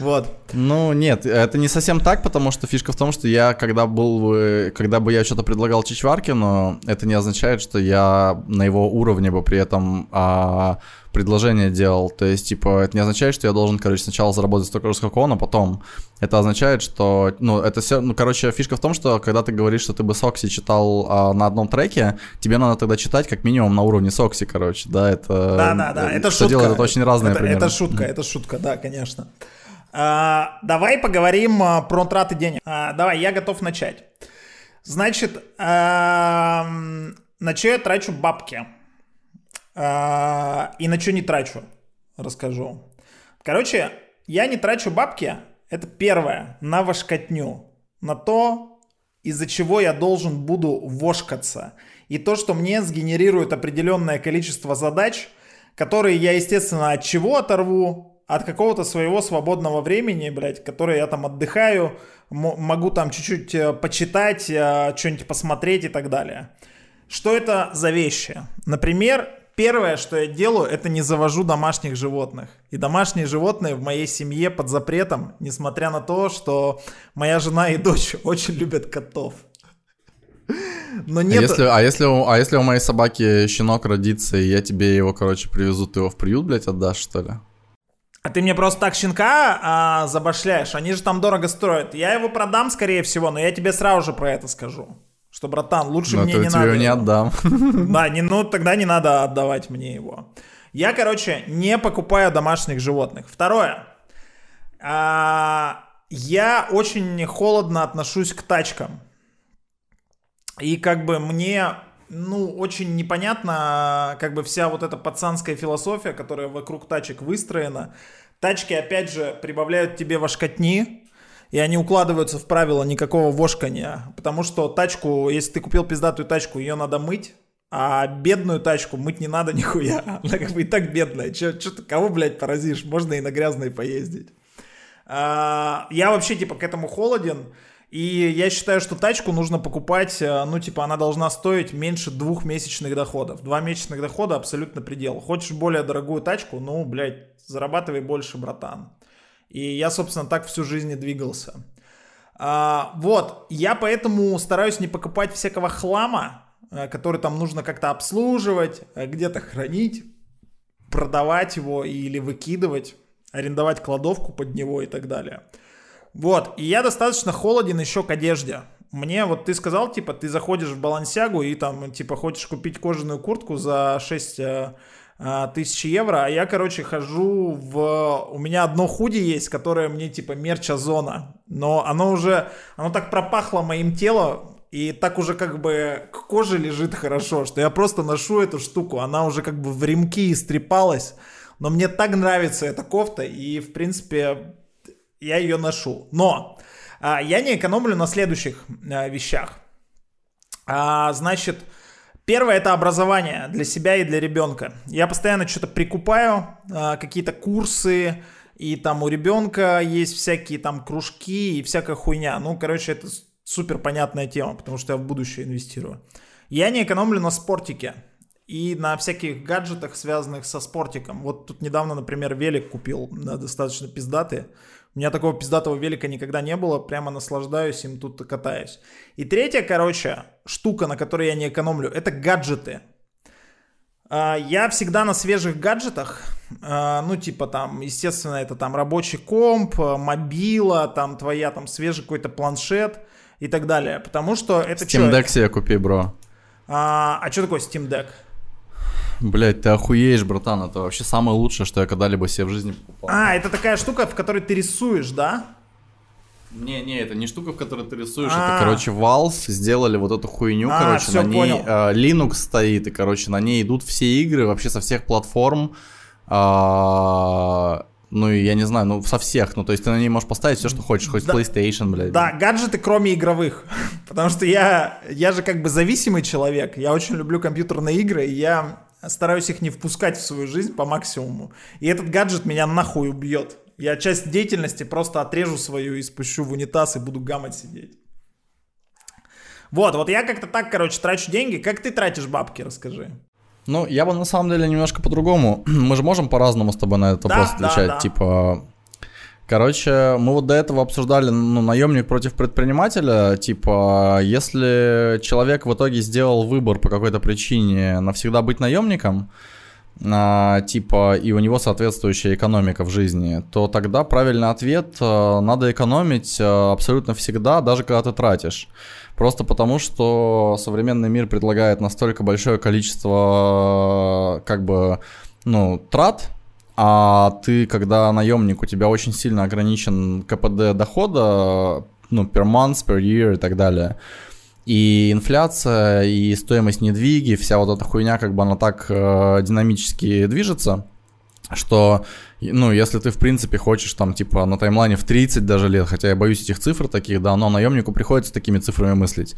Вот. Ну, нет, это не совсем так, потому что фишка в том, что я, когда был, когда бы я что-то предлагал Чичваркину, это не означает, что я на его уровне бы при этом а, предложение делал. То есть, типа, это не означает, что я должен, короче, сначала заработать столько же, сколько он, а потом. Это означает, что, ну, это все, ну, короче, фишка в том, что когда ты говоришь, что ты бы Сокси читал а, на одном треке, тебе надо тогда читать как минимум на уровне Сокси, короче, да, это... Да, да, да, это что шутка. делает это очень разные это, примерно. Это шутка, это шутка, да, конечно. А, давай поговорим а, про траты денег. А, давай, я готов начать. Значит, на что я трачу бабки? И на что не трачу, расскажу. Короче, я не трачу бабки, это первое, на вошкотню. На то, из-за чего я должен буду вошкаться. И то, что мне сгенерирует определенное количество задач, которые я, естественно, от чего оторву, от какого-то своего свободного времени, блядь, которое я там отдыхаю, могу там чуть-чуть э, почитать, э, что-нибудь посмотреть и так далее. Что это за вещи? Например, первое, что я делаю, это не завожу домашних животных. И домашние животные в моей семье под запретом, несмотря на то, что моя жена и дочь очень любят котов. Но нет... А если, а, если, а если у моей собаки щенок родится, и я тебе его, короче, привезу, ты его в приют, блядь, отдашь, что ли? А ты мне просто так щенка а, забашляешь, они же там дорого строят. Я его продам, скорее всего, но я тебе сразу же про это скажу. Что, братан, лучше но мне не надо. Я не отдам. Да, не, ну тогда не надо отдавать мне его. Я, короче, не покупаю домашних животных. Второе. А, я очень холодно отношусь к тачкам. И как бы мне, ну, очень непонятно, как бы вся вот эта пацанская философия, которая вокруг тачек выстроена. Тачки, опять же, прибавляют тебе вошкотни, и они укладываются в правило никакого вошкания, потому что тачку, если ты купил пиздатую тачку, ее надо мыть, а бедную тачку мыть не надо нихуя. Она как бы и так бедная. Че, че ты кого, блядь, поразишь? Можно и на грязной поездить. А, я вообще, типа, к этому холоден. И я считаю, что тачку нужно покупать, э, ну, типа, она должна стоить меньше двух месячных доходов. Два месячных дохода абсолютно предел. Хочешь более дорогую тачку, ну, блядь, зарабатывай больше, братан. И я, собственно, так всю жизнь и двигался. А, вот, я поэтому стараюсь не покупать всякого хлама, э, который там нужно как-то обслуживать, э, где-то хранить, продавать его или выкидывать, арендовать кладовку под него и так далее. Вот, и я достаточно холоден еще к одежде. Мне вот ты сказал, типа, ты заходишь в Балансягу и там, типа, хочешь купить кожаную куртку за 6 э, э, тысяч евро, а я, короче, хожу в... У меня одно худи есть, которое мне, типа, мерча зона, но оно уже, оно так пропахло моим телом, и так уже как бы к коже лежит хорошо, что я просто ношу эту штуку, она уже как бы в ремки истрепалась, но мне так нравится эта кофта, и, в принципе, я ее ношу. Но а, я не экономлю на следующих а, вещах. А, значит, первое это образование для себя и для ребенка. Я постоянно что-то прикупаю, а, какие-то курсы, и там у ребенка есть всякие там кружки и всякая хуйня. Ну, короче, это супер понятная тема, потому что я в будущее инвестирую. Я не экономлю на спортике и на всяких гаджетах, связанных со спортиком. Вот тут недавно, например, велик купил, достаточно пиздатый. У меня такого пиздатого велика никогда не было, прямо наслаждаюсь им тут катаюсь. И третья, короче, штука, на которой я не экономлю, это гаджеты. А, я всегда на свежих гаджетах, а, ну, типа там, естественно, это там рабочий комп, мобила, там твоя там свежий какой-то планшет и так далее, потому что это Steam Deck себе купи, бро. А, а что такое Steam Deck? Блять, ты охуеешь, братан, это вообще самое лучшее, что я когда-либо себе в жизни покупал. А, это такая штука, в которой ты рисуешь, да? Не, не, это не штука, в которой ты рисуешь, А-а-а. это, а. короче, Valve сделали вот эту хуйню, а, короче, на ней э, Linux стоит, и, короче, на ней идут все игры вообще со всех платформ, э, ну, я не знаю, ну, со всех, ну, то есть ты на ней можешь поставить все, что хочешь, хоть да, PlayStation, блядь. Да, гаджеты, кроме игровых, потому что я, я же как бы зависимый человек, я очень люблю компьютерные игры, и я стараюсь их не впускать в свою жизнь по максимуму. И этот гаджет меня нахуй убьет. Я часть деятельности просто отрежу свою и спущу в унитаз и буду гамать сидеть. Вот, вот я как-то так, короче, трачу деньги. Как ты тратишь бабки, расскажи. Ну, я бы на самом деле немножко по-другому. Мы же можем по-разному с тобой на этот да, вопрос отвечать. Да, да. Типа, Короче, мы вот до этого обсуждали, ну, наемник против предпринимателя, типа, если человек в итоге сделал выбор по какой-то причине навсегда быть наемником, а, типа, и у него соответствующая экономика в жизни, то тогда правильный ответ, а, надо экономить а, абсолютно всегда, даже когда ты тратишь. Просто потому, что современный мир предлагает настолько большое количество, как бы, ну, трат, а ты, когда наемник, у тебя очень сильно ограничен КПД дохода, ну, per month, per year и так далее. И инфляция, и стоимость недвиги, вся вот эта хуйня, как бы она так э, динамически движется, что ну, если ты, в принципе, хочешь там, типа, на таймлайне в 30 даже лет, хотя я боюсь этих цифр таких, да, но наемнику приходится такими цифрами мыслить.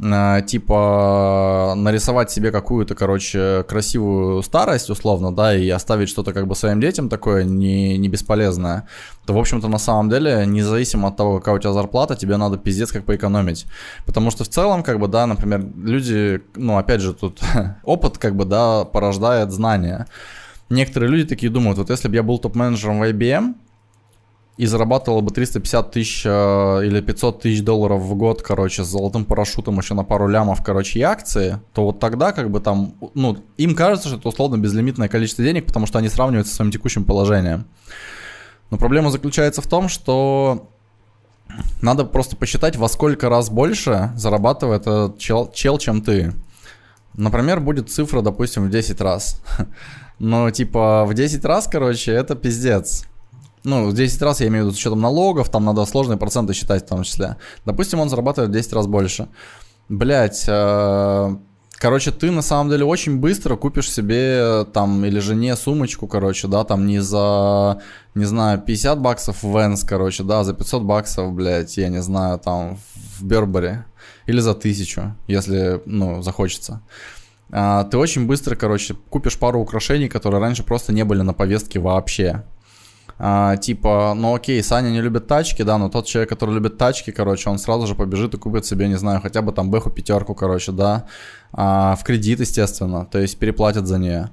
Э, типа, нарисовать себе какую-то, короче, красивую старость, условно, да, и оставить что-то как бы своим детям такое не, не бесполезное, то, в общем-то, на самом деле, независимо от того, какая у тебя зарплата, тебе надо пиздец как поэкономить. Потому что в целом, как бы, да, например, люди, ну, опять же, тут опыт, как бы, да, порождает знания некоторые люди такие думают, вот если бы я был топ-менеджером в IBM и зарабатывал бы 350 тысяч э, или 500 тысяч долларов в год, короче, с золотым парашютом еще на пару лямов, короче, и акции, то вот тогда как бы там, ну, им кажется, что это условно безлимитное количество денег, потому что они сравнивают со своим текущим положением. Но проблема заключается в том, что надо просто посчитать, во сколько раз больше зарабатывает этот чел, чел чем ты. Например, будет цифра, допустим, в 10 раз. Но, типа, в 10 раз, короче, это пиздец. Ну, в 10 раз я имею в виду с учетом налогов, там надо сложные проценты считать в том числе. Допустим, он зарабатывает в 10 раз больше. Блять, э, короче, ты на самом деле очень быстро купишь себе там или жене сумочку, короче, да, там не за, не знаю, 50 баксов в Венс, короче, да, за 500 баксов, блядь, я не знаю, там в Бербери. Или за 1000, если, ну, захочется. А, ты очень быстро, короче, купишь пару украшений, которые раньше просто не были на повестке вообще. А, типа, ну окей, Саня не любит тачки, да, но тот человек, который любит тачки, короче, он сразу же побежит и купит себе, не знаю, хотя бы там бэху пятерку, короче, да, а, в кредит, естественно, то есть переплатят за нее.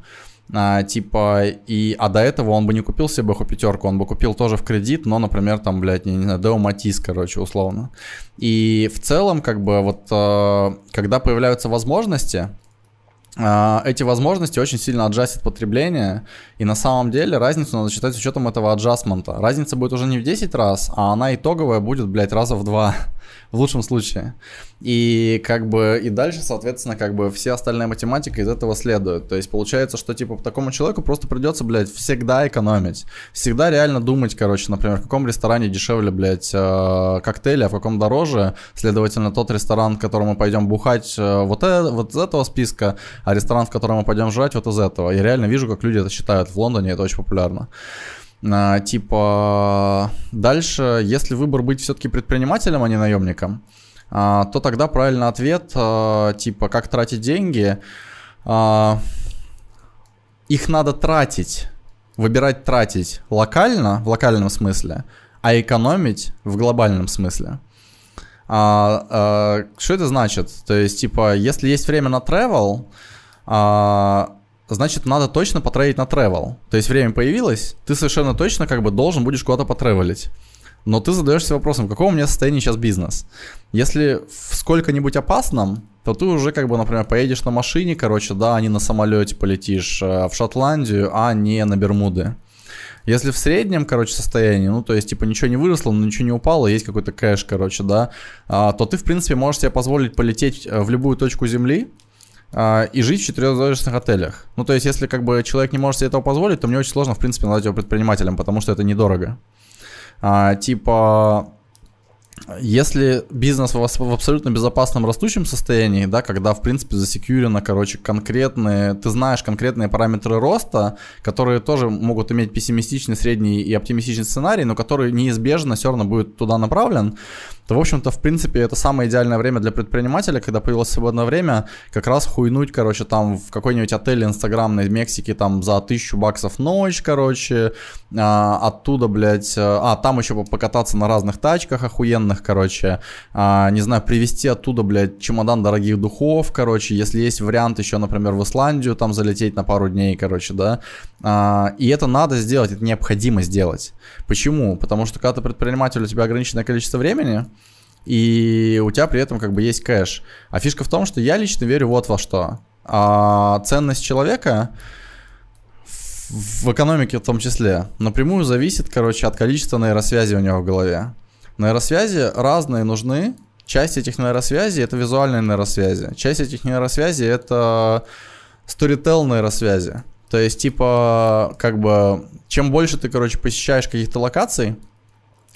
А, типа, и, а до этого он бы не купил себе бэху пятерку, он бы купил тоже в кредит, но, например, там, блядь, не, не знаю, Део Матис, короче, условно. И в целом, как бы, вот, э, когда появляются возможности, эти возможности очень сильно аджастят потребление, и на самом деле разницу надо считать с учетом этого аджастмента. Разница будет уже не в 10 раз, а она итоговая будет, блядь, раза в два в лучшем случае. И как бы и дальше, соответственно, как бы все остальная математика из этого следует. То есть получается, что типа такому человеку просто придется, блядь, всегда экономить. Всегда реально думать, короче, например, в каком ресторане дешевле, блядь, э, коктейли, а в каком дороже. Следовательно, тот ресторан, в который мы пойдем бухать, э, вот, э, вот из этого списка, а ресторан, в котором мы пойдем жрать, вот из этого. Я реально вижу, как люди это считают. В Лондоне это очень популярно. А, типа, дальше, если выбор быть все-таки предпринимателем, а не наемником, то тогда правильный ответ, а, типа, как тратить деньги, а, их надо тратить, выбирать тратить локально, в локальном смысле, а экономить в глобальном смысле. А, а, что это значит? То есть, типа, если есть время на travel, а, значит, надо точно потратить на travel. То есть время появилось, ты совершенно точно как бы должен будешь куда-то потревелить. Но ты задаешься вопросом, в каком у меня состоянии сейчас бизнес. Если в сколько-нибудь опасном, то ты уже как бы, например, поедешь на машине, короче, да, а не на самолете полетишь э, в Шотландию, а не на Бермуды. Если в среднем, короче, состоянии, ну, то есть, типа, ничего не выросло, но ничего не упало, есть какой-то кэш, короче, да, а, то ты, в принципе, можешь себе позволить полететь э, в любую точку Земли, а, и жить в четырехзвездочных отелях. Ну, то есть, если как бы человек не может себе этого позволить, то мне очень сложно, в принципе, назвать его предпринимателем, потому что это недорого. А, типа, если бизнес в, в абсолютно безопасном растущем состоянии, да, когда, в принципе, засекьюрено, короче, конкретные, ты знаешь конкретные параметры роста, которые тоже могут иметь пессимистичный, средний и оптимистичный сценарий, но который неизбежно все равно будет туда направлен, то, в общем-то, в принципе, это самое идеальное время для предпринимателя, когда появилось свободное время, как раз хуйнуть, короче, там в какой-нибудь отеле инстаграмной Мексике там за тысячу баксов ночь, короче, а, оттуда, блядь, а, там еще покататься на разных тачках охуенных, короче, а, не знаю, привезти оттуда, блядь, чемодан дорогих духов, короче, если есть вариант еще, например, в Исландию там залететь на пару дней, короче, да, а, и это надо сделать, это необходимо сделать. Почему? Потому что когда ты предприниматель, у тебя ограниченное количество времени, и у тебя при этом как бы есть кэш. А фишка в том, что я лично верю вот во что. А ценность человека в экономике в том числе напрямую зависит, короче, от количества нейросвязи у него в голове. Нейросвязи разные нужны. Часть этих нейросвязей это визуальные нейросвязи. Часть этих нейросвязей это storytell нейросвязи. То есть, типа, как бы, чем больше ты, короче, посещаешь каких-то локаций,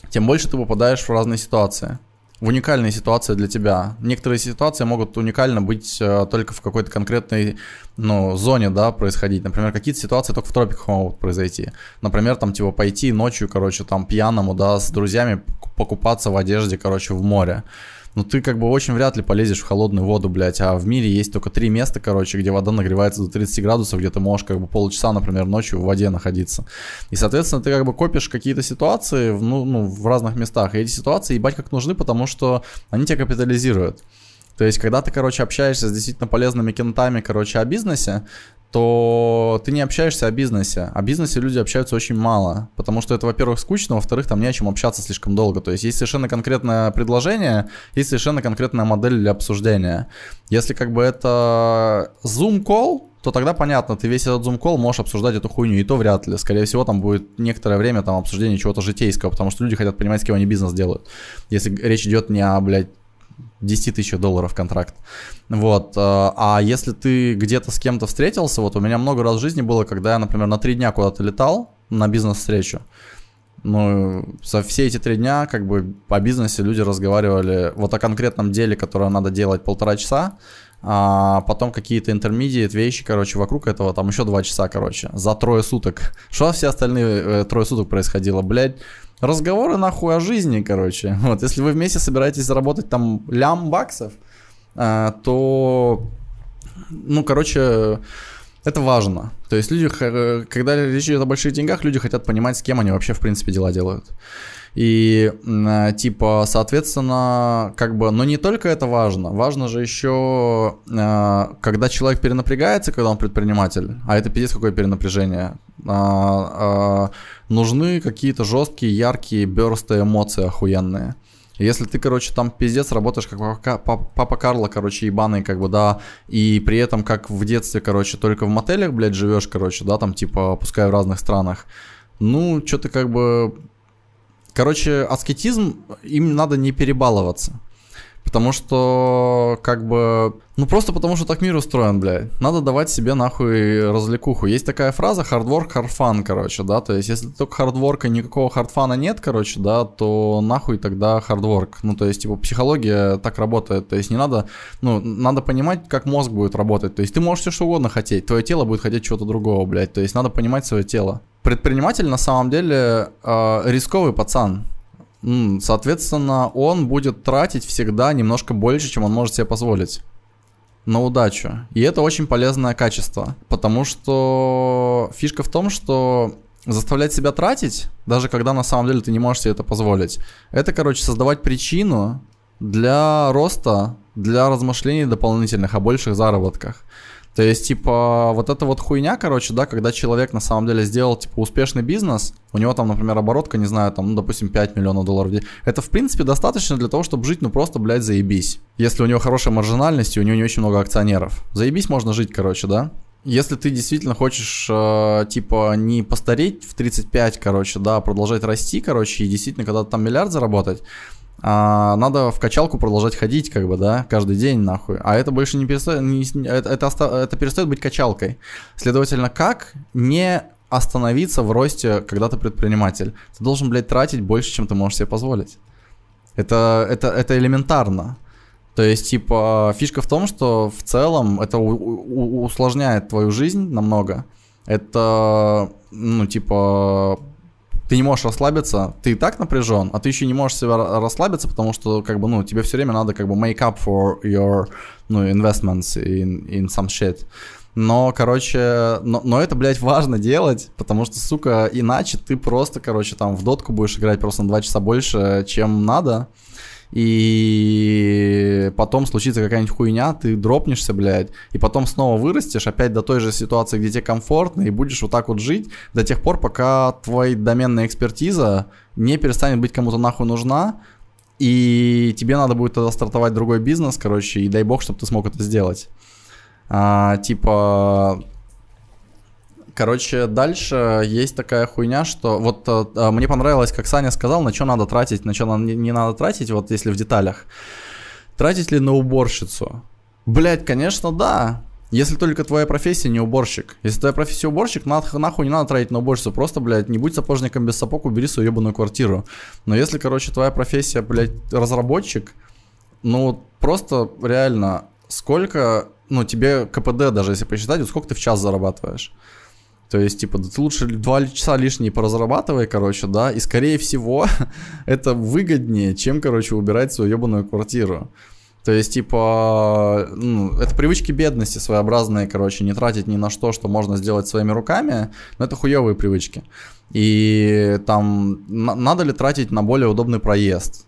тем больше ты попадаешь в разные ситуации в уникальные ситуации для тебя. Некоторые ситуации могут уникально быть э, только в какой-то конкретной ну, зоне, да, происходить. Например, какие-то ситуации только в тропиках могут произойти. Например, там, типа, пойти ночью, короче, там, пьяному, да, с друзьями покупаться в одежде, короче, в море ну ты как бы очень вряд ли полезешь в холодную воду, блядь, а в мире есть только три места, короче, где вода нагревается до 30 градусов, где ты можешь как бы полчаса, например, ночью в воде находиться. И, соответственно, ты как бы копишь какие-то ситуации в, ну, ну, в разных местах, и эти ситуации ебать как нужны, потому что они тебя капитализируют. То есть, когда ты, короче, общаешься с действительно полезными кентами, короче, о бизнесе, то ты не общаешься о бизнесе. О бизнесе люди общаются очень мало, потому что это, во-первых, скучно, во-вторых, там не о чем общаться слишком долго. То есть есть совершенно конкретное предложение, есть совершенно конкретная модель для обсуждения. Если как бы это Zoom call, то тогда понятно, ты весь этот call можешь обсуждать эту хуйню, и то вряд ли. Скорее всего, там будет некоторое время там обсуждение чего-то житейского, потому что люди хотят понимать, с кем они бизнес делают. Если речь идет не о, блядь, 10 тысяч долларов контракт. Вот. Э, а если ты где-то с кем-то встретился, вот у меня много раз в жизни было, когда я, например, на три дня куда-то летал на бизнес-встречу, ну, за все эти три дня, как бы, по бизнесе люди разговаривали вот о конкретном деле, которое надо делать полтора часа, а потом какие-то интермедиат вещи, короче, вокруг этого там еще два часа, короче, за трое суток. Что все остальные э, трое суток происходило, блядь? Разговоры нахуй о жизни, короче. Вот, если вы вместе собираетесь заработать там лям баксов, а, то, ну, короче, это важно. То есть люди, когда речь идет о больших деньгах, люди хотят понимать, с кем они вообще, в принципе, дела делают. И а, типа, соответственно, как бы, но не только это важно, важно же еще, а, когда человек перенапрягается, когда он предприниматель, а это пиздец какое перенапряжение, нужны какие-то жесткие, яркие, берсты эмоции охуенные. Если ты, короче, там пиздец работаешь как папа Карло, короче, ебаный, как бы, да, и при этом, как в детстве, короче, только в мотелях, блядь, живешь, короче, да, там, типа, пускай в разных странах, ну, что-то как бы... Короче, аскетизм, им надо не перебаловаться. Потому что, как бы, ну просто потому что так мир устроен, блядь. Надо давать себе нахуй развлекуху. Есть такая фраза hard fun, короче, да. То есть, если только хардворка никакого хардфана нет, короче, да, то нахуй тогда хардворк. Ну, то есть, типа, психология так работает. То есть, не надо, ну, надо понимать, как мозг будет работать. То есть, ты можешь все что угодно хотеть. Твое тело будет хотеть чего-то другого, блядь. То есть, надо понимать свое тело. Предприниматель на самом деле э, рисковый пацан. Соответственно, он будет тратить всегда немножко больше, чем он может себе позволить на удачу. И это очень полезное качество, потому что фишка в том, что заставлять себя тратить, даже когда на самом деле ты не можешь себе это позволить, это, короче, создавать причину для роста, для размышлений дополнительных о больших заработках. То есть, типа, вот эта вот хуйня, короче, да, когда человек на самом деле сделал, типа, успешный бизнес, у него там, например, оборотка, не знаю, там, ну, допустим, 5 миллионов долларов это, в принципе, достаточно для того, чтобы жить, ну, просто, блядь, заебись. Если у него хорошая маржинальность и у него не очень много акционеров. Заебись можно жить, короче, да? Если ты действительно хочешь, э, типа, не постареть в 35, короче, да, а продолжать расти, короче, и действительно когда-то там миллиард заработать, а, надо в качалку продолжать ходить, как бы, да, каждый день, нахуй. А это больше не перестает, не, это, это, это перестает быть качалкой. Следовательно, как не остановиться в росте, когда ты предприниматель? Ты должен, блядь, тратить больше, чем ты можешь себе позволить. Это, это, это элементарно. То есть, типа, фишка в том, что в целом это у, у, усложняет твою жизнь намного. Это, ну, типа, ты не можешь расслабиться, ты и так напряжен, а ты еще не можешь себя расслабиться, потому что, как бы, ну, тебе все время надо, как бы, make up for your, ну, investments in, in some shit. Но, короче, но, но это, блядь, важно делать, потому что, сука, иначе ты просто, короче, там в дотку будешь играть просто на 2 часа больше, чем надо и потом случится какая-нибудь хуйня, ты дропнешься, блядь, и потом снова вырастешь опять до той же ситуации, где тебе комфортно, и будешь вот так вот жить до тех пор, пока твоя доменная экспертиза не перестанет быть кому-то нахуй нужна, и тебе надо будет тогда стартовать другой бизнес, короче, и дай бог, чтобы ты смог это сделать. А, типа, Короче, дальше есть такая хуйня, что вот э, мне понравилось, как Саня сказал, на что надо тратить, на что не, не надо тратить, вот если в деталях. Тратить ли на уборщицу? Блять, конечно, да. Если только твоя профессия не уборщик. Если твоя профессия уборщик, нах, нахуй не надо тратить на уборщицу. Просто, блядь, не будь сапожником без сапог, убери свою ебаную квартиру. Но если, короче, твоя профессия, блядь, разработчик, ну, просто реально, сколько, ну, тебе КПД даже, если посчитать, вот сколько ты в час зарабатываешь. То есть, типа, ты лучше два часа лишние поразрабатывай, короче, да, и скорее всего это выгоднее, чем, короче, убирать свою ебаную квартиру. То есть, типа, ну, это привычки бедности своеобразные, короче, не тратить ни на что, что можно сделать своими руками, но это хуевые привычки. И там, надо ли тратить на более удобный проезд?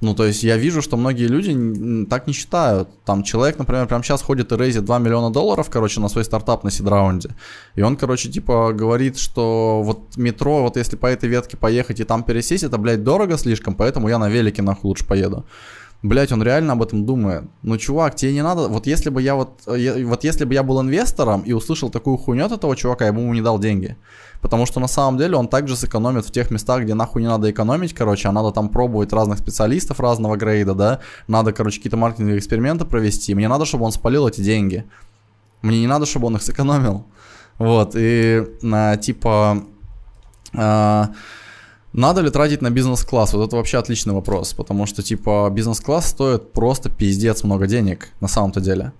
Ну, то есть я вижу, что многие люди так не считают. Там человек, например, прямо сейчас ходит и рейзит 2 миллиона долларов, короче, на свой стартап на сидраунде. И он, короче, типа говорит, что вот метро, вот если по этой ветке поехать и там пересесть, это, блядь, дорого слишком, поэтому я на велике нахуй лучше поеду. Блять, он реально об этом думает. Ну, чувак, тебе не надо... Вот если бы я вот... Я, вот если бы я был инвестором и услышал такую хуйню от этого чувака, я бы ему не дал деньги. Потому что на самом деле он также сэкономит в тех местах, где нахуй не надо экономить, короче, а надо там пробовать разных специалистов разного грейда, да. Надо, короче, какие-то маркетинговые эксперименты провести. Мне надо, чтобы он спалил эти деньги. Мне не надо, чтобы он их сэкономил. Вот, и а, типа... А, надо ли тратить на бизнес-класс? Вот это вообще отличный вопрос, потому что, типа, бизнес-класс стоит просто пиздец много денег, на самом-то деле.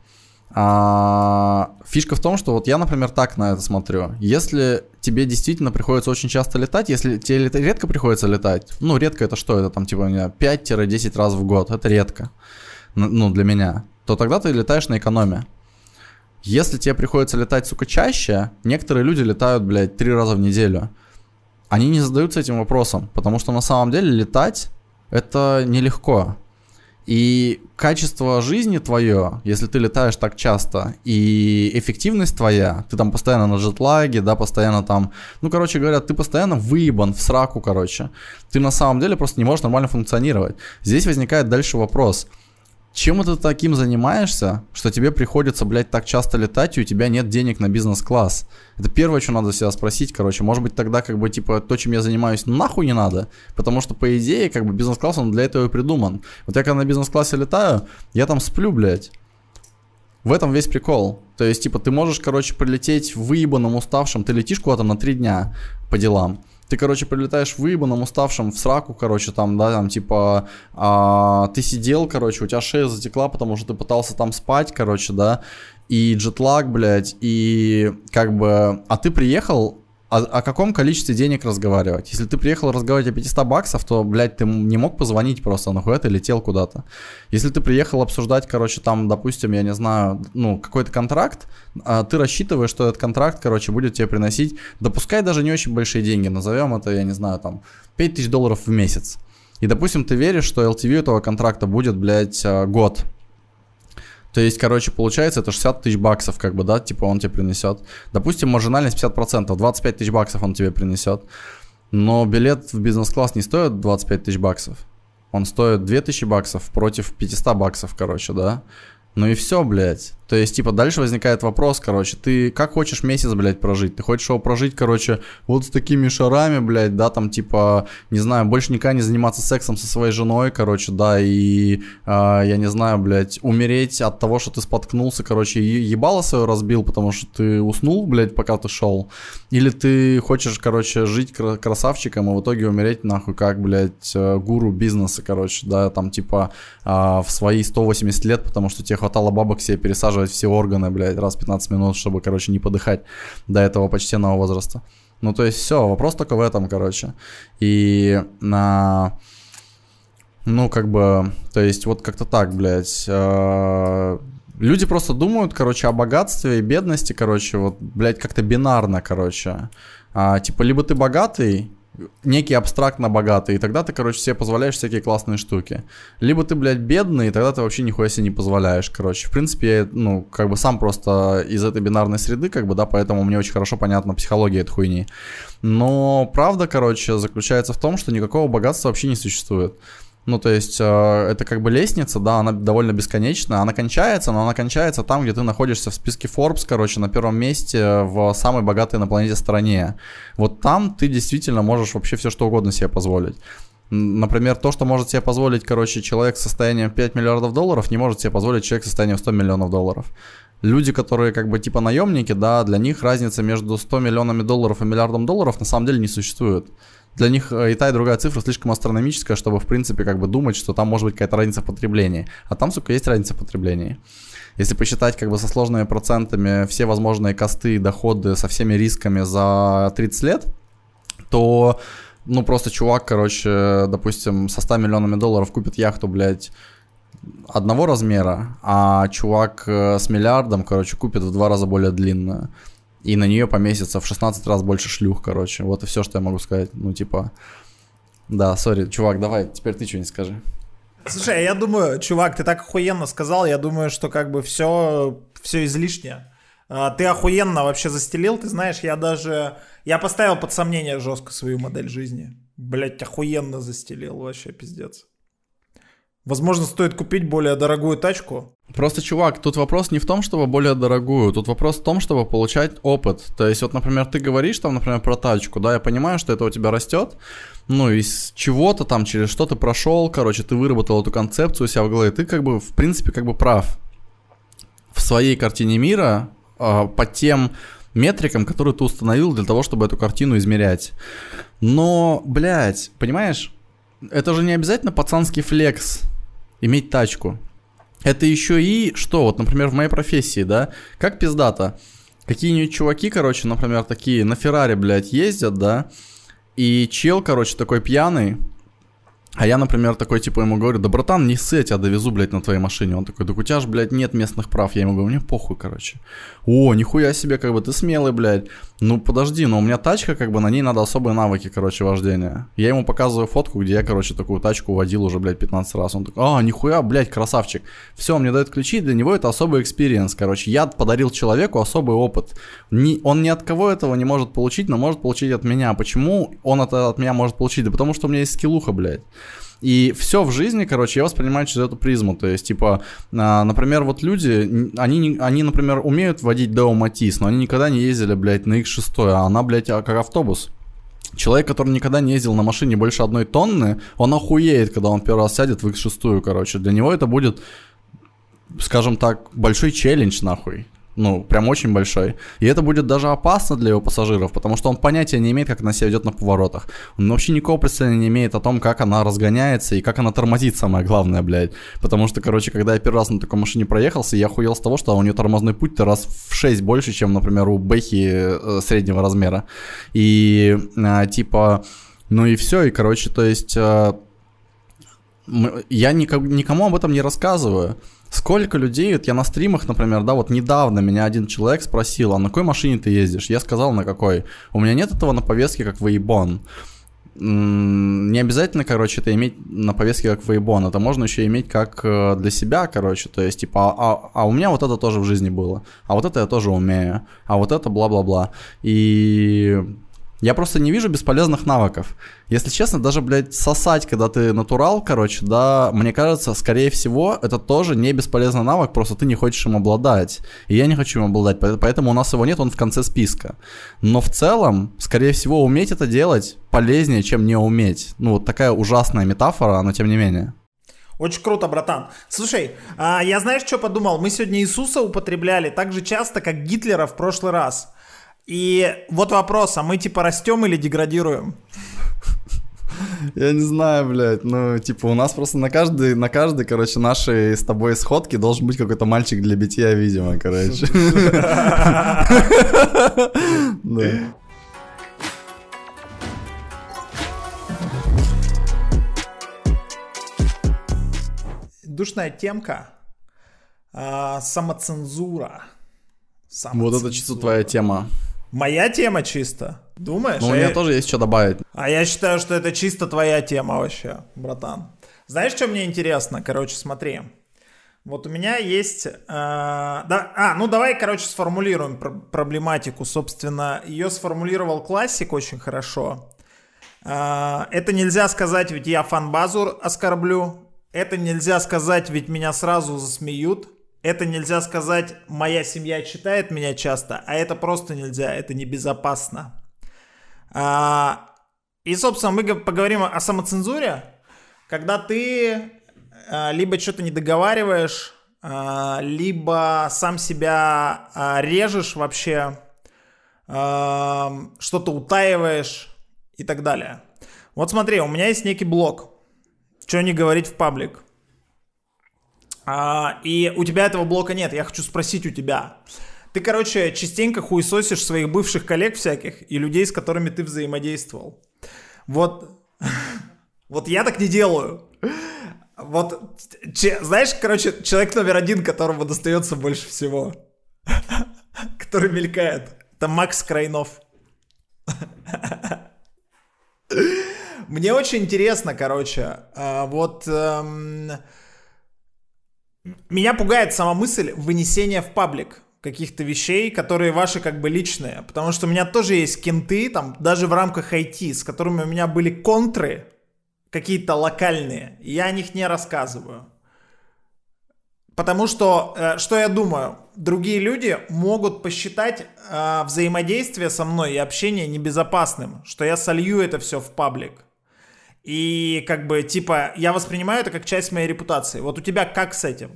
А, фишка в том, что вот я, например, так на это смотрю. Если тебе действительно приходится очень часто летать, если тебе редко приходится летать, ну, редко это что? Это там, типа, у меня 5-10 раз в год, это редко, ну, для меня, то тогда ты летаешь на экономе. Если тебе приходится летать, сука, чаще, некоторые люди летают, блядь, три раза в неделю – они не задаются этим вопросом, потому что на самом деле летать это нелегко. И качество жизни твое, если ты летаешь так часто, и эффективность твоя, ты там постоянно на джетлаге, да, постоянно там, ну, короче говоря, ты постоянно выебан в сраку, короче. Ты на самом деле просто не можешь нормально функционировать. Здесь возникает дальше вопрос – чем ты таким занимаешься, что тебе приходится, блядь, так часто летать, и у тебя нет денег на бизнес-класс? Это первое, что надо себя спросить, короче. Может быть, тогда, как бы, типа, то, чем я занимаюсь, нахуй не надо. Потому что, по идее, как бы, бизнес-класс, он для этого и придуман. Вот я когда на бизнес-классе летаю, я там сплю, блядь. В этом весь прикол. То есть, типа, ты можешь, короче, прилететь выебанным, уставшим. Ты летишь куда-то на три дня по делам ты, короче, прилетаешь выебанным, уставшим, в сраку, короче, там, да, там, типа, а, ты сидел, короче, у тебя шея затекла, потому что ты пытался там спать, короче, да, и джетлаг, блядь, и как бы, а ты приехал, о, о каком количестве денег разговаривать? Если ты приехал разговаривать о 500 баксов, то, блядь, ты не мог позвонить просто, нахуя ты летел куда-то. Если ты приехал обсуждать, короче, там, допустим, я не знаю, ну, какой-то контракт, а ты рассчитываешь, что этот контракт, короче, будет тебе приносить, допускай даже не очень большие деньги, назовем это, я не знаю, там, 5000 долларов в месяц. И, допустим, ты веришь, что LTV этого контракта будет, блядь, а, год. То есть, короче, получается, это 60 тысяч баксов, как бы, да, типа он тебе принесет. Допустим, маржинальность 50%, 25 тысяч баксов он тебе принесет. Но билет в бизнес-класс не стоит 25 тысяч баксов. Он стоит 2000 баксов против 500 баксов, короче, да. Ну и все, блядь. То есть, типа, дальше возникает вопрос, короче, ты как хочешь месяц, блядь, прожить? Ты хочешь его прожить, короче, вот с такими шарами, блядь, да, там, типа, не знаю, больше никогда не заниматься сексом со своей женой, короче, да, и, э, я не знаю, блядь, умереть от того, что ты споткнулся, короче, и ебало свое разбил, потому что ты уснул, блядь, пока ты шел. Или ты хочешь, короче, жить красавчиком, и в итоге умереть, нахуй, как, блядь, э, гуру бизнеса, короче, да, там, типа, э, в свои 180 лет, потому что тебе хватало бабок себе пересаживать все органы, блядь, раз в 15 минут, чтобы, короче, не подыхать до этого почтенного возраста. Ну, то есть все, вопрос только в этом, короче. И на... Ну, как бы, то есть вот как-то так, блядь. Э, люди просто думают, короче, о богатстве и бедности, короче, вот, блядь, как-то бинарно, короче. А, типа, либо ты богатый, некий абстрактно богатый, и тогда ты, короче, себе позволяешь всякие классные штуки. Либо ты, блядь, бедный, и тогда ты вообще нихуя себе не позволяешь, короче. В принципе, я, ну, как бы сам просто из этой бинарной среды, как бы, да, поэтому мне очень хорошо понятна психология этой хуйни. Но правда, короче, заключается в том, что никакого богатства вообще не существует. Ну, то есть, э, это как бы лестница, да, она довольно бесконечная. Она кончается, но она кончается там, где ты находишься в списке Forbes, короче, на первом месте в самой богатой на планете стране. Вот там ты действительно можешь вообще все что угодно себе позволить. Например, то, что может себе позволить, короче, человек с состоянием 5 миллиардов долларов, не может себе позволить человек с состоянием 100 миллионов долларов. Люди, которые как бы типа наемники, да, для них разница между 100 миллионами долларов и миллиардом долларов на самом деле не существует для них э, и та, и другая цифра слишком астрономическая, чтобы, в принципе, как бы думать, что там может быть какая-то разница в потреблении. А там, сука, есть разница в потреблении. Если посчитать как бы со сложными процентами все возможные косты доходы со всеми рисками за 30 лет, то, ну, просто чувак, короче, допустим, со 100 миллионами долларов купит яхту, блядь, одного размера, а чувак э, с миллиардом, короче, купит в два раза более длинную и на нее поместится в 16 раз больше шлюх, короче. Вот и все, что я могу сказать. Ну, типа, да, сори, чувак, давай, теперь ты что-нибудь скажи. Слушай, а я думаю, чувак, ты так охуенно сказал, я думаю, что как бы все, все излишнее. А, ты охуенно вообще застелил, ты знаешь, я даже, я поставил под сомнение жестко свою модель жизни. Блять, охуенно застелил, вообще пиздец. Возможно, стоит купить более дорогую тачку. Просто, чувак, тут вопрос не в том, чтобы более дорогую, тут вопрос в том, чтобы получать опыт. То есть, вот, например, ты говоришь там, например, про тачку, да, я понимаю, что это у тебя растет, ну, из чего-то там, через что ты прошел, короче, ты выработал эту концепцию у себя в голове, ты как бы, в принципе, как бы прав в своей картине мира э, по тем метрикам, которые ты установил для того, чтобы эту картину измерять. Но, блядь, понимаешь, это же не обязательно пацанский флекс иметь тачку. Это еще и что, вот, например, в моей профессии, да, как пиздата. Какие-нибудь чуваки, короче, например, такие на Феррари, блядь, ездят, да, и чел, короче, такой пьяный, а я, например, такой, типа, ему говорю, да, братан, не ссы, я тебя довезу, блядь, на твоей машине. Он такой, да у тебя же, блядь, нет местных прав. Я ему говорю, мне похуй, короче. О, нихуя себе, как бы, ты смелый, блядь. Ну, подожди, но у меня тачка, как бы, на ней надо особые навыки, короче, вождения. Я ему показываю фотку, где я, короче, такую тачку водил уже, блядь, 15 раз. Он такой, а, нихуя, блядь, красавчик. Все, он мне дает ключи, для него это особый experience, короче. Я подарил человеку особый опыт. Ни, он ни от кого этого не может получить, но может получить от меня. Почему он это от меня может получить? Да потому что у меня есть скиллуха, блядь. И все в жизни, короче, я воспринимаю через эту призму. То есть, типа, а, например, вот люди, они, они, например, умеют водить Daewoo Matiz, но они никогда не ездили, блядь, на X6, а она, блядь, а, как автобус. Человек, который никогда не ездил на машине больше одной тонны, он охуеет, когда он первый раз сядет в X6, короче. Для него это будет, скажем так, большой челлендж, нахуй. Ну, прям очень большой. И это будет даже опасно для его пассажиров, потому что он понятия не имеет, как она себя ведет на поворотах. Он вообще никакого представления не имеет о том, как она разгоняется и как она тормозит, самое главное, блядь. Потому что, короче, когда я первый раз на такой машине проехался, я хуел с того, что у нее тормозной путь-то раз в 6 больше, чем, например, у Бэхи э, среднего размера. И, э, типа, ну и все, и, короче, то есть... Э, я никому об этом не рассказываю. Сколько людей, вот я на стримах, например, да, вот недавно меня один человек спросил, а на какой машине ты ездишь? Я сказал, на какой. У меня нет этого на повестке, как Вейбон. Не обязательно, короче, это иметь на повестке как Вейбон, это можно еще иметь как э, для себя, короче, то есть, типа, а, а у меня вот это тоже в жизни было, а вот это я тоже умею, а вот это бла-бла-бла. И я просто не вижу бесполезных навыков. Если честно, даже, блядь, сосать, когда ты натурал, короче, да, мне кажется, скорее всего, это тоже не бесполезный навык, просто ты не хочешь им обладать. И я не хочу им обладать, поэтому у нас его нет, он в конце списка. Но в целом, скорее всего, уметь это делать полезнее, чем не уметь. Ну, вот такая ужасная метафора, но тем не менее. Очень круто, братан. Слушай, а я знаешь, что подумал? Мы сегодня Иисуса употребляли так же часто, как Гитлера в прошлый раз. И вот вопрос, а мы типа растем или деградируем? Я не знаю, блядь, ну, типа, у нас просто на каждый, на каждый, короче, наши с тобой сходки должен быть какой-то мальчик для битья, видимо, короче. Душная темка, а, самоцензура. Вот это чисто твоя тема. Моя тема чисто. Думаешь? Ну, у меня а тоже есть что добавить. А я считаю, что это чисто твоя тема вообще, братан. Знаешь, что мне интересно? Короче, смотри. Вот у меня есть... Э, да, а, ну давай, короче, сформулируем пр- проблематику. Собственно, ее сформулировал классик очень хорошо. Э, это нельзя сказать, ведь я фан-базу оскорблю. Это нельзя сказать, ведь меня сразу засмеют. Это нельзя сказать, моя семья читает меня часто. А это просто нельзя, это небезопасно. А, и, собственно, мы поговорим о самоцензуре, когда ты а, либо что-то не договариваешь, а, либо сам себя а, режешь вообще, что-то утаиваешь и так далее. Вот смотри, у меня есть некий блок. Что не говорить в паблик. И у тебя этого блока нет. Я хочу спросить у тебя. Ты, короче, частенько хуесосишь своих бывших коллег всяких и людей, с которыми ты взаимодействовал. Вот, вот я так не делаю. Вот, че, знаешь, короче, человек номер один, которому достается больше всего, который мелькает, это Макс Крайнов. Мне очень интересно, короче, а, вот эм, меня пугает сама мысль вынесения в паблик каких-то вещей, которые ваши как бы личные, потому что у меня тоже есть кенты, там, даже в рамках IT, с которыми у меня были контры, какие-то локальные, я о них не рассказываю. Потому что, э, что я думаю, другие люди могут посчитать э, взаимодействие со мной и общение небезопасным, что я солью это все в паблик. И как бы, типа, я воспринимаю это как часть моей репутации. Вот у тебя как с этим?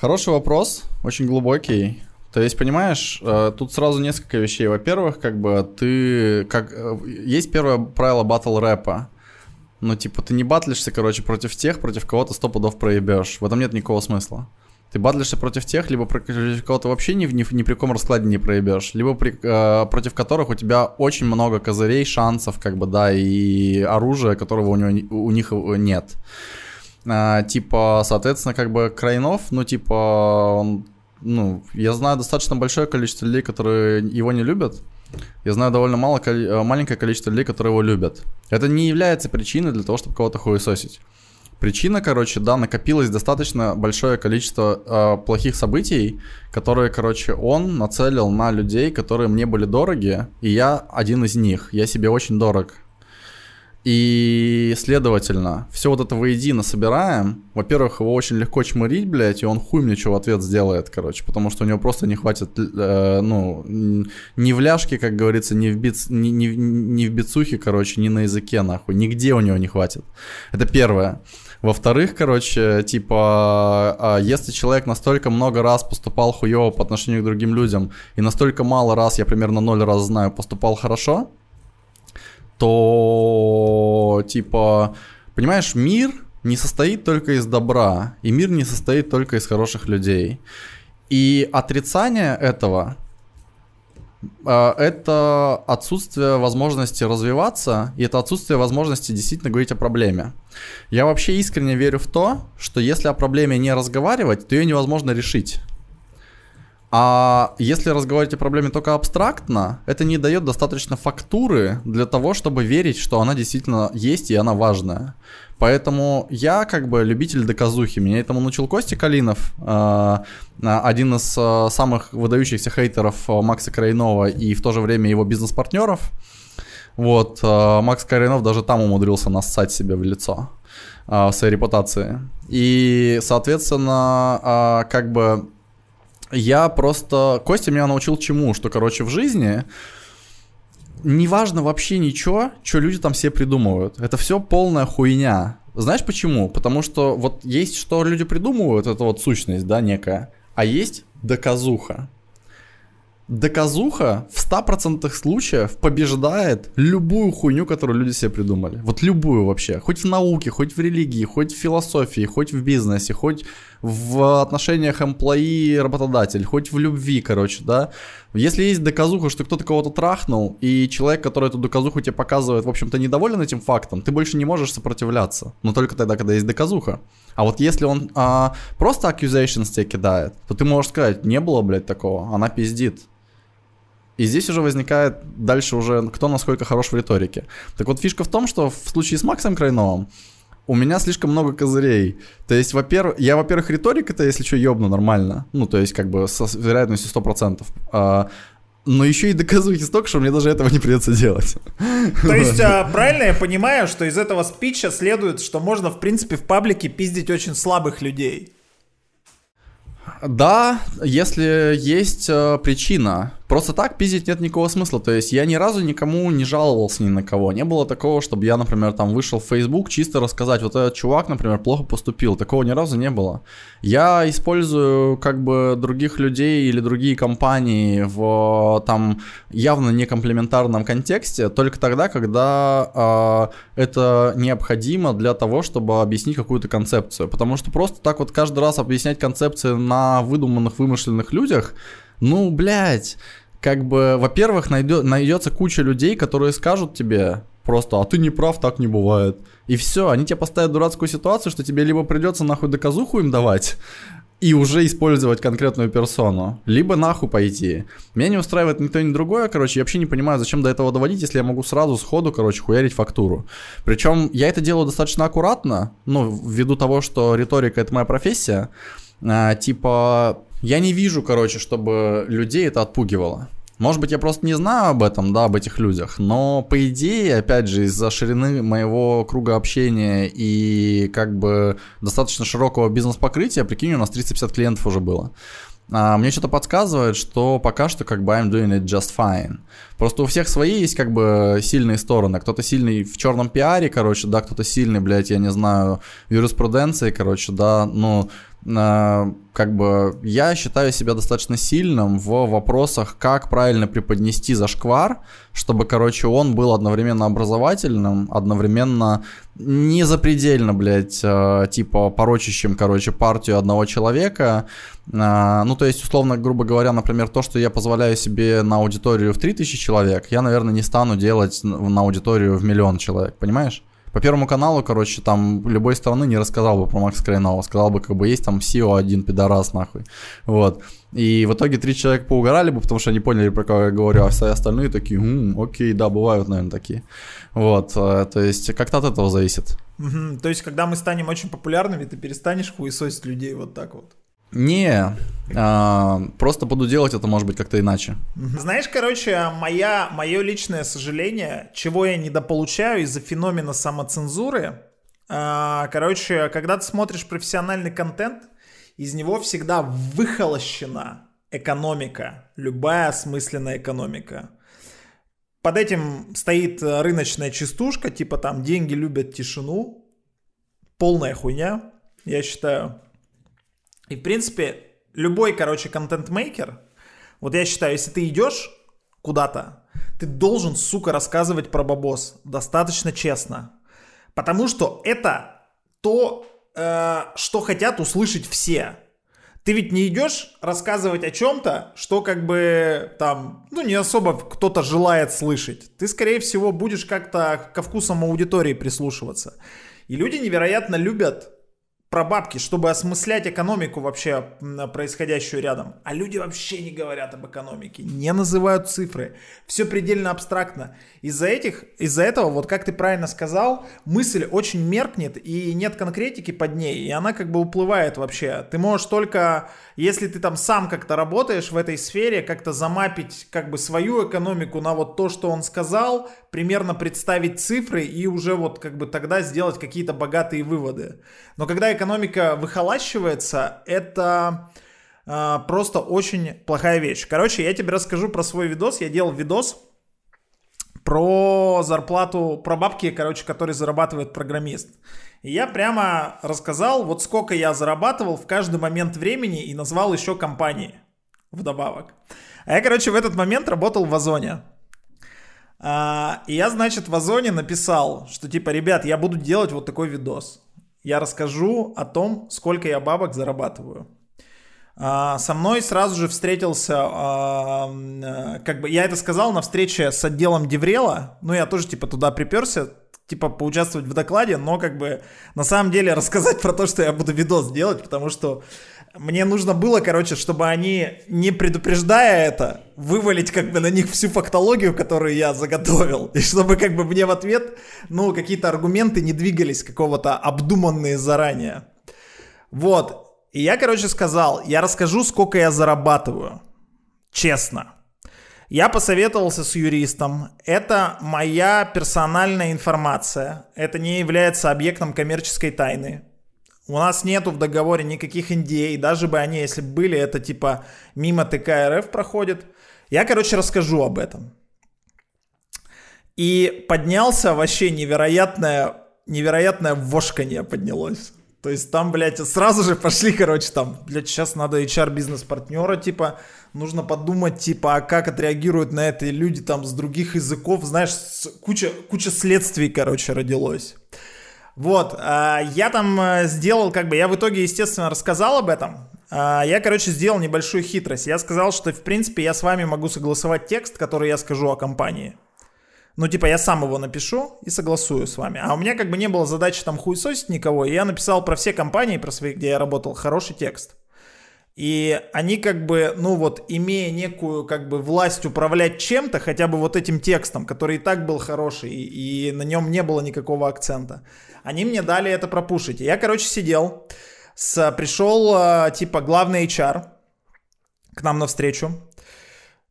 Хороший вопрос, очень глубокий. То есть, понимаешь, э, тут сразу несколько вещей. Во-первых, как бы ты... Как, есть первое правило батл рэпа. Ну, типа, ты не батлишься, короче, против тех, против кого ты сто пудов проебешь. В этом нет никакого смысла. Ты батлишься против тех, либо против кого ты вообще ни, ни, ни при каком раскладе не проебешь, либо при, э, против которых у тебя очень много козырей, шансов, как бы, да, и оружия, которого у, него, у них нет. А, типа, соответственно, как бы Крайнов, ну, типа, он, ну, я знаю достаточно большое количество людей, которые его не любят, я знаю довольно мало, э, маленькое количество людей, которые его любят. Это не является причиной для того, чтобы кого-то хуесосить. Причина, короче, да, накопилось достаточно большое количество э, плохих событий, которые, короче, он нацелил на людей, которые мне были дороги, и я один из них. Я себе очень дорог. И, следовательно, все вот это воедино собираем. Во-первых, его очень легко чмырить, блядь, и он хуй мне что в ответ сделает, короче, потому что у него просто не хватит, э, ну, ни в ляжке, как говорится, ни в, биц, ни, ни, ни в бицухе, короче, ни на языке, нахуй. Нигде у него не хватит. Это первое. Во-вторых, короче, типа, а, если человек настолько много раз поступал хуево по отношению к другим людям, и настолько мало раз, я примерно ноль раз знаю, поступал хорошо, то, типа, понимаешь, мир не состоит только из добра, и мир не состоит только из хороших людей. И отрицание этого а, это отсутствие возможности развиваться, и это отсутствие возможности действительно говорить о проблеме. Я вообще искренне верю в то, что если о проблеме не разговаривать, то ее невозможно решить. А если разговаривать о проблеме только абстрактно, это не дает достаточно фактуры для того, чтобы верить, что она действительно есть и она важная. Поэтому я как бы любитель доказухи. Меня этому научил Костя Калинов, э, один из э, самых выдающихся хейтеров э, Макса Крайнова и в то же время его бизнес-партнеров. Вот, Макс Крайнов даже там умудрился нассать себе в лицо в своей репутации. И, соответственно, как бы я просто... Костя меня научил чему? Что, короче, в жизни неважно вообще ничего, что люди там все придумывают. Это все полная хуйня. Знаешь почему? Потому что вот есть, что люди придумывают, это вот сущность, да, некая, а есть доказуха. Доказуха в 100% случаев побеждает любую хуйню, которую люди себе придумали. Вот любую вообще. Хоть в науке, хоть в религии, хоть в философии, хоть в бизнесе, хоть в отношениях employee-работодатель, хоть в любви, короче, да. Если есть доказуха, что кто-то кого-то трахнул, и человек, который эту доказуху тебе показывает, в общем-то, недоволен этим фактом, ты больше не можешь сопротивляться. Но только тогда, когда есть доказуха. А вот если он а, просто accusations тебе кидает, то ты можешь сказать, не было, блядь, такого, она пиздит. И здесь уже возникает дальше уже, кто насколько хорош в риторике. Так вот, фишка в том, что в случае с Максом Крайновым, у меня слишком много козырей. То есть, во-первых, я, во-первых, риторик это, если что, ёбну нормально. Ну, то есть, как бы, с вероятностью 100%. А, но еще и доказухи столько, что мне даже этого не придется делать. То есть, а, правильно я понимаю, что из этого спича следует, что можно, в принципе, в паблике пиздить очень слабых людей? Да, если есть э, причина. Просто так пиздить нет никакого смысла. То есть я ни разу никому не жаловался ни на кого. Не было такого, чтобы я, например, там вышел в Facebook чисто рассказать, вот этот чувак, например, плохо поступил. Такого ни разу не было. Я использую как бы других людей или другие компании в там явно не комплементарном контексте только тогда, когда э, это необходимо для того, чтобы объяснить какую-то концепцию. Потому что просто так вот каждый раз объяснять концепции на выдуманных, вымышленных людях – ну, блядь, как бы, во-первых, найдет, найдется куча людей, которые скажут тебе просто, а ты не прав, так не бывает. И все, они тебе поставят дурацкую ситуацию, что тебе либо придется нахуй доказуху им давать, и уже использовать конкретную персону, либо нахуй пойти. Меня не устраивает ни то, ни другое, короче, я вообще не понимаю, зачем до этого доводить, если я могу сразу сходу, короче, хуярить фактуру. Причем я это делаю достаточно аккуратно, ну, ввиду того, что риторика это моя профессия, а, типа, я не вижу, короче, чтобы людей это отпугивало. Может быть, я просто не знаю об этом, да, об этих людях, но по идее, опять же, из-за ширины моего круга общения и как бы достаточно широкого бизнес-покрытия, прикинь, у нас 350 клиентов уже было. А, мне что-то подсказывает, что пока что как бы I'm doing it just fine. Просто у всех свои есть как бы сильные стороны. Кто-то сильный в черном пиаре, короче, да, кто-то сильный, блядь, я не знаю, в юриспруденции, короче, да, ну, как бы я считаю себя достаточно сильным в вопросах, как правильно преподнести зашквар, чтобы, короче, он был одновременно образовательным, одновременно не запредельно, блядь, э, типа порочащим, короче, партию одного человека. Э, ну, то есть, условно, грубо говоря, например, то, что я позволяю себе на аудиторию в 3000 человек, я, наверное, не стану делать на аудиторию в миллион человек, понимаешь? По Первому каналу, короче, там любой страны не рассказал бы про Макса Крайнова. Сказал бы, как бы есть там SEO один пидорас, нахуй. Вот. И в итоге три человека поугорали бы, потому что они поняли, про кого я говорю, а все остальные такие, М, окей, да, бывают, наверное, такие. Вот, э, то есть как-то от этого зависит. Угу. То есть, когда мы станем очень популярными, ты перестанешь хуесосить людей вот так вот. Не, а, просто буду делать это, может быть, как-то иначе. Знаешь, короче, моя, мое личное сожаление, чего я недополучаю из-за феномена самоцензуры, а, короче, когда ты смотришь профессиональный контент, из него всегда выхолощена экономика, любая осмысленная экономика. Под этим стоит рыночная частушка, типа там деньги любят тишину, полная хуйня, я считаю. И, в принципе, любой, короче, контент-мейкер, вот я считаю, если ты идешь куда-то, ты должен, сука, рассказывать про бабос достаточно честно. Потому что это то, э, что хотят услышать все. Ты ведь не идешь рассказывать о чем-то, что как бы там, ну не особо кто-то желает слышать. Ты, скорее всего, будешь как-то ко вкусам аудитории прислушиваться. И люди невероятно любят про бабки, чтобы осмыслять экономику вообще происходящую рядом. А люди вообще не говорят об экономике, не называют цифры. Все предельно абстрактно. Из-за этих, из-за этого, вот как ты правильно сказал, мысль очень меркнет и нет конкретики под ней, и она как бы уплывает вообще. Ты можешь только, если ты там сам как-то работаешь в этой сфере, как-то замапить как бы свою экономику на вот то, что он сказал, примерно представить цифры и уже вот как бы тогда сделать какие-то богатые выводы. Но когда экономика выхолащивается, это э, просто очень плохая вещь. Короче, я тебе расскажу про свой видос. Я делал видос про зарплату, про бабки, короче, которые зарабатывает программист. И я прямо рассказал, вот сколько я зарабатывал в каждый момент времени и назвал еще компании вдобавок. А я, короче, в этот момент работал в Озоне. А, и я, значит, в Озоне написал, что типа, ребят, я буду делать вот такой видос. Я расскажу о том, сколько я бабок зарабатываю. А, со мной сразу же встретился, а, э, как бы я это сказал на встрече с отделом Деврела, ну я тоже типа туда приперся, типа поучаствовать в докладе, но как бы на самом деле рассказать про то, что я буду видос делать, потому что мне нужно было, короче, чтобы они, не предупреждая это, вывалить как бы на них всю фактологию, которую я заготовил. И чтобы как бы мне в ответ, ну, какие-то аргументы не двигались какого-то обдуманные заранее. Вот. И я, короче, сказал, я расскажу, сколько я зарабатываю. Честно. Я посоветовался с юристом. Это моя персональная информация. Это не является объектом коммерческой тайны. У нас нету в договоре никаких NDA, даже бы они, если были, это типа мимо ТК РФ проходит. Я, короче, расскажу об этом. И поднялся вообще невероятное, невероятное вошканье поднялось. То есть там, блядь, сразу же пошли, короче, там, блядь, сейчас надо HR-бизнес-партнера, типа, нужно подумать, типа, а как отреагируют на это люди там с других языков, знаешь, куча, куча следствий, короче, родилось. Вот, а, я там э, сделал, как бы, я в итоге, естественно, рассказал об этом. А, я, короче, сделал небольшую хитрость. Я сказал, что, в принципе, я с вами могу согласовать текст, который я скажу о компании. Ну, типа, я сам его напишу и согласую с вами. А у меня как бы не было задачи там хуесосить никого, и я написал про все компании, про свои, где я работал, хороший текст. И они как бы, ну вот, имея некую как бы власть управлять чем-то, хотя бы вот этим текстом, который и так был хороший, и, и на нем не было никакого акцента, они мне дали это пропушить. Я, короче, сидел, с, пришел э, типа главный HR к нам навстречу,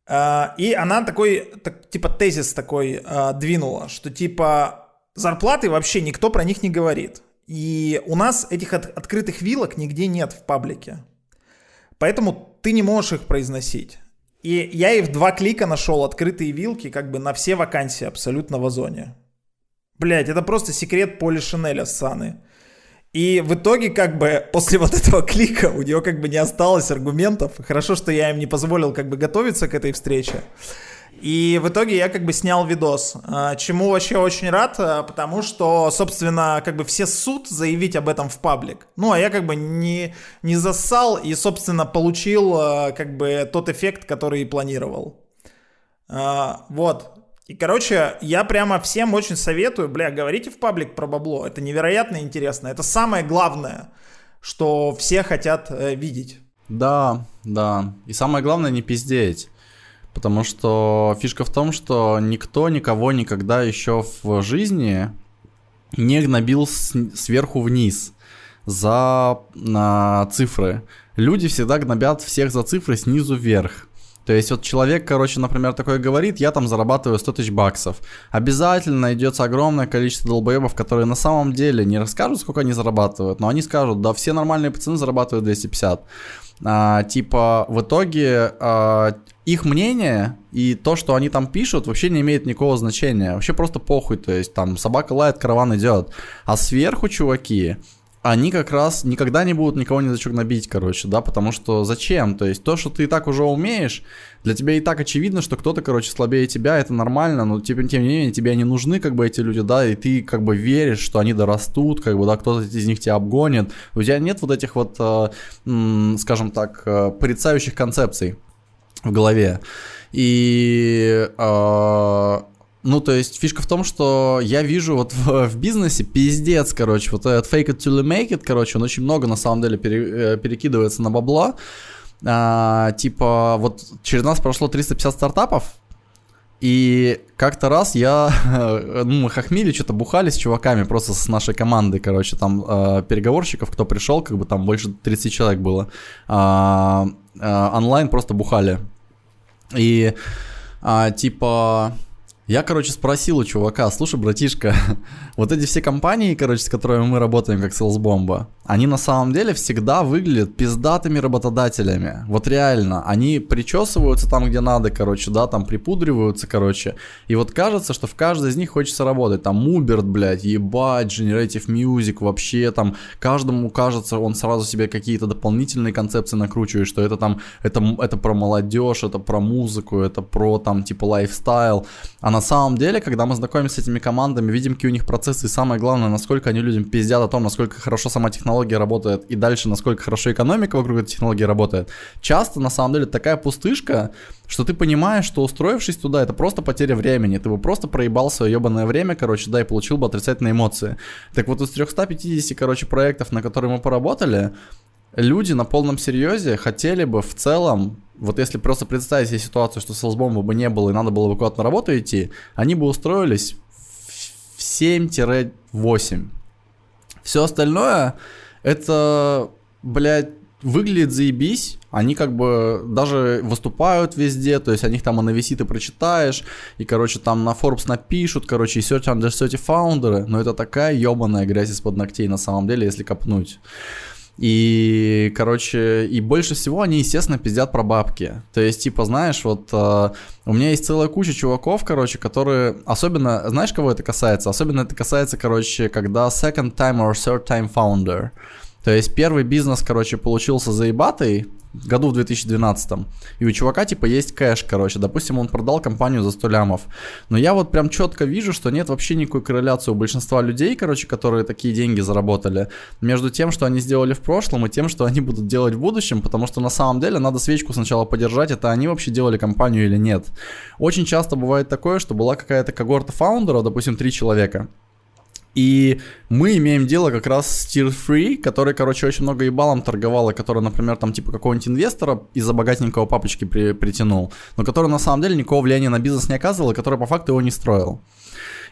э, и она такой, так, типа тезис такой э, двинула, что типа зарплаты вообще никто про них не говорит. И у нас этих от, открытых вилок нигде нет в паблике. Поэтому ты не можешь их произносить. И я и в два клика нашел открытые вилки как бы на все вакансии абсолютно в Озоне. Блять, это просто секрет Поли Шинеля Саны. И в итоге, как бы, после вот этого клика у нее как бы не осталось аргументов. Хорошо, что я им не позволил как бы готовиться к этой встрече. И в итоге я как бы снял видос, а, чему вообще очень рад, а, потому что, собственно, как бы все суд заявить об этом в паблик. Ну, а я как бы не, не зассал и, собственно, получил а, как бы тот эффект, который и планировал. Вот. И, короче, я прямо всем очень советую, бля, говорите в паблик про бабло. Это невероятно интересно. Это самое главное, что все хотят э, видеть. Да, да. И самое главное не пиздеть. Потому что фишка в том, что никто никого никогда еще в жизни не гнобил сверху вниз за на цифры. Люди всегда гнобят всех за цифры снизу вверх. То есть вот человек, короче, например, такое говорит, я там зарабатываю 100 тысяч баксов. Обязательно найдется огромное количество долбоебов, которые на самом деле не расскажут, сколько они зарабатывают, но они скажут, да все нормальные пацаны зарабатывают 250. А, типа, в итоге а, их мнение и то, что они там пишут, вообще не имеет никакого значения. Вообще просто похуй, то есть там собака лает, караван идет. А сверху чуваки, они как раз никогда не будут никого ни за что набить, короче, да, потому что зачем? То есть то, что ты и так уже умеешь, для тебя и так очевидно, что кто-то, короче, слабее тебя, это нормально, но тем, тем не менее тебе не нужны, как бы, эти люди, да, и ты, как бы, веришь, что они дорастут, как бы, да, кто-то из них тебя обгонит. У тебя нет вот этих вот, э, скажем так, э, порицающих концепций в голове. И э, ну, то есть фишка в том, что я вижу вот в, в бизнесе пиздец, короче, вот этот fake it till you make it, короче, он очень много на самом деле пере, э, перекидывается на бабло. А, типа, вот через нас прошло 350 стартапов, и как-то раз я, ну, мы хохмили, что-то бухали с чуваками, просто с нашей командой, короче, там э, переговорщиков, кто пришел, как бы там больше 30 человек было, э, э, онлайн просто бухали. И, э, типа, я, короче, спросил у чувака, слушай, братишка, вот эти все компании, короче, с которыми мы работаем, как Salesbomba, они на самом деле всегда выглядят пиздатыми работодателями. Вот реально, они причесываются там, где надо, короче, да, там припудриваются, короче. И вот кажется, что в каждой из них хочется работать. Там Муберт, блядь, ебать, Generative Music, вообще там каждому кажется, он сразу себе какие-то дополнительные концепции накручивает, что это там, это, это про молодежь, это про музыку, это про там типа лайфстайл. А на самом деле, когда мы знакомимся с этими командами, видим, какие у них процессы, и самое главное, насколько они людям пиздят о том, насколько хорошо сама технология работает, и дальше, насколько хорошо экономика вокруг этой технологии работает, часто, на самом деле, такая пустышка, что ты понимаешь, что устроившись туда, это просто потеря времени, ты бы просто проебал свое ебаное время, короче, да, и получил бы отрицательные эмоции. Так вот, из 350, короче, проектов, на которые мы поработали, люди на полном серьезе хотели бы в целом, вот если просто представить себе ситуацию, что селсбомба бы не было и надо было бы куда-то на работу идти, они бы устроились в 7-8. Все остальное, это, блядь, выглядит заебись, они как бы даже выступают везде, то есть о них там и на и прочитаешь, и, короче, там на Forbes напишут, короче, и Search Under 30 фаундеры, но это такая ебаная грязь из-под ногтей на самом деле, если копнуть. И, короче, и больше всего они, естественно, пиздят про бабки. То есть, типа, знаешь, вот э, у меня есть целая куча чуваков, короче, которые, особенно, знаешь, кого это касается? Особенно это касается, короче, когда second time or third time founder. То есть первый бизнес, короче, получился заебатый, году в 2012. И у чувака типа есть кэш, короче. Допустим, он продал компанию за 100 лямов. Но я вот прям четко вижу, что нет вообще никакой корреляции у большинства людей, короче, которые такие деньги заработали, между тем, что они сделали в прошлом, и тем, что они будут делать в будущем, потому что на самом деле надо свечку сначала подержать, это они вообще делали компанию или нет. Очень часто бывает такое, что была какая-то когорта фаундера, допустим, три человека. И мы имеем дело как раз с Tier 3, который, короче, очень много ебалом торговал, и который, например, там типа какого-нибудь инвестора из-за богатенького папочки при, притянул, но который на самом деле никакого влияния на бизнес не оказывал, и который по факту его не строил.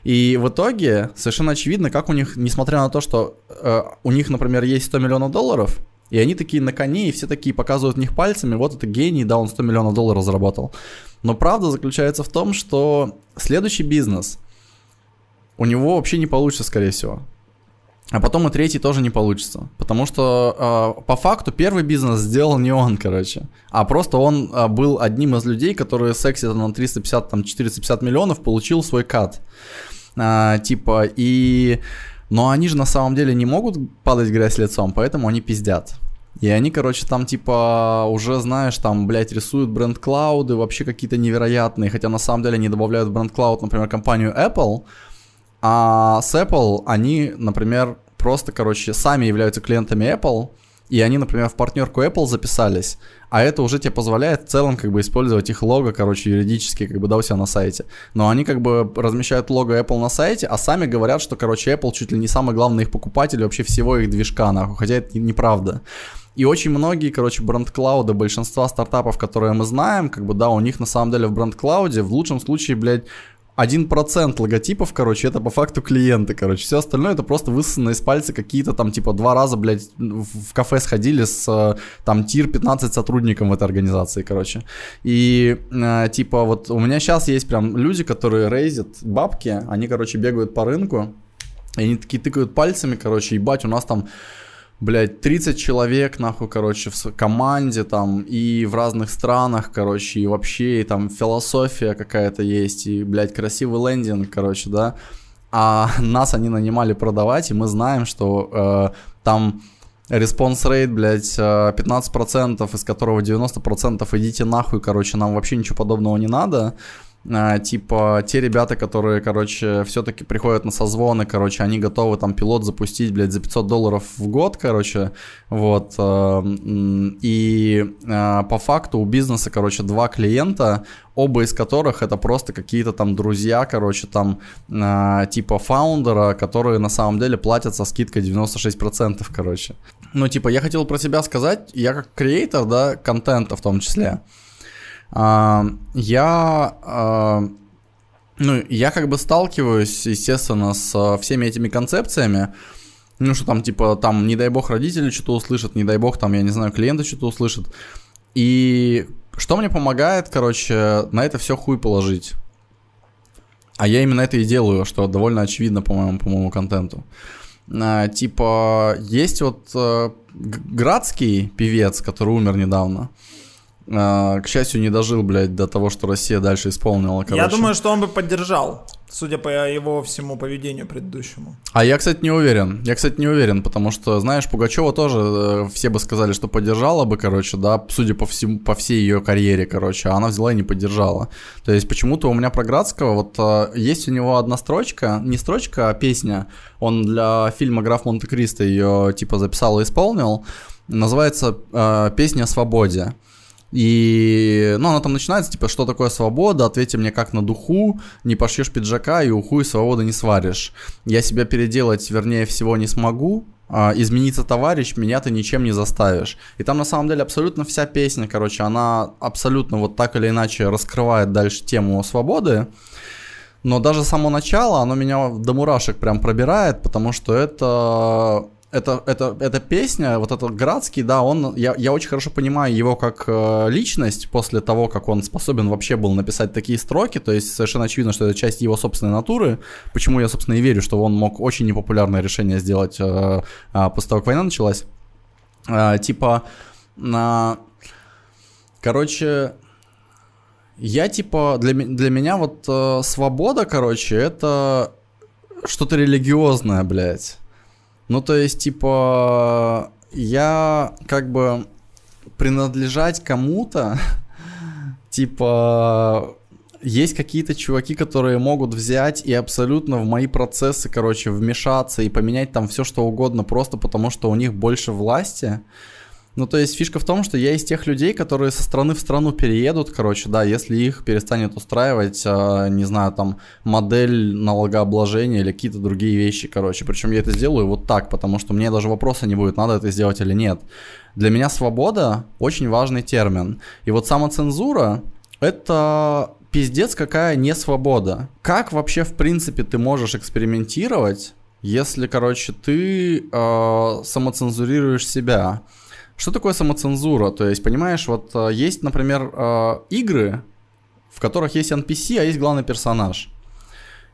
И в итоге совершенно очевидно, как у них, несмотря на то, что э, у них, например, есть 100 миллионов долларов, и они такие на коне, и все такие показывают в них пальцами, вот это гений, да, он 100 миллионов долларов заработал. Но правда заключается в том, что следующий бизнес – у него вообще не получится, скорее всего. А потом и третий тоже не получится. Потому что э, по факту первый бизнес сделал не он, короче. А просто он э, был одним из людей, которые с эксита на 350, там, 450 миллионов получил свой кат. Э, типа, и... Но они же на самом деле не могут падать грязь лицом, поэтому они пиздят. И они, короче, там типа уже, знаешь, там, блядь, рисуют бренд-клауды вообще какие-то невероятные, хотя на самом деле они добавляют бренд-клауд, например, компанию Apple, а с Apple они, например, просто, короче, сами являются клиентами Apple, и они, например, в партнерку Apple записались, а это уже тебе позволяет в целом как бы использовать их лого, короче, юридически, как бы, да, у себя на сайте. Но они как бы размещают лого Apple на сайте, а сами говорят, что, короче, Apple чуть ли не самый главный их покупатель вообще всего их движка, нахуй, хотя это неправда. И очень многие, короче, бренд-клауды, большинства стартапов, которые мы знаем, как бы, да, у них на самом деле в бренд-клауде в лучшем случае, блядь, 1% логотипов, короче, это по факту клиенты, короче. Все остальное это просто высосано из пальца какие-то там, типа, два раза, блядь, в кафе сходили с, э, там, тир 15 сотрудникам в этой организации, короче. И, э, типа, вот у меня сейчас есть прям люди, которые рейзят бабки, они, короче, бегают по рынку, и они такие тыкают пальцами, короче, ебать, у нас там блядь, 30 человек, нахуй, короче, в команде там, и в разных странах, короче, и вообще, и там философия какая-то есть, и, блядь, красивый лендинг, короче, да, а нас они нанимали продавать, и мы знаем, что э, там response rate, блядь, 15%, э, из которого 90% идите нахуй, короче, нам вообще ничего подобного не надо, типа те ребята, которые, короче, все-таки приходят на созвоны, короче, они готовы там пилот запустить, блядь, за 500 долларов в год, короче, вот, а, и а, по факту у бизнеса, короче, два клиента, оба из которых это просто какие-то там друзья, короче, там типа фаундера, которые на самом деле платят со скидкой 96%, короче. Ну, типа, я хотел про себя сказать, я как креатор, да, контента в том числе, я, ну, я как бы сталкиваюсь, естественно, с всеми этими концепциями, ну, что там, типа, там, не дай бог, родители что-то услышат, не дай бог, там, я не знаю, клиенты что-то услышат. И что мне помогает, короче, на это все хуй положить. А я именно это и делаю, что довольно очевидно, по-моему, по моему контенту. А, типа, есть вот э, градский певец, который умер недавно. А, к счастью, не дожил, блядь, до того, что Россия дальше исполнила, короче. Я думаю, что он бы поддержал. Судя по его всему поведению предыдущему. А я, кстати, не уверен. Я, кстати, не уверен, потому что, знаешь, Пугачева тоже э, все бы сказали, что поддержала бы, короче, да, судя по всему, по всей ее карьере, короче, а она взяла и не поддержала. То есть почему-то у меня про Градского, вот э, есть у него одна строчка, не строчка, а песня, он для фильма «Граф Монте-Кристо» ее, типа, записал и исполнил, называется э, «Песня о свободе». И, ну, она там начинается, типа, что такое свобода, ответьте мне как на духу, не пошьешь пиджака и уху и свободы не сваришь. Я себя переделать, вернее всего, не смогу, а, измениться товарищ, меня ты ничем не заставишь. И там на самом деле абсолютно вся песня, короче, она абсолютно вот так или иначе раскрывает дальше тему свободы. Но даже само начало, оно меня до мурашек прям пробирает, потому что это это, это, эта песня, вот этот Градский, да, он, я, я очень хорошо понимаю его как э, личность после того, как он способен вообще был написать такие строки, то есть совершенно очевидно, что это часть его собственной натуры, почему я, собственно, и верю, что он мог очень непопулярное решение сделать э, э, после того, как война началась. Э, типа, э, короче, я типа, для, для меня вот э, свобода, короче, это что-то религиозное, блядь. Ну, то есть, типа, я как бы принадлежать кому-то, типа, есть какие-то чуваки, которые могут взять и абсолютно в мои процессы, короче, вмешаться и поменять там все, что угодно, просто потому что у них больше власти. Ну, то есть фишка в том, что я из тех людей, которые со страны в страну переедут, короче, да, если их перестанет устраивать, э, не знаю, там, модель налогообложения или какие-то другие вещи, короче. Причем я это сделаю вот так, потому что мне даже вопроса не будет, надо это сделать или нет. Для меня свобода очень важный термин. И вот самоцензура — это пиздец какая не свобода. Как вообще, в принципе, ты можешь экспериментировать, если, короче, ты э, самоцензурируешь себя? Что такое самоцензура? То есть, понимаешь, вот э, есть, например, э, игры, в которых есть NPC, а есть главный персонаж.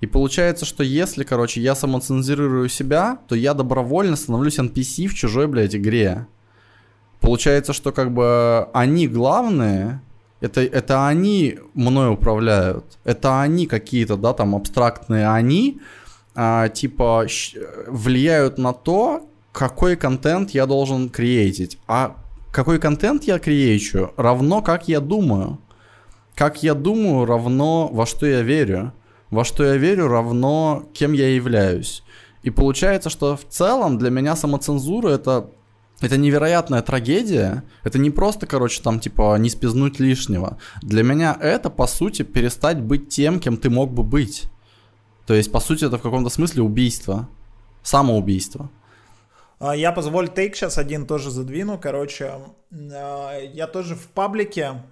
И получается, что если, короче, я самоцензурирую себя, то я добровольно становлюсь NPC в чужой, блядь, игре. Получается, что как бы они главные, это, это они мной управляют. Это они какие-то, да, там абстрактные они, а, типа, влияют на то, какой контент я должен креатить. А какой контент я креечу, равно как я думаю. Как я думаю, равно во что я верю. Во что я верю, равно кем я являюсь. И получается, что в целом для меня самоцензура это это невероятная трагедия. Это не просто, короче, там, типа, не спизнуть лишнего. Для меня это, по сути, перестать быть тем, кем ты мог бы быть. То есть, по сути, это в каком-то смысле убийство. Самоубийство. А, я позволь тейк сейчас один тоже задвину. Короче, а, я тоже в паблике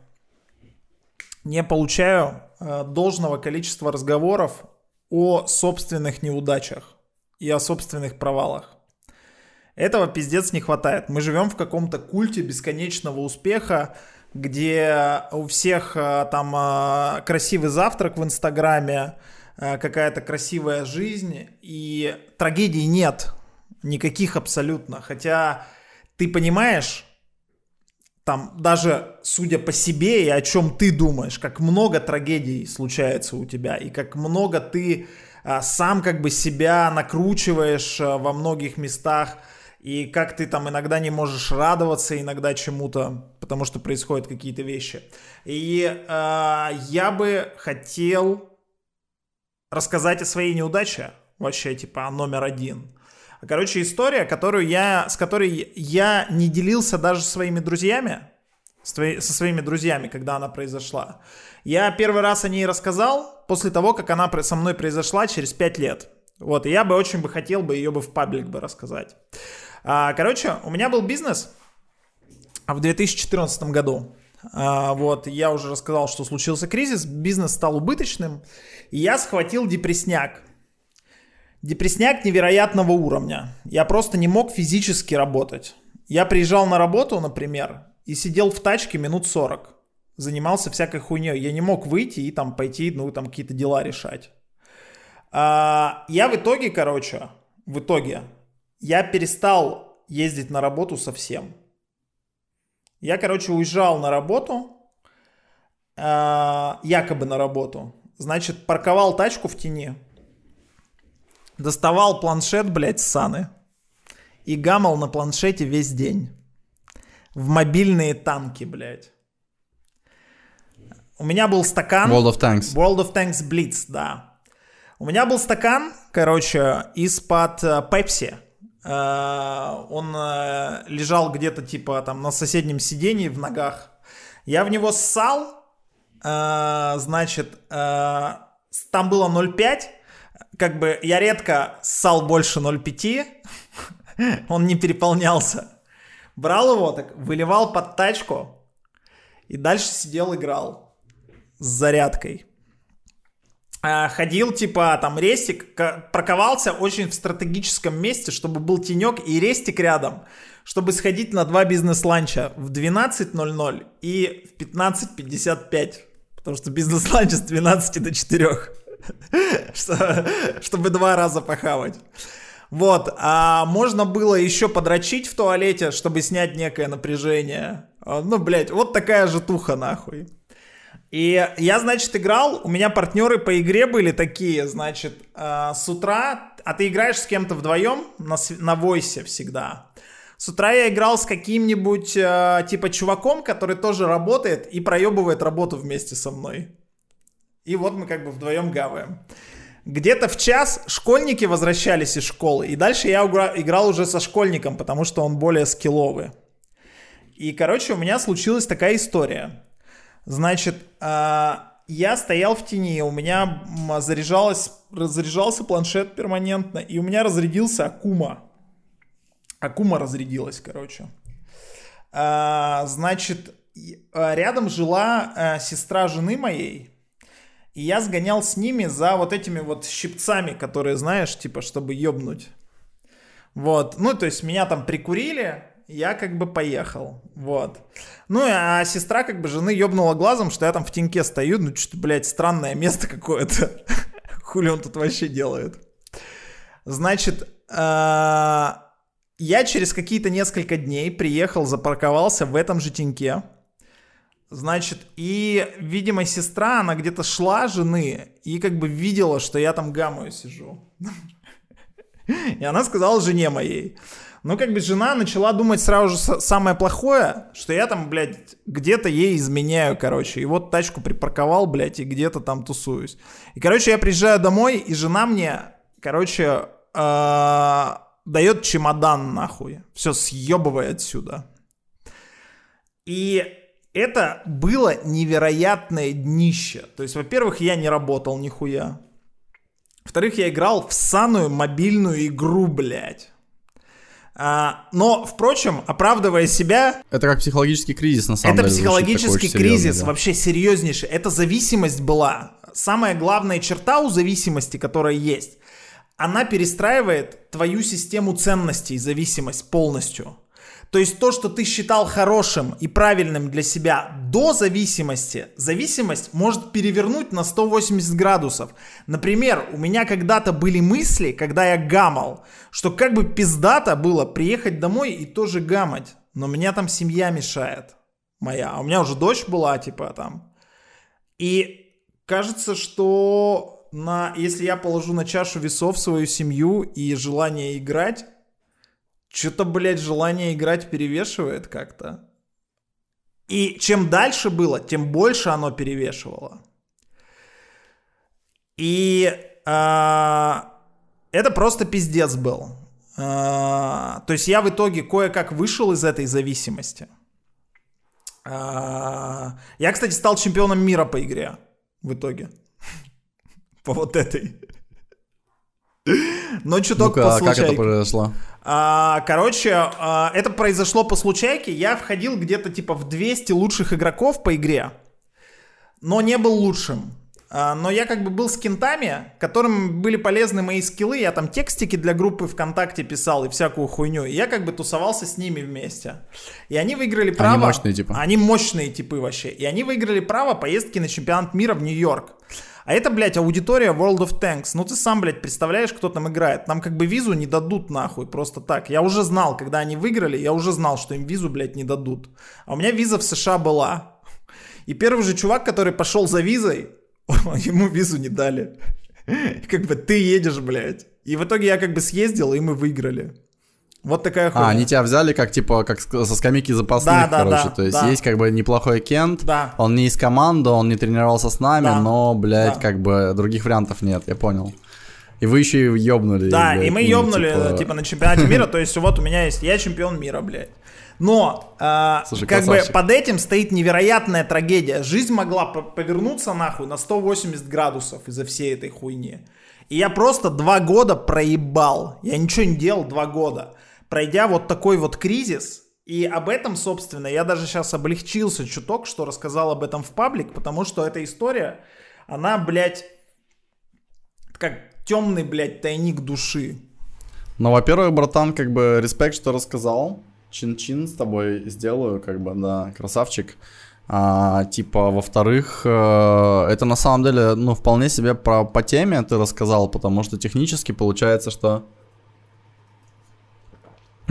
не получаю а, должного количества разговоров о собственных неудачах и о собственных провалах. Этого пиздец не хватает. Мы живем в каком-то культе бесконечного успеха, где у всех там красивый завтрак в Инстаграме, какая-то красивая жизнь, и трагедий нет. Никаких абсолютно. Хотя ты понимаешь, там даже судя по себе и о чем ты думаешь, как много трагедий случается у тебя, и как много ты а, сам как бы себя накручиваешь а, во многих местах, и как ты там иногда не можешь радоваться иногда чему-то, потому что происходят какие-то вещи. И э, я бы хотел рассказать о своей неудаче, вообще типа номер один. Короче, история, которую я, с которой я не делился даже своими друзьями, со своими друзьями, когда она произошла. Я первый раз о ней рассказал после того, как она со мной произошла через 5 лет. Вот, и я бы очень бы хотел бы ее бы в паблик бы рассказать. А, короче, у меня был бизнес в 2014 году. А, вот, я уже рассказал, что случился кризис, бизнес стал убыточным, и я схватил депресняк. Депресняк невероятного уровня. Я просто не мог физически работать. Я приезжал на работу, например, и сидел в тачке минут 40. Занимался всякой хуйней. Я не мог выйти и там пойти, ну, там какие-то дела решать. А, я в итоге, короче, в итоге, я перестал ездить на работу совсем. Я, короче, уезжал на работу, а, якобы на работу, Значит, парковал тачку в тени. Доставал планшет, блядь, Саны. И гамал на планшете весь день. В мобильные танки, блядь. У меня был стакан. World of Tanks. World of Tanks Blitz, да. У меня был стакан, короче, из-под Пепси. Uh, он uh, лежал где-то типа там на соседнем сидении в ногах. Я в него ссал, значит, там было 0,5. Как бы я редко ссал больше 0,5. он не переполнялся. Брал его, так выливал под тачку и дальше сидел играл с зарядкой. А, ходил, типа, там, рестик, парковался очень в стратегическом месте, чтобы был тенек и рестик рядом, чтобы сходить на два бизнес-ланча в 12.00 и в 15.55, потому что бизнес-ланч с 12 до 4, чтобы два раза похавать. Вот, а можно было еще подрочить в туалете, чтобы снять некое напряжение. А, ну, блядь, вот такая же туха, нахуй. И я, значит, играл, у меня партнеры по игре были такие, значит, э, с утра, а ты играешь с кем-то вдвоем на, на войсе всегда. С утра я играл с каким-нибудь, э, типа, чуваком, который тоже работает и проебывает работу вместе со мной. И вот мы как бы вдвоем гаваем. Где-то в час школьники возвращались из школы, и дальше я играл уже со школьником, потому что он более скилловый. И, короче, у меня случилась такая история. Значит, а, я стоял в тени, у меня разряжался планшет перманентно, и у меня разрядился Акума. Акума разрядилась, короче. А, значит, а, рядом жила сестра жены моей, и я сгонял с ними за вот этими вот щипцами, которые, знаешь, типа, чтобы ёбнуть. Вот, ну, то есть меня там прикурили, я как бы поехал, вот. Ну, а сестра как бы жены ёбнула глазом, что я там в теньке стою, ну, что-то, блядь, странное место какое-то. Хули он тут вообще делает? Значит, а, я через какие-то несколько дней приехал, запарковался в этом же теньке. Значит, и, видимо, сестра, она где-то шла жены и как бы видела, что я там гамую сижу. И она сказала жене моей, ну, как бы жена начала думать сразу же самое плохое, что я там, блядь, где-то ей изменяю, короче. И вот тачку припарковал, блядь, и где-то там тусуюсь. И, короче, я приезжаю домой, и жена мне, короче, э, дает чемодан нахуй. Все, съебывай отсюда. И это было невероятное днище. То есть, во-первых, я не работал нихуя. Во-вторых, я играл в саную мобильную игру, блядь. А, но, впрочем, оправдывая себя... Это как психологический кризис, на самом это деле. Это психологический кризис, да. вообще серьезнейший. Это зависимость была. Самая главная черта у зависимости, которая есть, она перестраивает твою систему ценностей, зависимость полностью. То есть то, что ты считал хорошим и правильным для себя до зависимости, зависимость может перевернуть на 180 градусов. Например, у меня когда-то были мысли, когда я гамал, что как бы пиздато было приехать домой и тоже гамать. Но меня там семья мешает. Моя. А у меня уже дочь была, типа, там. И кажется, что на, если я положу на чашу весов свою семью и желание играть, что-то, блядь, желание играть перевешивает как-то. И чем дальше было, тем больше оно перевешивало. И а, это просто пиздец был. А, то есть я в итоге кое-как вышел из этой зависимости. А, я, кстати, стал чемпионом мира по игре в итоге. По вот этой. Но чуток ну по как это произошло? А, короче, а, это произошло по случайке. Я входил где-то типа в 200 лучших игроков по игре, но не был лучшим. А, но я как бы был с кентами, которым были полезны мои скиллы. Я там текстики для группы ВКонтакте писал и всякую хуйню. И я как бы тусовался с ними вместе. И они выиграли право... Они мощные типы. Они мощные типы вообще. И они выиграли право поездки на чемпионат мира в Нью-Йорк. А это, блядь, аудитория World of Tanks. Ну ты сам, блядь, представляешь, кто там играет. Нам как бы визу не дадут нахуй, просто так. Я уже знал, когда они выиграли, я уже знал, что им визу, блядь, не дадут. А у меня виза в США была. И первый же чувак, который пошел за визой, ему визу не дали. Как бы ты едешь, блядь. И в итоге я как бы съездил, и мы выиграли. Вот такая хуйня. А, они тебя взяли как, типа, как со скамейки запасных, Да, да, короче. да, То есть да. есть как бы неплохой Кент, Да. он не из команды, он не тренировался с нами, Да. но, блядь, Да. как бы других вариантов нет, я понял. И вы еще и ёбнули. Да, блядь, и мы ну, ёбнули, типа... на чемпионате мира, то есть вот у меня есть, я чемпион мира, блядь. Но, э, Слушай, как красавчик. бы под этим стоит невероятная трагедия. Жизнь могла по- повернуться нахуй на 180 градусов из-за всей этой хуйни. И я просто два года проебал. Я ничего не делал два года. Пройдя вот такой вот кризис, и об этом, собственно, я даже сейчас облегчился чуток, что рассказал об этом в паблик, потому что эта история, она, блядь, как темный, блядь, тайник души. Ну, во-первых, братан, как бы респект, что рассказал. Чин-чин с тобой сделаю, как бы, да, красавчик. А, типа, во-вторых, э, это на самом деле, ну, вполне себе про, по теме ты рассказал, потому что технически получается, что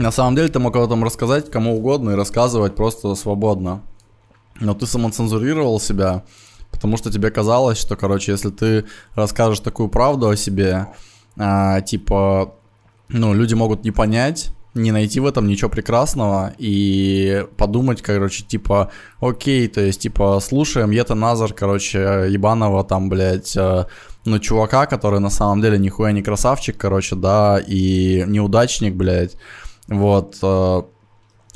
на самом деле ты мог об этом рассказать кому угодно и рассказывать просто свободно. Но ты самоцензурировал себя, потому что тебе казалось, что, короче, если ты расскажешь такую правду о себе, а, типа, ну, люди могут не понять, не найти в этом ничего прекрасного и подумать, короче, типа, окей, то есть, типа, слушаем Ета Назар, короче, ебаного там, блядь, э, ну, чувака, который на самом деле нихуя не красавчик, короче, да, и неудачник, блядь, вот, э,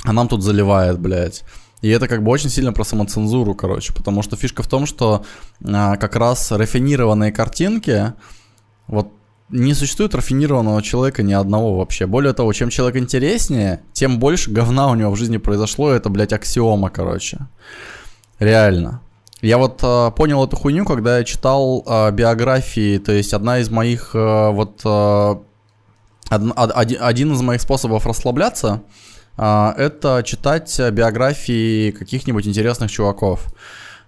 а нам тут заливает, блядь. И это как бы очень сильно про самоцензуру, короче, потому что фишка в том, что а, как раз рафинированные картинки, вот не существует рафинированного человека ни одного вообще. Более того, чем человек интереснее, тем больше говна у него в жизни произошло, это, блядь, аксиома, короче. Реально. Я вот э, понял эту хуйню, когда я читал э, биографии, то есть одна из моих э, вот э, один, из моих способов расслабляться а, это читать биографии каких-нибудь интересных чуваков.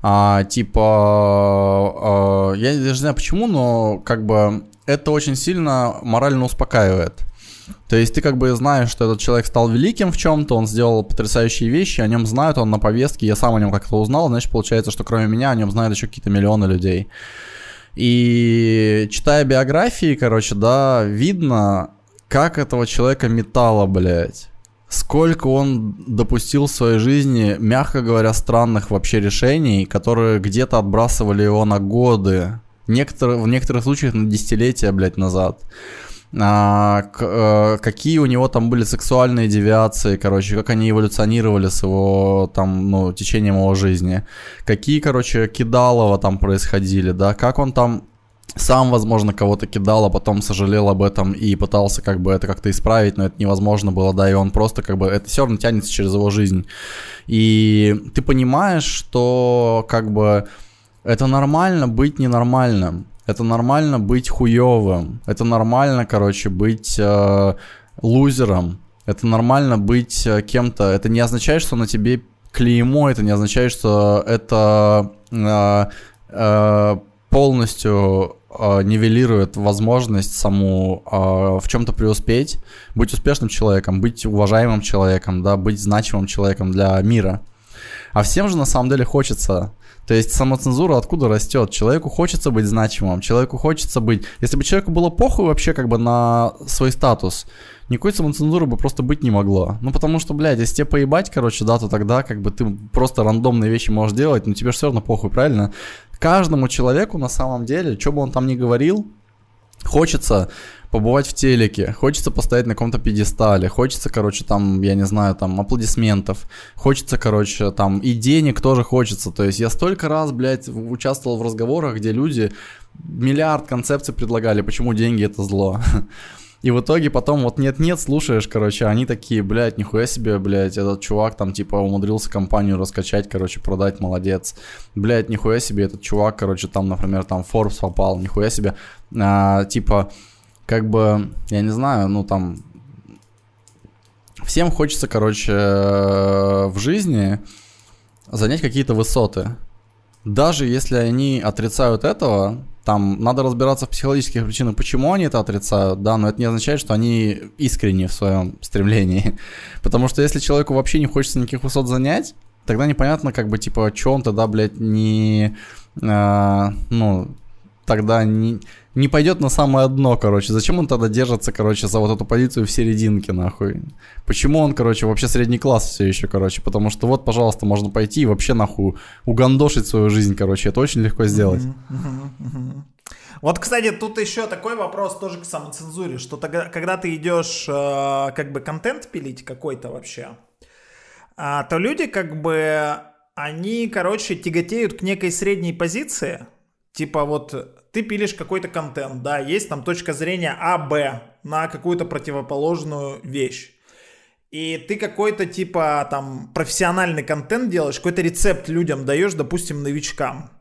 А, типа, а, я даже не знаю почему, но как бы это очень сильно морально успокаивает. То есть ты как бы знаешь, что этот человек стал великим в чем-то, он сделал потрясающие вещи, о нем знают, он на повестке, я сам о нем как-то узнал, значит, получается, что кроме меня о нем знают еще какие-то миллионы людей. И читая биографии, короче, да, видно, как этого человека метало, блядь. Сколько он допустил в своей жизни, мягко говоря, странных вообще решений, которые где-то отбрасывали его на годы. Некоторые, в некоторых случаях на десятилетия, блядь, назад. А, к- э, какие у него там были сексуальные девиации, короче, как они эволюционировали с его там, ну, течением его жизни. Какие, короче, кидалово там происходили, да, как он там сам, возможно, кого-то кидал, а потом сожалел об этом и пытался как бы это как-то исправить, но это невозможно было, да, и он просто как бы, это все равно тянется через его жизнь. И ты понимаешь, что как бы это нормально быть ненормальным, это нормально быть хуевым, это нормально, короче, быть э, лузером, это нормально быть э, кем-то, это не означает, что на тебе клеймо, это не означает, что это э, э, полностью э, нивелирует возможность саму э, в чем-то преуспеть, быть успешным человеком, быть уважаемым человеком, да, быть значимым человеком для мира. А всем же на самом деле хочется. То есть самоцензура откуда растет? Человеку хочется быть значимым, человеку хочется быть... Если бы человеку было похуй вообще как бы на свой статус, никакой самоцензуры бы просто быть не могло. Ну потому что, блядь, если тебе поебать, короче, да, то тогда как бы ты просто рандомные вещи можешь делать, но тебе же все равно похуй, правильно? Каждому человеку на самом деле, что бы он там ни говорил, хочется побывать в телеке, хочется постоять на каком-то пьедестале, хочется, короче, там, я не знаю, там, аплодисментов, хочется, короче, там, и денег тоже хочется. То есть я столько раз, блядь, участвовал в разговорах, где люди миллиард концепций предлагали, почему деньги это зло. И в итоге потом вот нет-нет, слушаешь, короче, они такие, блядь, нихуя себе, блядь, этот чувак там типа умудрился компанию раскачать, короче, продать, молодец. Блядь, нихуя себе, этот чувак, короче, там, например, там Forbes попал, нихуя себе. А, типа, как бы, я не знаю, ну там... Всем хочется, короче, э, в жизни занять какие-то высоты. Даже если они отрицают этого, там надо разбираться в психологических причинах, почему они это отрицают, да, но это не означает, что они искренни в своем стремлении. Потому что если человеку вообще не хочется никаких высот занять, тогда непонятно, как бы, типа, что он тогда, блядь, не э, ну, тогда не, не пойдет на самое дно, короче. Зачем он тогда держится, короче, за вот эту позицию в серединке, нахуй? Почему он, короче, вообще средний класс все еще, короче? Потому что вот, пожалуйста, можно пойти и вообще, нахуй, угандошить свою жизнь, короче. Это очень легко сделать. Вот, кстати, тут еще такой вопрос тоже к самоцензуре, что тогда, когда ты идешь э, как бы контент пилить какой-то вообще, э, то люди как бы, они, короче, тяготеют к некой средней позиции, типа вот ты пилишь какой-то контент, да, есть там точка зрения А, Б на какую-то противоположную вещь. И ты какой-то типа там профессиональный контент делаешь, какой-то рецепт людям даешь, допустим, новичкам.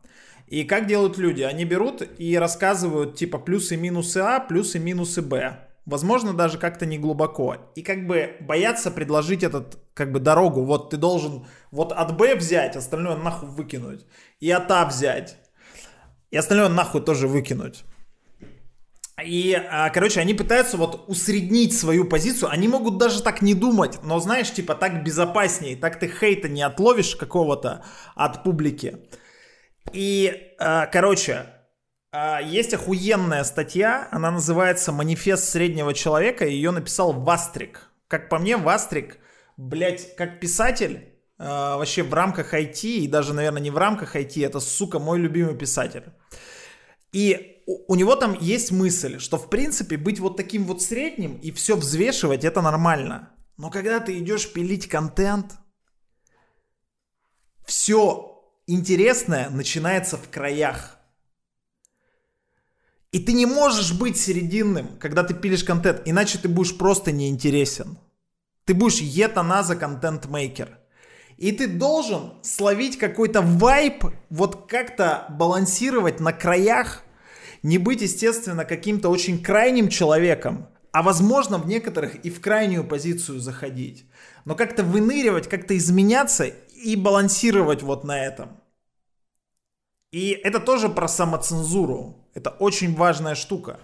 И как делают люди? Они берут и рассказывают типа плюсы и минусы А, плюсы и минусы Б. Возможно, даже как-то не глубоко. И как бы боятся предложить этот, как бы, дорогу. Вот ты должен вот от Б взять, остальное нахуй выкинуть. И от А взять. И остальное нахуй тоже выкинуть. И, а, короче, они пытаются вот усреднить свою позицию. Они могут даже так не думать, но знаешь, типа так безопаснее, так ты хейта не отловишь какого-то от публики. И, а, короче, а, есть охуенная статья, она называется «Манифест среднего человека», ее написал Вастрик. Как по мне, Вастрик, блядь, как писатель, вообще в рамках IT, и даже, наверное, не в рамках IT, это, сука, мой любимый писатель. И у него там есть мысль, что в принципе быть вот таким вот средним и все взвешивать это нормально. Но когда ты идешь пилить контент, все интересное начинается в краях. И ты не можешь быть серединным, когда ты пилишь контент, иначе ты будешь просто неинтересен. Ты будешь етаназа контент-мейкер. И ты должен словить какой-то вайп, вот как-то балансировать на краях, не быть, естественно, каким-то очень крайним человеком, а возможно в некоторых и в крайнюю позицию заходить. Но как-то выныривать, как-то изменяться и балансировать вот на этом. И это тоже про самоцензуру. Это очень важная штука.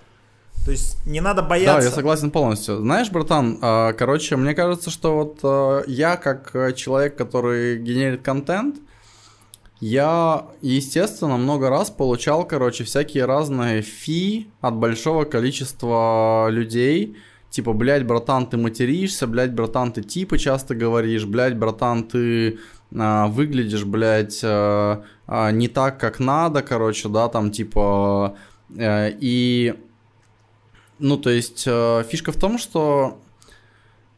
То есть не надо бояться. Да, я согласен полностью. Знаешь, братан, а, короче, мне кажется, что вот а, я как э, человек, который генерит контент, я, естественно, много раз получал, короче, всякие разные фи от большого количества людей. Типа, блядь, братан, ты материшься, блядь, братан, ты типа часто говоришь, блядь, братан, ты а, выглядишь, блядь, а, а, не так, как надо, короче, да, там, типа, а, и, ну, то есть, а, фишка в том, что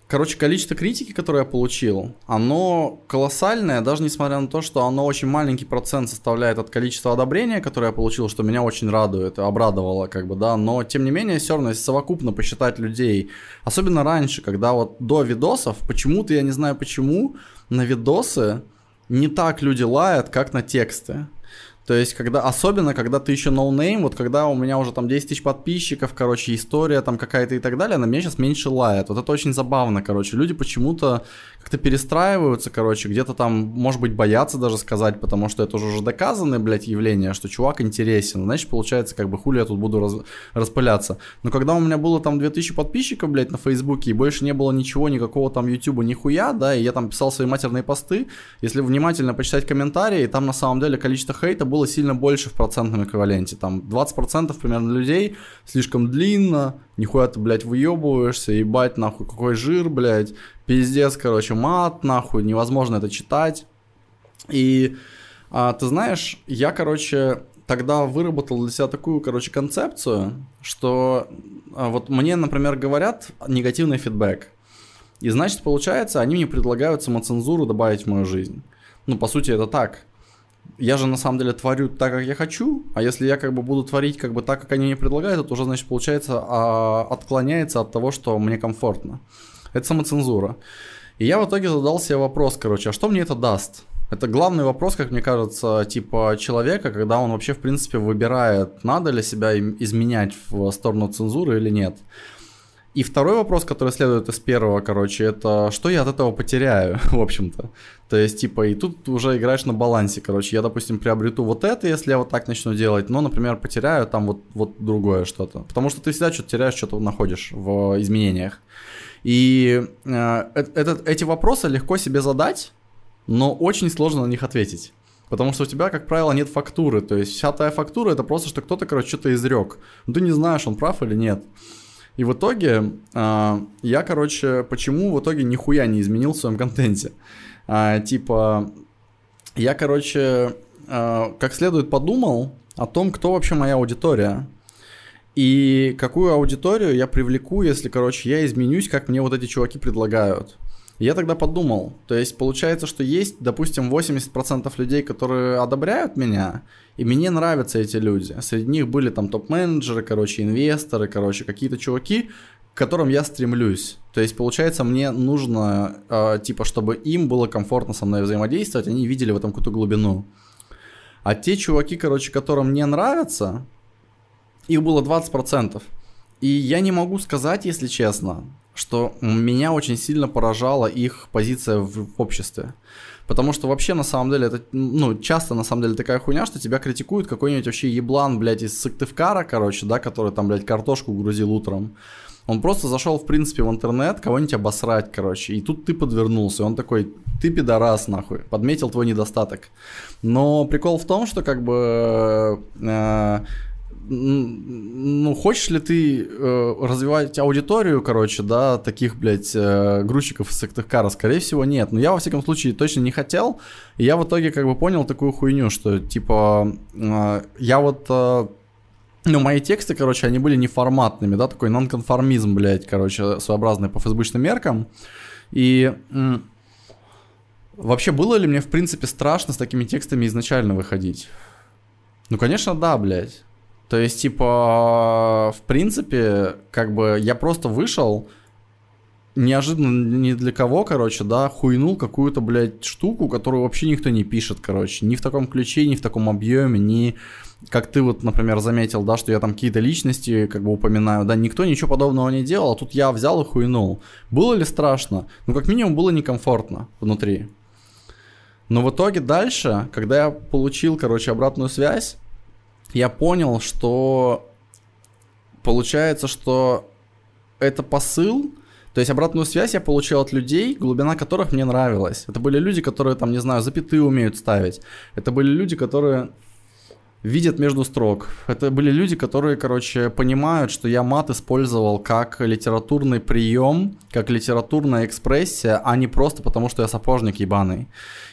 Короче, количество критики, которое я получил, оно колоссальное, даже несмотря на то, что оно очень маленький процент составляет от количества одобрения, которое я получил, что меня очень радует, обрадовало, как бы, да, но тем не менее, все равно, если совокупно посчитать людей, особенно раньше, когда вот до видосов, почему-то, я не знаю почему, на видосы не так люди лают, как на тексты. То есть, когда, особенно, когда ты еще no name, вот когда у меня уже там 10 тысяч подписчиков, короче, история там какая-то и так далее, на меня сейчас меньше лает. Вот это очень забавно, короче. Люди почему-то как-то перестраиваются, короче, где-то там, может быть, боятся даже сказать, потому что это уже доказанное, блядь, явление, что чувак интересен. Значит, получается, как бы хули я тут буду раз, распыляться. Но когда у меня было там 2000 подписчиков, блядь, на Фейсбуке, и больше не было ничего, никакого там Ютуба, нихуя, да, и я там писал свои матерные посты, если внимательно почитать комментарии, там на самом деле количество хейта было сильно больше в процентном эквиваленте. Там 20% примерно людей слишком длинно, нихуя ты, блядь, выебываешься, ебать, нахуй, какой жир, блядь, пиздец, короче, мат, нахуй, невозможно это читать. И а, ты знаешь, я, короче, тогда выработал для себя такую, короче, концепцию, что а, вот мне, например, говорят негативный фидбэк. И значит, получается, они мне предлагают самоцензуру добавить в мою жизнь. Ну, по сути, это так я же на самом деле творю так, как я хочу, а если я как бы буду творить как бы так, как они мне предлагают, это уже, значит, получается, а, отклоняется от того, что мне комфортно. Это самоцензура. И я в итоге задал себе вопрос, короче, а что мне это даст? Это главный вопрос, как мне кажется, типа человека, когда он вообще, в принципе, выбирает, надо ли себя изменять в сторону цензуры или нет. И второй вопрос, который следует из первого, короче, это что я от этого потеряю, в общем-то. То есть, типа, и тут уже играешь на балансе, короче. Я, допустим, приобрету вот это, если я вот так начну делать, но, например, потеряю там вот, вот другое что-то. Потому что ты всегда что-то теряешь, что-то находишь в изменениях. И э, этот, эти вопросы легко себе задать, но очень сложно на них ответить. Потому что у тебя, как правило, нет фактуры. То есть вся твоя фактура это просто, что кто-то, короче, что-то изрек. Но ты не знаешь, он прав или нет. И в итоге э, я, короче, почему в итоге нихуя не изменил в своем контенте? Э, типа, я, короче, э, как следует подумал о том, кто вообще моя аудитория. И какую аудиторию я привлеку, если, короче, я изменюсь, как мне вот эти чуваки предлагают. Я тогда подумал, то есть получается, что есть, допустим, 80% людей, которые одобряют меня, и мне нравятся эти люди. Среди них были там топ-менеджеры, короче, инвесторы, короче, какие-то чуваки, к которым я стремлюсь. То есть, получается, мне нужно, э, типа, чтобы им было комфортно со мной взаимодействовать, они видели в этом какую-то глубину. А те чуваки, короче, которым мне нравятся, их было 20%. И я не могу сказать, если честно, что меня очень сильно поражала их позиция в обществе. Потому что вообще, на самом деле, это, ну, часто, на самом деле, такая хуйня, что тебя критикует какой-нибудь вообще еблан, блядь, из Сыктывкара, короче, да, который там, блядь, картошку грузил утром. Он просто зашел, в принципе, в интернет кого-нибудь обосрать, короче, и тут ты подвернулся. Он такой, ты пидорас, нахуй, подметил твой недостаток. Но прикол в том, что, как бы, э, ну, хочешь ли ты э, развивать аудиторию, короче, да, таких, блядь, э, грузчиков из Сыктывкара? Скорее всего, нет. Но я, во всяком случае, точно не хотел. И я в итоге, как бы, понял такую хуйню, что, типа, э, я вот... Э, ну, мои тексты, короче, они были неформатными, да, такой нонконформизм, блядь, короче, своеобразный по фейсбучным меркам. И... Э, Вообще, было ли мне, в принципе, страшно с такими текстами изначально выходить? Ну, конечно, да, блядь. То есть, типа, в принципе, как бы я просто вышел, неожиданно ни для кого, короче, да, хуйнул какую-то, блядь, штуку, которую вообще никто не пишет, короче. Ни в таком ключе, ни в таком объеме, ни как ты вот, например, заметил, да, что я там какие-то личности как бы упоминаю, да, никто ничего подобного не делал, а тут я взял и хуйнул. Было ли страшно? Ну, как минимум, было некомфортно внутри. Но в итоге дальше, когда я получил, короче, обратную связь, я понял, что получается, что это посыл, то есть обратную связь я получил от людей, глубина которых мне нравилась. Это были люди, которые там, не знаю, запятые умеют ставить. Это были люди, которые видят между строк. Это были люди, которые, короче, понимают, что я мат использовал как литературный прием, как литературная экспрессия, а не просто потому, что я сапожник ебаный.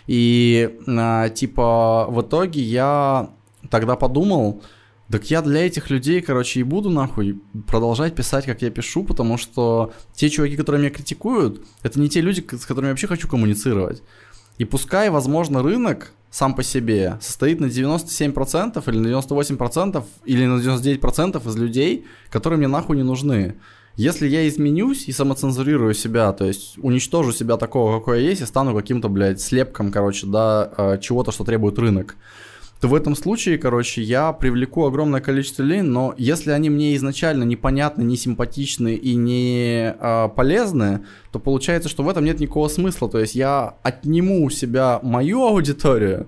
И, э, типа, в итоге я тогда подумал, так я для этих людей, короче, и буду нахуй продолжать писать, как я пишу, потому что те чуваки, которые меня критикуют, это не те люди, с которыми я вообще хочу коммуницировать. И пускай, возможно, рынок сам по себе состоит на 97% или на 98% или на 99% из людей, которые мне нахуй не нужны. Если я изменюсь и самоцензурирую себя, то есть уничтожу себя такого, какой я есть, и стану каким-то, блядь, слепком, короче, да, э, чего-то, что требует рынок, то в этом случае, короче, я привлеку огромное количество людей, но если они мне изначально непонятны, не симпатичны и не э, полезны, то получается, что в этом нет никакого смысла. То есть я отниму у себя мою аудиторию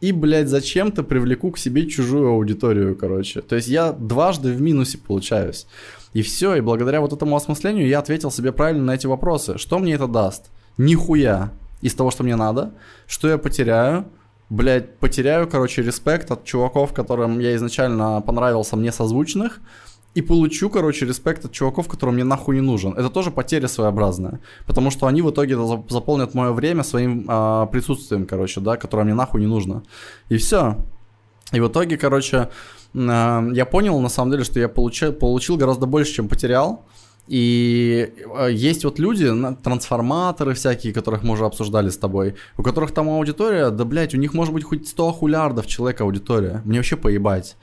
и, блядь, зачем-то привлеку к себе чужую аудиторию, короче. То есть я дважды в минусе получаюсь. И все, и благодаря вот этому осмыслению я ответил себе правильно на эти вопросы. Что мне это даст? Нихуя из того, что мне надо. Что я потеряю? Блядь, потеряю, короче, респект от чуваков, которым я изначально понравился, мне созвучных, и получу, короче, респект от чуваков, которым мне нахуй не нужен. Это тоже потеря своеобразная, потому что они в итоге заполнят мое время своим э, присутствием, короче, да, которое мне нахуй не нужно. И все. И в итоге, короче, э, я понял, на самом деле, что я получил, получил гораздо больше, чем потерял. И э, есть вот люди, трансформаторы всякие, которых мы уже обсуждали с тобой, у которых там аудитория, да, блядь, у них может быть хоть 100 хулярдов человек аудитория. Мне вообще поебать.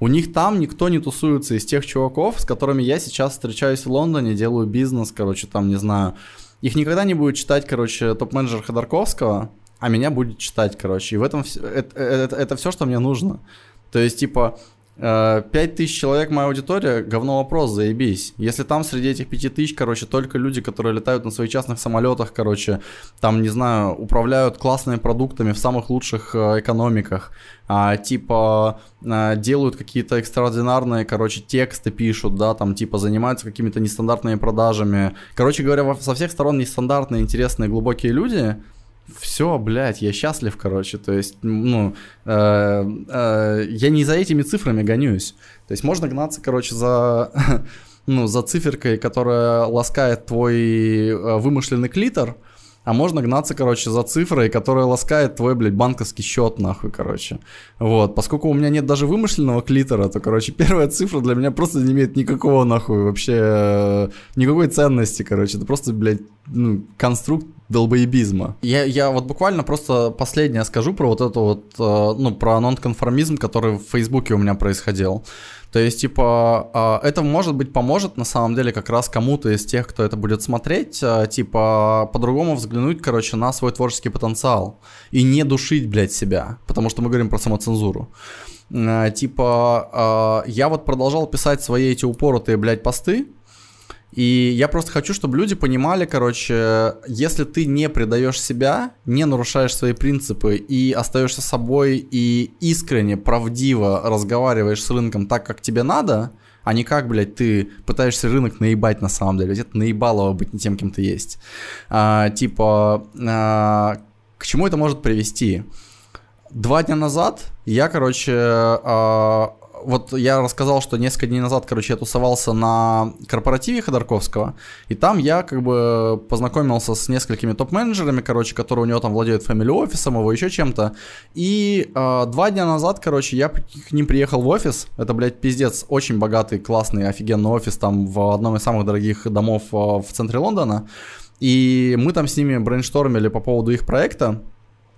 У них там никто не тусуется из тех чуваков, с которыми я сейчас встречаюсь в Лондоне, делаю бизнес, короче, там, не знаю. Их никогда не будет читать, короче, топ-менеджер Ходорковского, а меня будет читать, короче. И в этом это, это, это, это все, что мне нужно. То есть, типа, 5000 э, человек моя аудитория, говно вопрос, заебись. Если там среди этих 5000, короче, только люди, которые летают на своих частных самолетах, короче, там, не знаю, управляют классными продуктами в самых лучших э, экономиках, а, типа а, делают какие-то экстраординарные, короче, тексты пишут, да, там, типа занимаются какими-то нестандартными продажами. Короче говоря, со всех сторон нестандартные, интересные, глубокие люди, все, блядь, я счастлив, короче, то есть, ну, э, э, я не за этими цифрами гонюсь, то есть можно гнаться, короче, за, ну, за циферкой, которая ласкает твой э, вымышленный клитор, а можно гнаться, короче, за цифрой, которая ласкает твой, блядь, банковский счет, нахуй, короче. Вот, поскольку у меня нет даже вымышленного клитора, то, короче, первая цифра для меня просто не имеет никакого, нахуй, вообще, э, никакой ценности, короче. Это просто, блядь, ну, конструкт долбоебизма. Я, я вот буквально просто последнее скажу про вот это вот, э, ну, про нонконформизм, который в Фейсбуке у меня происходил. То есть, типа, а, это, может быть, поможет на самом деле как раз кому-то из тех, кто это будет смотреть, а, типа, по-другому взглянуть, короче, на свой творческий потенциал и не душить, блядь, себя, потому что мы говорим про самоцензуру. А, типа, я вот продолжал писать свои эти упоротые, блядь, посты, и я просто хочу, чтобы люди понимали, короче, если ты не предаешь себя, не нарушаешь свои принципы и остаешься собой и искренне, правдиво разговариваешь с рынком так, как тебе надо, а не как, блядь, ты пытаешься рынок наебать на самом деле. Это наебалово быть не тем, кем ты есть. А, типа, а, к чему это может привести? Два дня назад я, короче, а, вот я рассказал, что несколько дней назад, короче, я тусовался на корпоративе Ходорковского, и там я как бы познакомился с несколькими топ-менеджерами, короче, которые у него там владеют фамилий офисом, его еще чем-то. И э, два дня назад, короче, я к ним приехал в офис. Это, блядь, пиздец, очень богатый, классный, офигенный офис там в одном из самых дорогих домов э, в центре Лондона. И мы там с ними брейнштормили по поводу их проекта.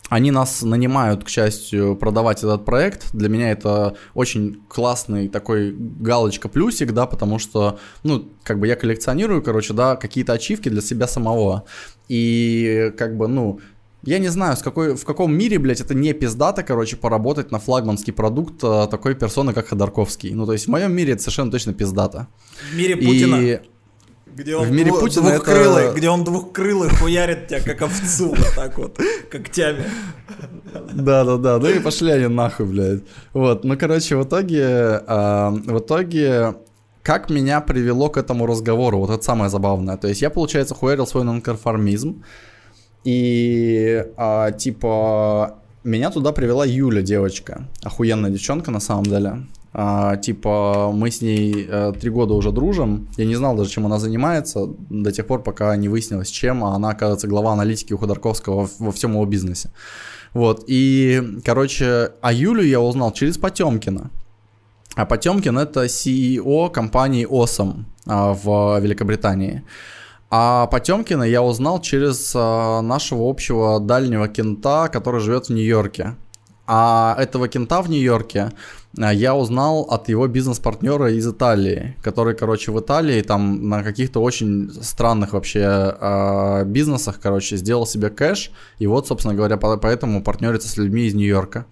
Они нас нанимают, к счастью, продавать этот проект. Для меня это очень классный такой галочка-плюсик, да, потому что, ну, как бы я коллекционирую, короче, да, какие-то ачивки для себя самого. И, как бы, ну, я не знаю, с какой, в каком мире, блядь, это не пиздато, короче, поработать на флагманский продукт а, такой персоны, как Ходорковский. Ну, то есть в моем мире это совершенно точно пиздато. В мире Путина. И где он в мире Путина двухкрылый, это... где он двухкрылый хуярит тебя как овцу, вот так вот, когтями. Да-да-да, ну и пошли они нахуй, блядь. Вот, ну, короче, в итоге, э, в итоге, как меня привело к этому разговору, вот это самое забавное. То есть я, получается, хуярил свой нонконформизм, и, э, типа, меня туда привела Юля, девочка. Охуенная девчонка, на самом деле. А, типа, мы с ней а, три года уже дружим. Я не знал даже, чем она занимается, до тех пор, пока не выяснилось, чем. А она, оказывается, глава аналитики у Ходорковского во, во всем его бизнесе. Вот, и, короче, а Юлю я узнал через Потемкина. А Потемкин это CEO компании Осом а, в Великобритании. А Потемкина я узнал через а, нашего общего дальнего кента, который живет в Нью-Йорке. А этого кента в Нью-Йорке я узнал от его бизнес-партнера из Италии, который, короче, в Италии там на каких-то очень странных вообще э, бизнесах, короче, сделал себе кэш, и вот, собственно говоря, поэтому партнерится с людьми из Нью-Йорка.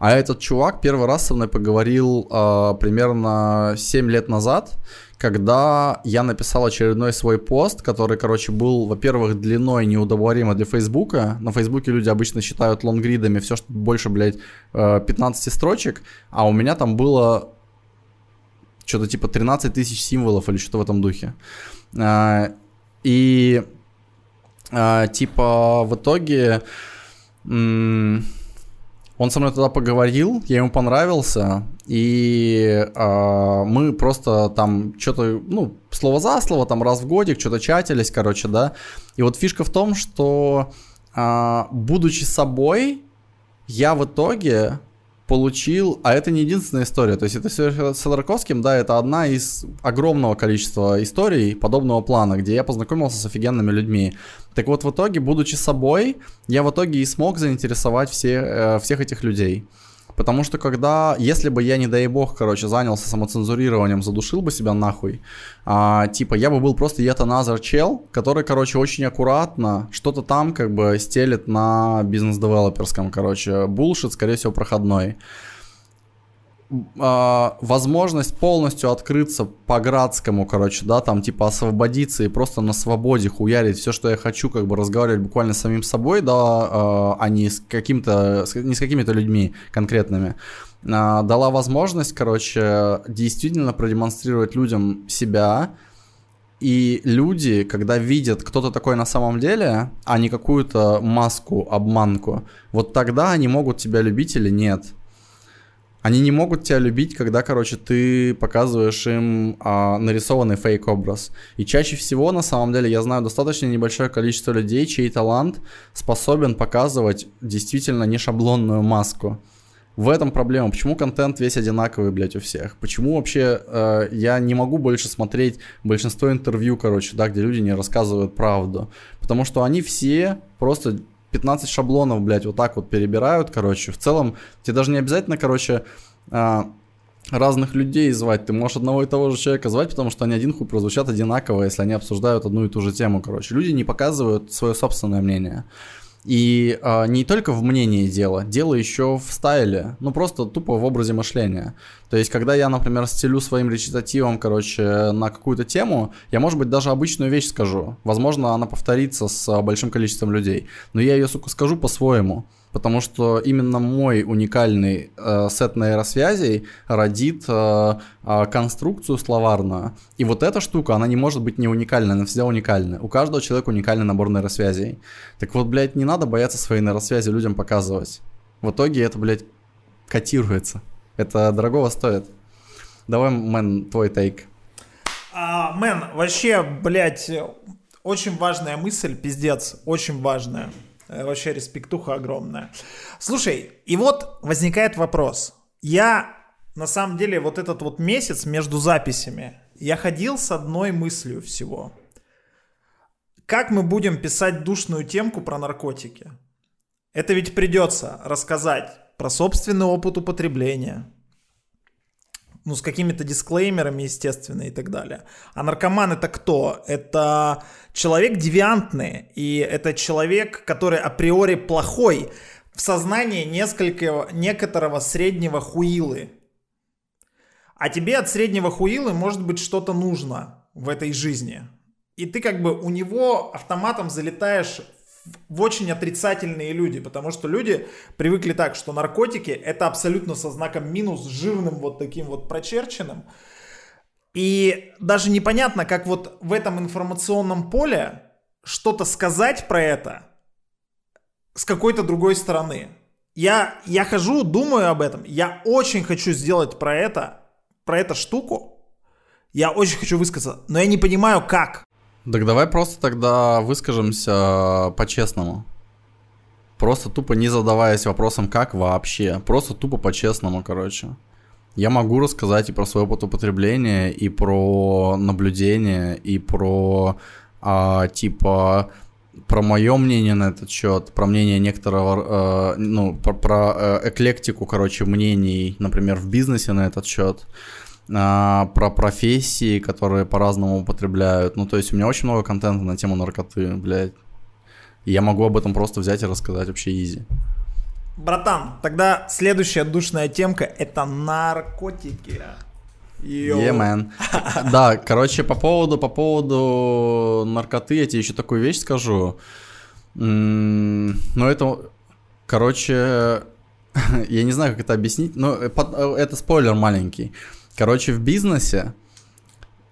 А этот чувак первый раз со мной поговорил э, примерно 7 лет назад, когда я написал очередной свой пост, который, короче, был, во-первых, длиной неудобоваримо для Фейсбука. На Фейсбуке люди обычно считают лонгридами все, что больше, блядь, 15 э, строчек, а у меня там было что-то типа 13 тысяч символов или что-то в этом духе. Э, и э, типа в итоге он со мной тогда поговорил, я ему понравился, и э, мы просто там что-то, ну, слово за слово, там раз в годик что-то чатились, короче, да. И вот фишка в том, что э, будучи собой, я в итоге получил, а это не единственная история, то есть это все с Ходорковским, да, это одна из огромного количества историй подобного плана, где я познакомился с офигенными людьми. Так вот, в итоге, будучи собой, я в итоге и смог заинтересовать все, э, всех этих людей. Потому что когда, если бы я, не дай бог, короче, занялся самоцензурированием, задушил бы себя нахуй, а, типа, я бы был просто yet чел, который, короче, очень аккуратно что-то там как бы стелит на бизнес-девелоперском, короче, булшит, скорее всего, проходной. А, возможность полностью открыться по градскому, короче, да, там типа освободиться и просто на свободе хуярить все, что я хочу, как бы разговаривать буквально с самим собой, да, а, а не с каким-то, не с какими-то людьми конкретными, а, дала возможность, короче, действительно продемонстрировать людям себя, И люди, когда видят, кто то такой на самом деле, а не какую-то маску, обманку, вот тогда они могут тебя любить или нет. Они не могут тебя любить, когда, короче, ты показываешь им а, нарисованный фейк-образ. И чаще всего, на самом деле, я знаю достаточно небольшое количество людей, чей талант способен показывать действительно не шаблонную маску. В этом проблема. Почему контент весь одинаковый, блядь, у всех? Почему вообще э, я не могу больше смотреть большинство интервью, короче, да, где люди не рассказывают правду? Потому что они все просто 15 шаблонов, блядь, вот так вот перебирают, короче. В целом, тебе даже не обязательно, короче, а, разных людей звать. Ты можешь одного и того же человека звать, потому что они один хуй прозвучат одинаково, если они обсуждают одну и ту же тему, короче. Люди не показывают свое собственное мнение. И э, не только в мнении дело, дело еще в стайле, ну просто тупо в образе мышления. То есть, когда я, например, стелю своим речитативом, короче, на какую-то тему, я, может быть, даже обычную вещь скажу. Возможно, она повторится с большим количеством людей, но я ее, сука, скажу по-своему потому что именно мой уникальный э, сет нейросвязей родит э, э, конструкцию словарную. И вот эта штука, она не может быть не уникальной, она всегда уникальная. У каждого человека уникальный набор нейросвязей. Так вот, блядь, не надо бояться свои нейросвязи людям показывать. В итоге это, блядь, котируется. Это дорогого стоит. Давай, мэн, твой тейк. А, мэн, вообще, блядь, очень важная мысль, пиздец, очень важная. Э, вообще респектуха огромная. Слушай, и вот возникает вопрос. Я на самом деле вот этот вот месяц между записями, я ходил с одной мыслью всего. Как мы будем писать душную темку про наркотики? Это ведь придется рассказать про собственный опыт употребления, ну, с какими-то дисклеймерами, естественно, и так далее. А наркоман это кто? Это человек девиантный, и это человек, который априори плохой, в сознании несколько, некоторого среднего хуилы. А тебе от среднего хуилы может быть что-то нужно в этой жизни. И ты как бы у него автоматом залетаешь в очень отрицательные люди, потому что люди привыкли так, что наркотики это абсолютно со знаком минус, жирным вот таким вот прочерченным. И даже непонятно, как вот в этом информационном поле что-то сказать про это с какой-то другой стороны. Я, я хожу, думаю об этом. Я очень хочу сделать про это, про эту штуку. Я очень хочу высказаться, но я не понимаю, как. Так давай просто тогда выскажемся по-честному. Просто тупо не задаваясь вопросом, как вообще. Просто тупо по-честному, короче. Я могу рассказать и про свой опыт употребления, и про наблюдение, и про, а, типа, про мое мнение на этот счет, про мнение некоторого, э, ну, про, про э, эклектику, короче, мнений, например, в бизнесе на этот счет а, про профессии, которые по-разному употребляют. Ну, то есть у меня очень много контента на тему наркоты, блядь. Я могу об этом просто взять и рассказать вообще изи. Братан, тогда следующая душная темка это наркотики. Йоу. Yeah. Да, короче, по поводу, по поводу наркоты я тебе еще такую вещь скажу. Ну, это, короче, я не знаю, как это объяснить, но э, э, это спойлер маленький. Короче, в бизнесе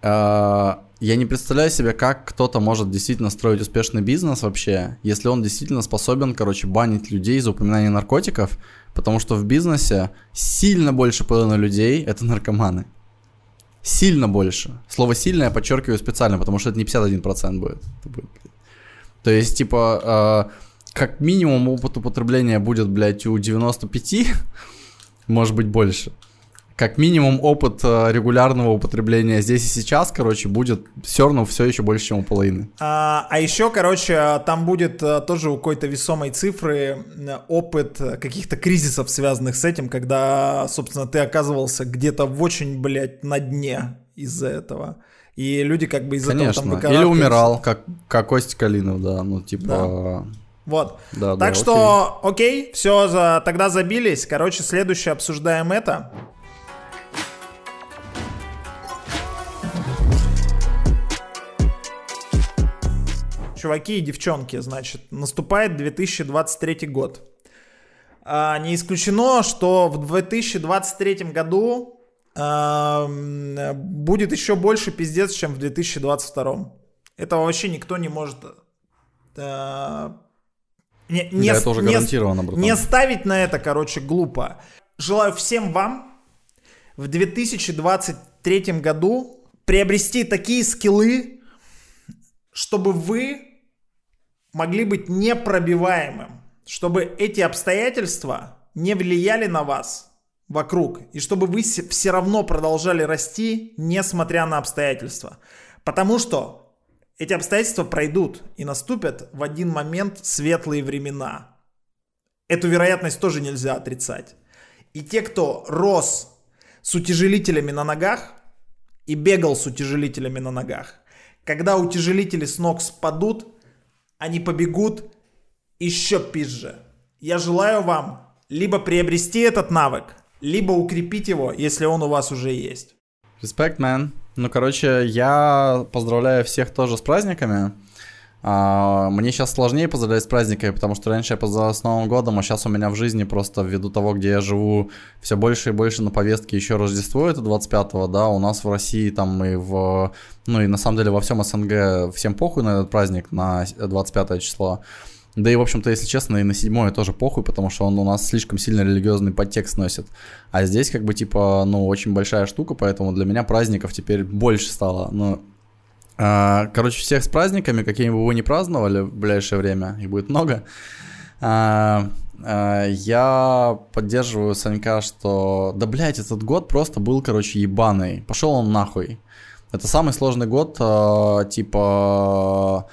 э, я не представляю себе, как кто-то может действительно строить успешный бизнес вообще, если он действительно способен, короче, банить людей за упоминание наркотиков, потому что в бизнесе сильно больше половины людей это наркоманы. Сильно больше. Слово сильно я подчеркиваю специально, потому что это не 51% будет. То есть, типа, э, как минимум опыт употребления будет, блядь, у 95, может быть, больше как минимум опыт э, регулярного употребления здесь и сейчас, короче, будет все равно все еще больше, чем у половины. А, а еще, короче, там будет э, тоже у какой-то весомой цифры э, опыт каких-то кризисов, связанных с этим, когда, собственно, ты оказывался где-то в очень, блядь, на дне из-за этого. И люди как бы из-за Конечно. этого там Или умирал, как, как Костя Калинов, да, ну типа... Да. Вот. Да, так да, что, окей, окей все, за, тогда забились. Короче, следующее обсуждаем это. Чуваки и девчонки, значит, наступает 2023 год. А, не исключено, что в 2023 году будет еще больше пиздец, чем в 2022. Этого вообще никто не может э, не, не, да, это уже гарантированно, братан. Не ставить на это, короче, глупо. Желаю всем вам в 2023 году приобрести такие скиллы, чтобы вы могли быть непробиваемым, чтобы эти обстоятельства не влияли на вас вокруг, и чтобы вы все равно продолжали расти, несмотря на обстоятельства. Потому что эти обстоятельства пройдут и наступят в один момент светлые времена. Эту вероятность тоже нельзя отрицать. И те, кто рос с утяжелителями на ногах и бегал с утяжелителями на ногах, когда утяжелители с ног спадут, они побегут еще пизже. Я желаю вам либо приобрести этот навык, либо укрепить его, если он у вас уже есть. Респект, man. Ну, короче, я поздравляю всех тоже с праздниками. А, мне сейчас сложнее поздравлять с праздниками, потому что раньше я поздравлял с Новым годом, а сейчас у меня в жизни просто ввиду того, где я живу, все больше и больше на повестке еще Рождество, это 25-го, да, у нас в России там и в, ну и на самом деле во всем СНГ всем похуй на этот праздник, на 25 число. Да и, в общем-то, если честно, и на седьмое тоже похуй, потому что он у нас слишком сильно религиозный подтекст носит. А здесь, как бы, типа, ну, очень большая штука, поэтому для меня праздников теперь больше стало. Ну, короче, всех с праздниками, какими бы вы ни праздновали в ближайшее время, их будет много. А, а, я поддерживаю Санька, что, да, блядь, этот год просто был, короче, ебаный. Пошел он нахуй. Это самый сложный год, а, типа,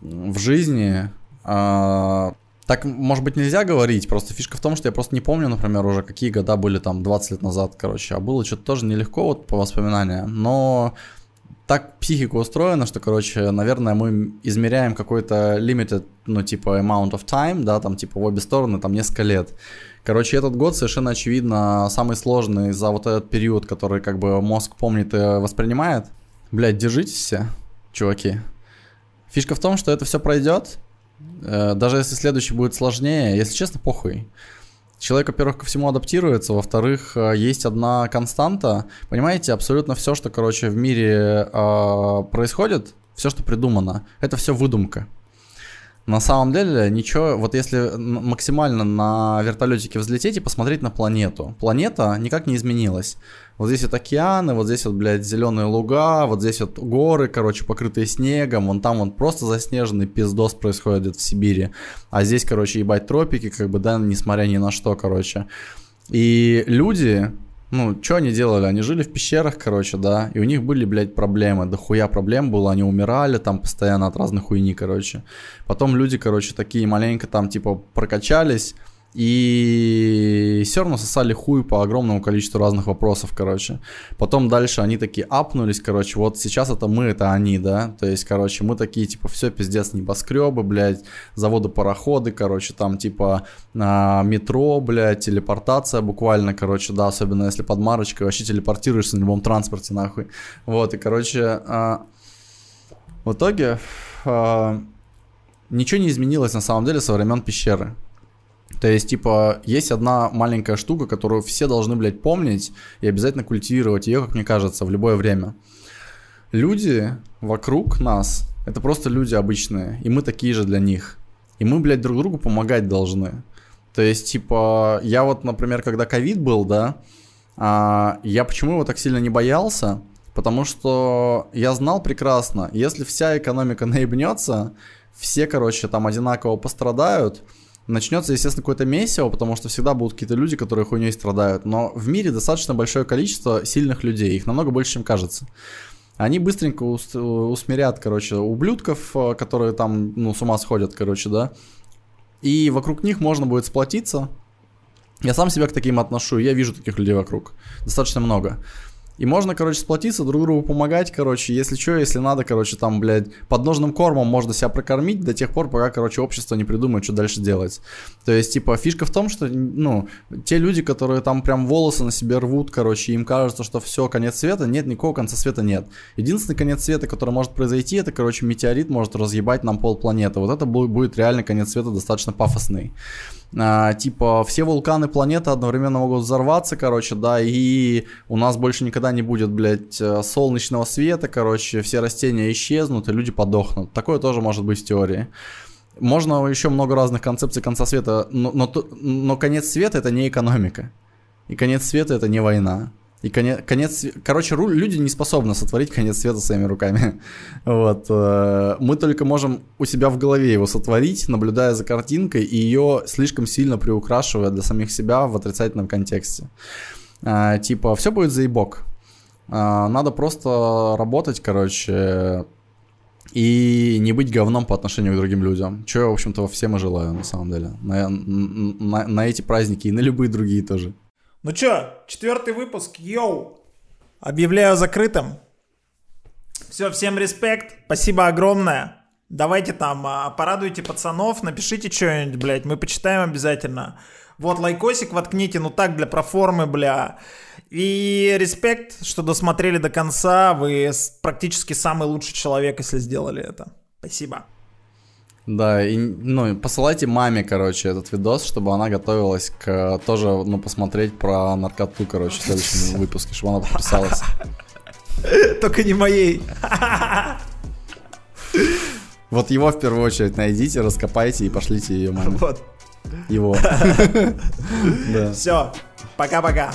в жизни, а, так, может быть, нельзя говорить, просто фишка в том, что я просто не помню, например, уже какие года были там 20 лет назад, короче, а было что-то тоже нелегко вот по воспоминаниям, но так психика устроена, что, короче, наверное, мы измеряем какой-то limited, ну, типа, amount of time, да, там, типа, в обе стороны, там, несколько лет. Короче, этот год совершенно очевидно самый сложный за вот этот период, который, как бы, мозг помнит и воспринимает. Блять, держитесь все, чуваки. Фишка в том, что это все пройдет, Э, даже если следующий будет сложнее, если честно, похуй. Человек, во-первых, ко всему адаптируется, во-вторых, э, есть одна константа. Понимаете, абсолютно все, что, короче, в мире э, происходит, все, что придумано, это все выдумка. На самом деле ничего, вот если максимально на вертолетике взлететь и посмотреть на планету, планета никак не изменилась. Вот здесь вот океаны, вот здесь вот, блядь, зеленые луга, вот здесь вот горы, короче, покрытые снегом, вон там вон просто заснеженный пиздос происходит в Сибири. А здесь, короче, ебать тропики, как бы, да, несмотря ни на что, короче. И люди, ну, что они делали? Они жили в пещерах, короче, да, и у них были, блядь, проблемы, да хуя проблем было, они умирали там постоянно от разных хуйни, короче. Потом люди, короче, такие маленько там, типа, прокачались, и все равно сосали хуй по огромному количеству разных вопросов, короче. Потом дальше они такие апнулись, короче, вот сейчас это мы, это они, да. То есть, короче, мы такие, типа, все, пиздец, небоскребы, блядь, заводы-пароходы, короче, там, типа, а, метро, блядь, телепортация буквально, короче, да, особенно если под марочкой, вообще телепортируешься на любом транспорте, нахуй. Вот, и, короче, а, в итоге а, ничего не изменилось на самом деле со времен пещеры. То есть, типа, есть одна маленькая штука, которую все должны, блядь, помнить и обязательно культивировать ее, как мне кажется, в любое время. Люди вокруг нас, это просто люди обычные, и мы такие же для них. И мы, блядь, друг другу помогать должны. То есть, типа, я вот, например, когда ковид был, да, а, я почему его так сильно не боялся? Потому что я знал прекрасно, если вся экономика наебнется, все, короче, там одинаково пострадают, начнется, естественно, какое-то месиво, потому что всегда будут какие-то люди, которые хуйней страдают. Но в мире достаточно большое количество сильных людей, их намного больше, чем кажется. Они быстренько ус- усмирят, короче, ублюдков, э, которые там, ну, с ума сходят, короче, да. И вокруг них можно будет сплотиться. Я сам себя к таким отношу, я вижу таких людей вокруг. Достаточно много. И можно, короче, сплотиться, друг другу помогать, короче, если что, если надо, короче, там, блядь, подножным кормом можно себя прокормить до тех пор, пока, короче, общество не придумает, что дальше делать. То есть, типа, фишка в том, что, ну, те люди, которые там прям волосы на себе рвут, короче, им кажется, что все, конец света, нет, никакого конца света нет. Единственный конец света, который может произойти, это, короче, метеорит может разъебать нам полпланеты. Вот это будет реально конец света достаточно пафосный. А, типа, все вулканы планеты одновременно могут взорваться, короче, да, и у нас больше никогда не будет, блядь, э, солнечного света, короче, все растения исчезнут, и люди подохнут. Такое тоже может быть в теории. Можно еще много разных концепций конца света, но, но, но конец света это не экономика. И конец света это не война. И конец, конец, короче, люди не способны сотворить конец света своими руками. Вот. Э, мы только можем у себя в голове его сотворить, наблюдая за картинкой и ее слишком сильно приукрашивая для самих себя в отрицательном контексте. Э, типа, все будет заебок. Э, надо просто работать, короче, и не быть говном по отношению к другим людям. Чего я, в общем-то, всем и желаю, на самом деле. На, на, на эти праздники и на любые другие тоже. Ну чё, четвертый выпуск, йоу! Объявляю закрытым. Все, всем респект, спасибо огромное. Давайте там, а, порадуйте пацанов, напишите что-нибудь, блядь, мы почитаем обязательно. Вот, лайкосик воткните, ну так, для проформы, бля. И респект, что досмотрели до конца, вы практически самый лучший человек, если сделали это. Спасибо. Да, и, ну, посылайте маме, короче, этот видос, чтобы она готовилась к тоже, ну, посмотреть про наркоту, короче, в следующем выпуске, чтобы она подписалась. Только не моей. Вот его в первую очередь найдите, раскопайте и пошлите ее маме. Вот. Его. Все, пока-пока.